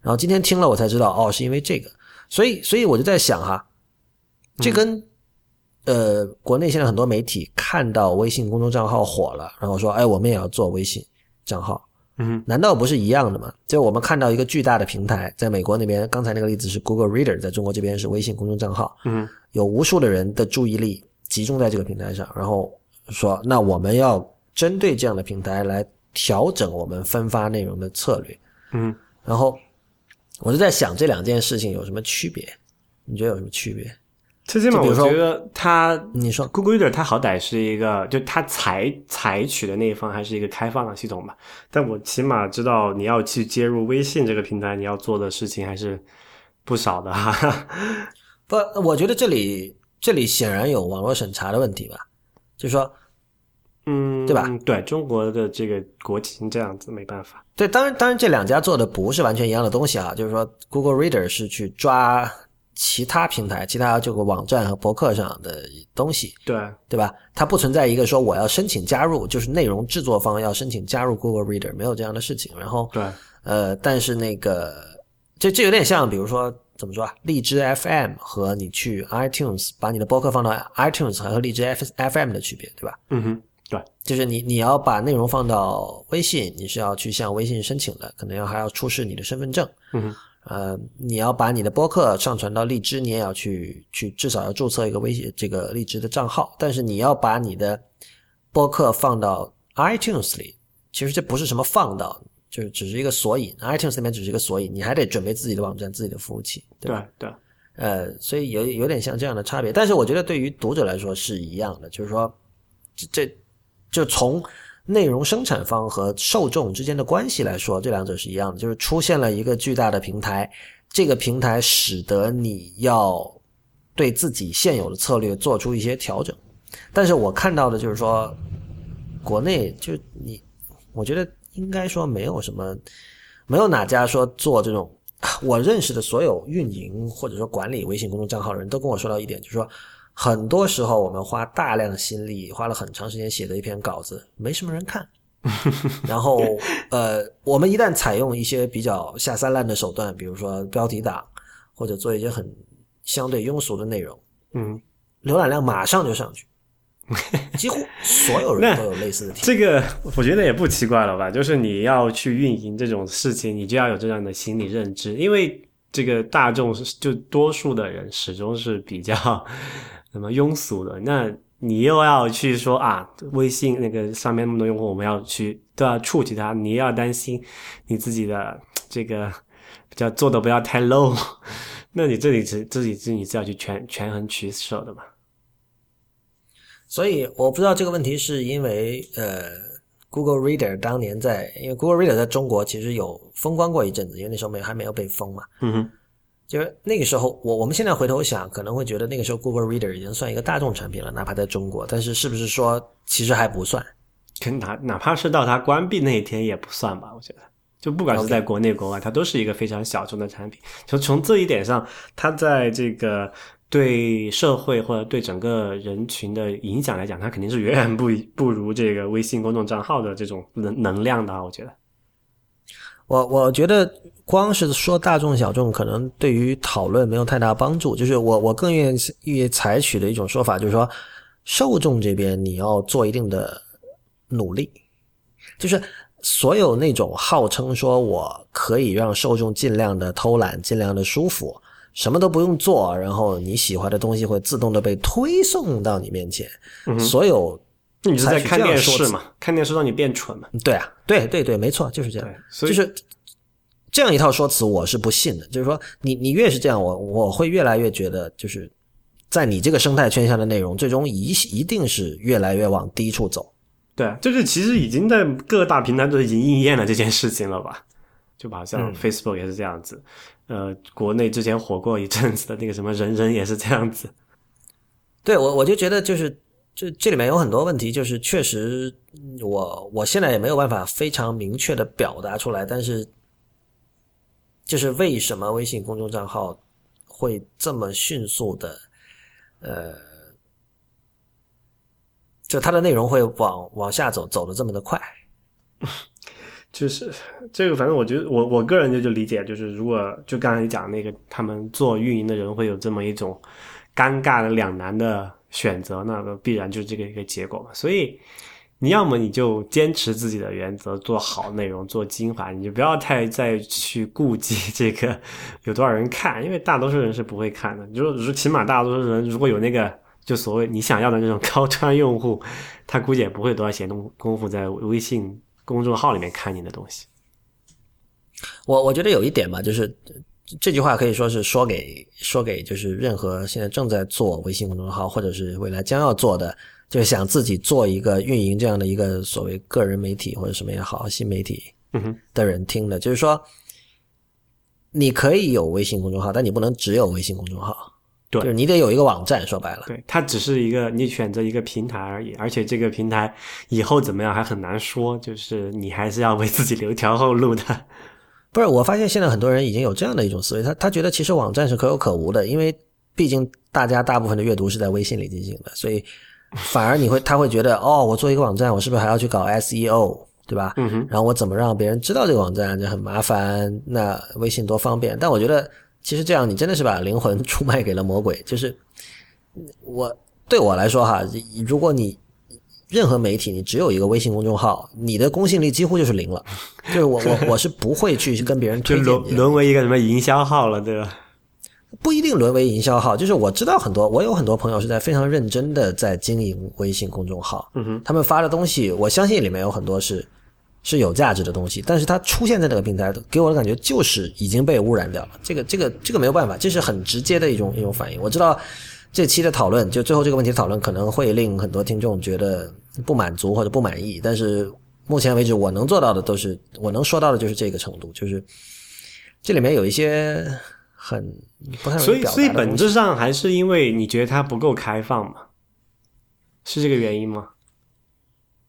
然后今天听了我才知道，哦，是因为这个，所以所以我就在想哈，这跟、呃国内现在很多媒体看到微信公众账号火了，然后说，哎，我们也要做微信账号，嗯，难道不是一样的吗？就我们看到一个巨大的平台，在美国那边，刚才那个例子是 Google Reader，在中国这边是微信公众账号，嗯，有无数的人的注意力集中在这个平台上，然后说，那我们要针对这样的平台来调整我们分发内容的策略。嗯，然后我就在想这两件事情有什么区别？你觉得有什么区别？最起码我觉得它你说 Google Reader 它好歹是一个，就它采采取的那一方还是一个开放的系统吧。但我起码知道你要去接入微信这个平台，你要做的事情还是不少的哈。不，我觉得这里这里显然有网络审查的问题吧，就是说，嗯，对吧？对中国的这个国情这样子，没办法。对，当然当然这两家做的不是完全一样的东西啊，就是说 Google Reader 是去抓其他平台、其他这个网站和博客上的东西，对，对吧？它不存在一个说我要申请加入，就是内容制作方要申请加入 Google Reader，没有这样的事情。然后，对，呃，但是那个这这有点像，比如说怎么说啊？荔枝 FM 和你去 iTunes 把你的博客放到 iTunes 和荔枝 F FM 的区别，对吧？嗯哼，对，就是你你要把内容放到微信，你是要去向微信申请的，可能要还要出示你的身份证。嗯哼，呃，你要把你的播客上传到荔枝，你也要去去至少要注册一个微信这个荔枝的账号。但是你要把你的播客放到 iTunes 里，其实这不是什么放到，就是只是一个索引，iTunes 里面只是一个索引，你还得准备自己的网站、自己的服务器，对吧？对，对，呃，所以有有点像这样的差别，但是我觉得对于读者来说是一样的，就是说，这这就从内容生产方和受众之间的关系来说，这两者是一样的，就是出现了一个巨大的平台，这个平台使得你要对自己现有的策略做出一些调整，但是我看到的就是说，国内就你我觉得应该说没有什么，没有哪家说做这种。我认识的所有运营或者说管理微信公众账号的人都跟我说到一点，就是说，很多时候我们花大量心力，花了很长时间写的一篇稿子，没什么人看。然后，呃，我们一旦采用一些比较下三滥的手段，比如说标题党，或者做一些很相对庸俗的内容，嗯，浏览量马上就上去，几乎所有人 都有类似的。这个我觉得也不奇怪了吧？就是你要去运营这种事情，你就要有这样的心理认知，因为这个大众是就多数的人始终是比较什么庸俗的，那。你又要去说啊，微信那个上面那么多用户，我们要去都要触及它，你要担心你自己的这个比较做的不要太 low，那你这里是自己自己是要去权权衡取舍的嘛？所以我不知道这个问题是因为呃，Google Reader 当年在，因为 Google Reader 在中国其实有风光过一阵子，因为那时候没还没有被封嘛。嗯哼。就是那个时候，我我们现在回头想，可能会觉得那个时候 Google Reader 已经算一个大众产品了，哪怕在中国。但是是不是说其实还不算？哪哪怕是到它关闭那一天也不算吧？我觉得，就不管是在国内国外，它都是一个非常小众的产品。就从这一点上，它在这个对社会或者对整个人群的影响来讲，它肯定是远远不不如这个微信公众账号的这种能能量的。我觉得，我我觉得。光是说大众小众，可能对于讨论没有太大帮助。就是我我更愿意采取的一种说法，就是说受众这边你要做一定的努力。就是所有那种号称说我可以让受众尽量的偷懒、尽量的舒服，什么都不用做，然后你喜欢的东西会自动的被推送到你面前。所有你是在看电视嘛？看电视让你变蠢嘛？对啊，对对对，没错，就是这样。就是。这样一套说辞我是不信的，就是说你你越是这样，我我会越来越觉得，就是在你这个生态圈下的内容，最终一一定是越来越往低处走。对，就是其实已经在各大平台都已经应验了这件事情了吧？就好像 Facebook 也是这样子，呃，国内之前火过一阵子的那个什么人人也是这样子。对我我就觉得就是这这里面有很多问题，就是确实我我现在也没有办法非常明确的表达出来，但是。就是为什么微信公众账号会这么迅速的，呃，就它的内容会往往下走，走的这么的快？就是这个，反正我觉得我我个人就就理解，就是如果就刚才你讲那个，他们做运营的人会有这么一种尴尬的两难的选择，那个必然就是这个一个结果嘛，所以。你要么你就坚持自己的原则，做好内容，做精华，你就不要太再去顾及这个有多少人看，因为大多数人是不会看的。你说，说起码大多数人如果有那个就所谓你想要的那种 高端用户，他估计也不会多少闲动功夫在微信公众号里面看你的东西。我我觉得有一点吧，就是这句话可以说是说给说给就是任何现在正在做微信公众号或者是未来将要做的。就想自己做一个运营这样的一个所谓个人媒体或者什么也好新媒体的人听的，就是说，你可以有微信公众号，但你不能只有微信公众号，对，就是你得有一个网站。说白了，对，它只是一个你选择一个平台而已，而且这个平台以后怎么样还很难说，就是你还是要为自己留一条后路的。不是，我发现现在很多人已经有这样的一种思维，他他觉得其实网站是可有可无的，因为毕竟大家大部分的阅读是在微信里进行的，所以。反而你会，他会觉得哦，我做一个网站，我是不是还要去搞 SEO，对吧？嗯哼。然后我怎么让别人知道这个网站就很麻烦。那微信多方便，但我觉得其实这样你真的是把灵魂出卖给了魔鬼。就是我对我来说哈，如果你任何媒体你只有一个微信公众号，你的公信力几乎就是零了。就是我我 我是不会去跟别人推荐，沦沦为一个什么营销号了，对吧？不一定沦为营销号，就是我知道很多，我有很多朋友是在非常认真的在经营微信公众号，嗯哼，他们发的东西，我相信里面有很多是是有价值的东西，但是它出现在这个平台，给我的感觉就是已经被污染掉了。这个这个这个没有办法，这是很直接的一种一种反应。我知道这期的讨论，就最后这个问题的讨论，可能会令很多听众觉得不满足或者不满意，但是目前为止我能做到的都是我能说到的就是这个程度，就是这里面有一些。很不太所以所以本质上还是因为你觉得它不够开放嘛？是这个原因吗？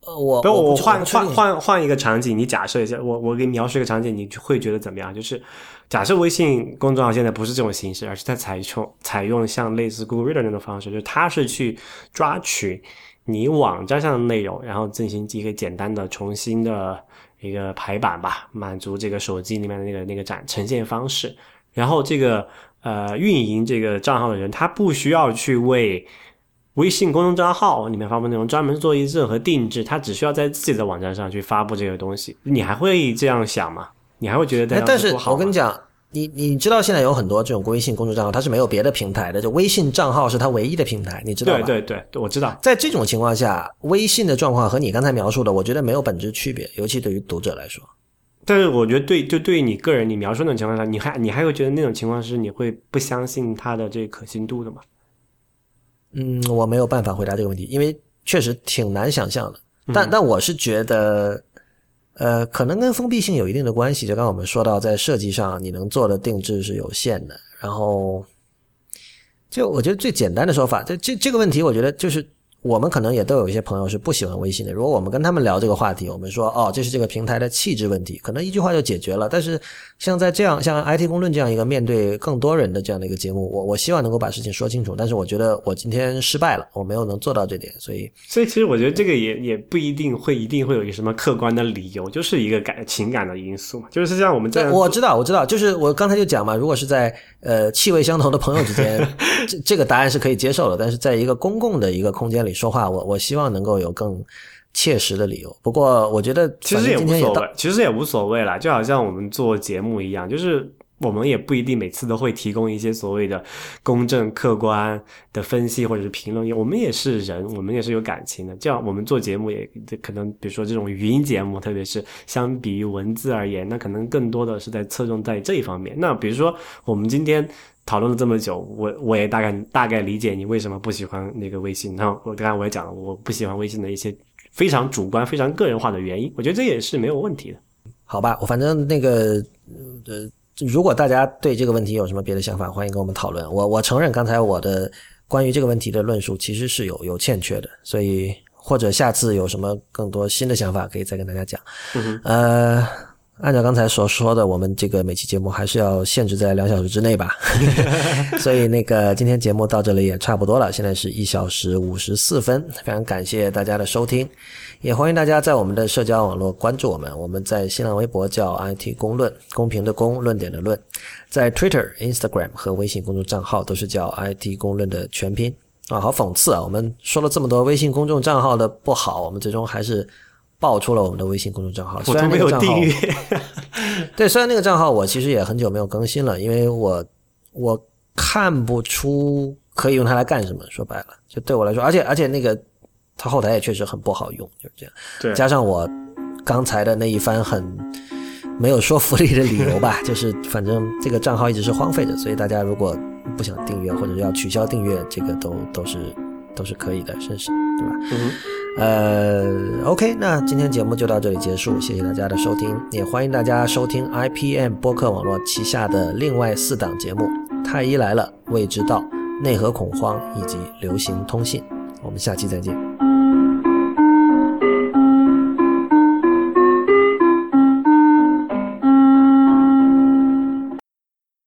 呃，我不，我换换换换一个场景，你假设一下，我我给你描述一个场景，你会觉得怎么样？就是假设微信公众号现在不是这种形式，而是它采用采用像类似 Google Reader 那种方式，就是它是去抓取你网站上的内容，然后进行一个简单的重新的一个排版吧，满足这个手机里面的那个那个展呈现方式。然后这个呃运营这个账号的人，他不需要去为微信公众账号里面发布内容专门做一任何定制，他只需要在自己的网站上去发布这个东西。你还会这样想吗？你还会觉得但是我跟你讲，你你知道现在有很多这种微信公众账号，它是没有别的平台的，就微信账号是它唯一的平台，你知道吧？对对对，对我知道。在这种情况下，微信的状况和你刚才描述的，我觉得没有本质区别，尤其对于读者来说。但是我觉得对，就对于你个人，你描述那种情况下，你还你还会觉得那种情况是你会不相信它的这个可信度的吗？嗯，我没有办法回答这个问题，因为确实挺难想象的。嗯但但我是觉得，呃，可能跟封闭性有一定的关系。就刚刚我们说到，在设计上你能做的定制是有限的。然后，就我觉得最简单的说法，这这这个问题，我觉得就是我们可能也都有一些朋友是不喜欢微信的。如果我们跟他们聊这个话题，我们说哦，这是这个平台的气质问题，可能一句话就解决了。但是像在这样像 IT 公论这样一个面对更多人的这样的一个节目，我我希望能够把事情说清楚。但是我觉得我今天失败了，我没有能做到这点，所以所以其实我觉得这个也也不一定会一定会有一个什么客观的理由，就是一个感情感的因素嘛。就是像我们这样，我知道，我知道，就是我刚才就讲嘛，如果是在呃气味相投的朋友之间，这这个答案是可以接受的。但是在一个公共的一个空间里说话，我我希望能够有更切实的理由。不过我觉得其实也无所谓，其实也无所谓啦，就好像我们做节目一样，就是我们也不一定每次都会提供一些所谓的公正客观的分析或者是评论，我们也是人，我们也是有感情的。这样我们做节目也可能，比如说这种语音节目，特别是相比于文字而言，那可能更多的是在侧重在这一方面。那比如说我们今天。讨论了这么久，我我也大概大概理解你为什么不喜欢那个微信。然后我刚才我也讲了，我不喜欢微信的一些非常主观、非常个人化的原因。我觉得这也是没有问题的。好吧，我反正那个呃，如果大家对这个问题有什么别的想法，欢迎跟我们讨论。我我承认刚才我的关于这个问题的论述其实是有有欠缺的，所以或者下次有什么更多新的想法，可以再跟大家讲。嗯呃，按照刚才所说的，我们这个每期节目还是要限制在两小时之内吧。所以那个今天节目到这里也差不多了，现在是一小时五十四分，非常感谢大家的收听，也欢迎大家在我们的社交网络关注我们。我们在新浪微博叫 IT 公论，公平的公，论点的论，在 Twitter、Instagram 和微信公众账号都是叫 IT 公论的全拼。啊，好讽刺啊！我们说了这么多微信公众账号的不好，我们最终还是爆出了我们的微信公众账号。虽然那个账号订阅，对，虽然那个账号我其实也很久没有更新了，因为我我看不出可以用它来干什么。说白了，就对我来说，而且而且那个它后台也确实很不好用，就是这样。对加上我刚才的那一番很没有说服力的理由吧，就是反正这个账号一直是荒废着，所以大家如果不想订阅或者要取消订阅，这个都都是都是可以的，是是，对吧？嗯呃，OK，那今天节目就到这里结束，谢谢大家的收听，也欢迎大家收听 IPM 播客网络旗下的另外四档节目《太医来了》《未知道》《内核恐慌》以及《流行通信》，我们下期再见。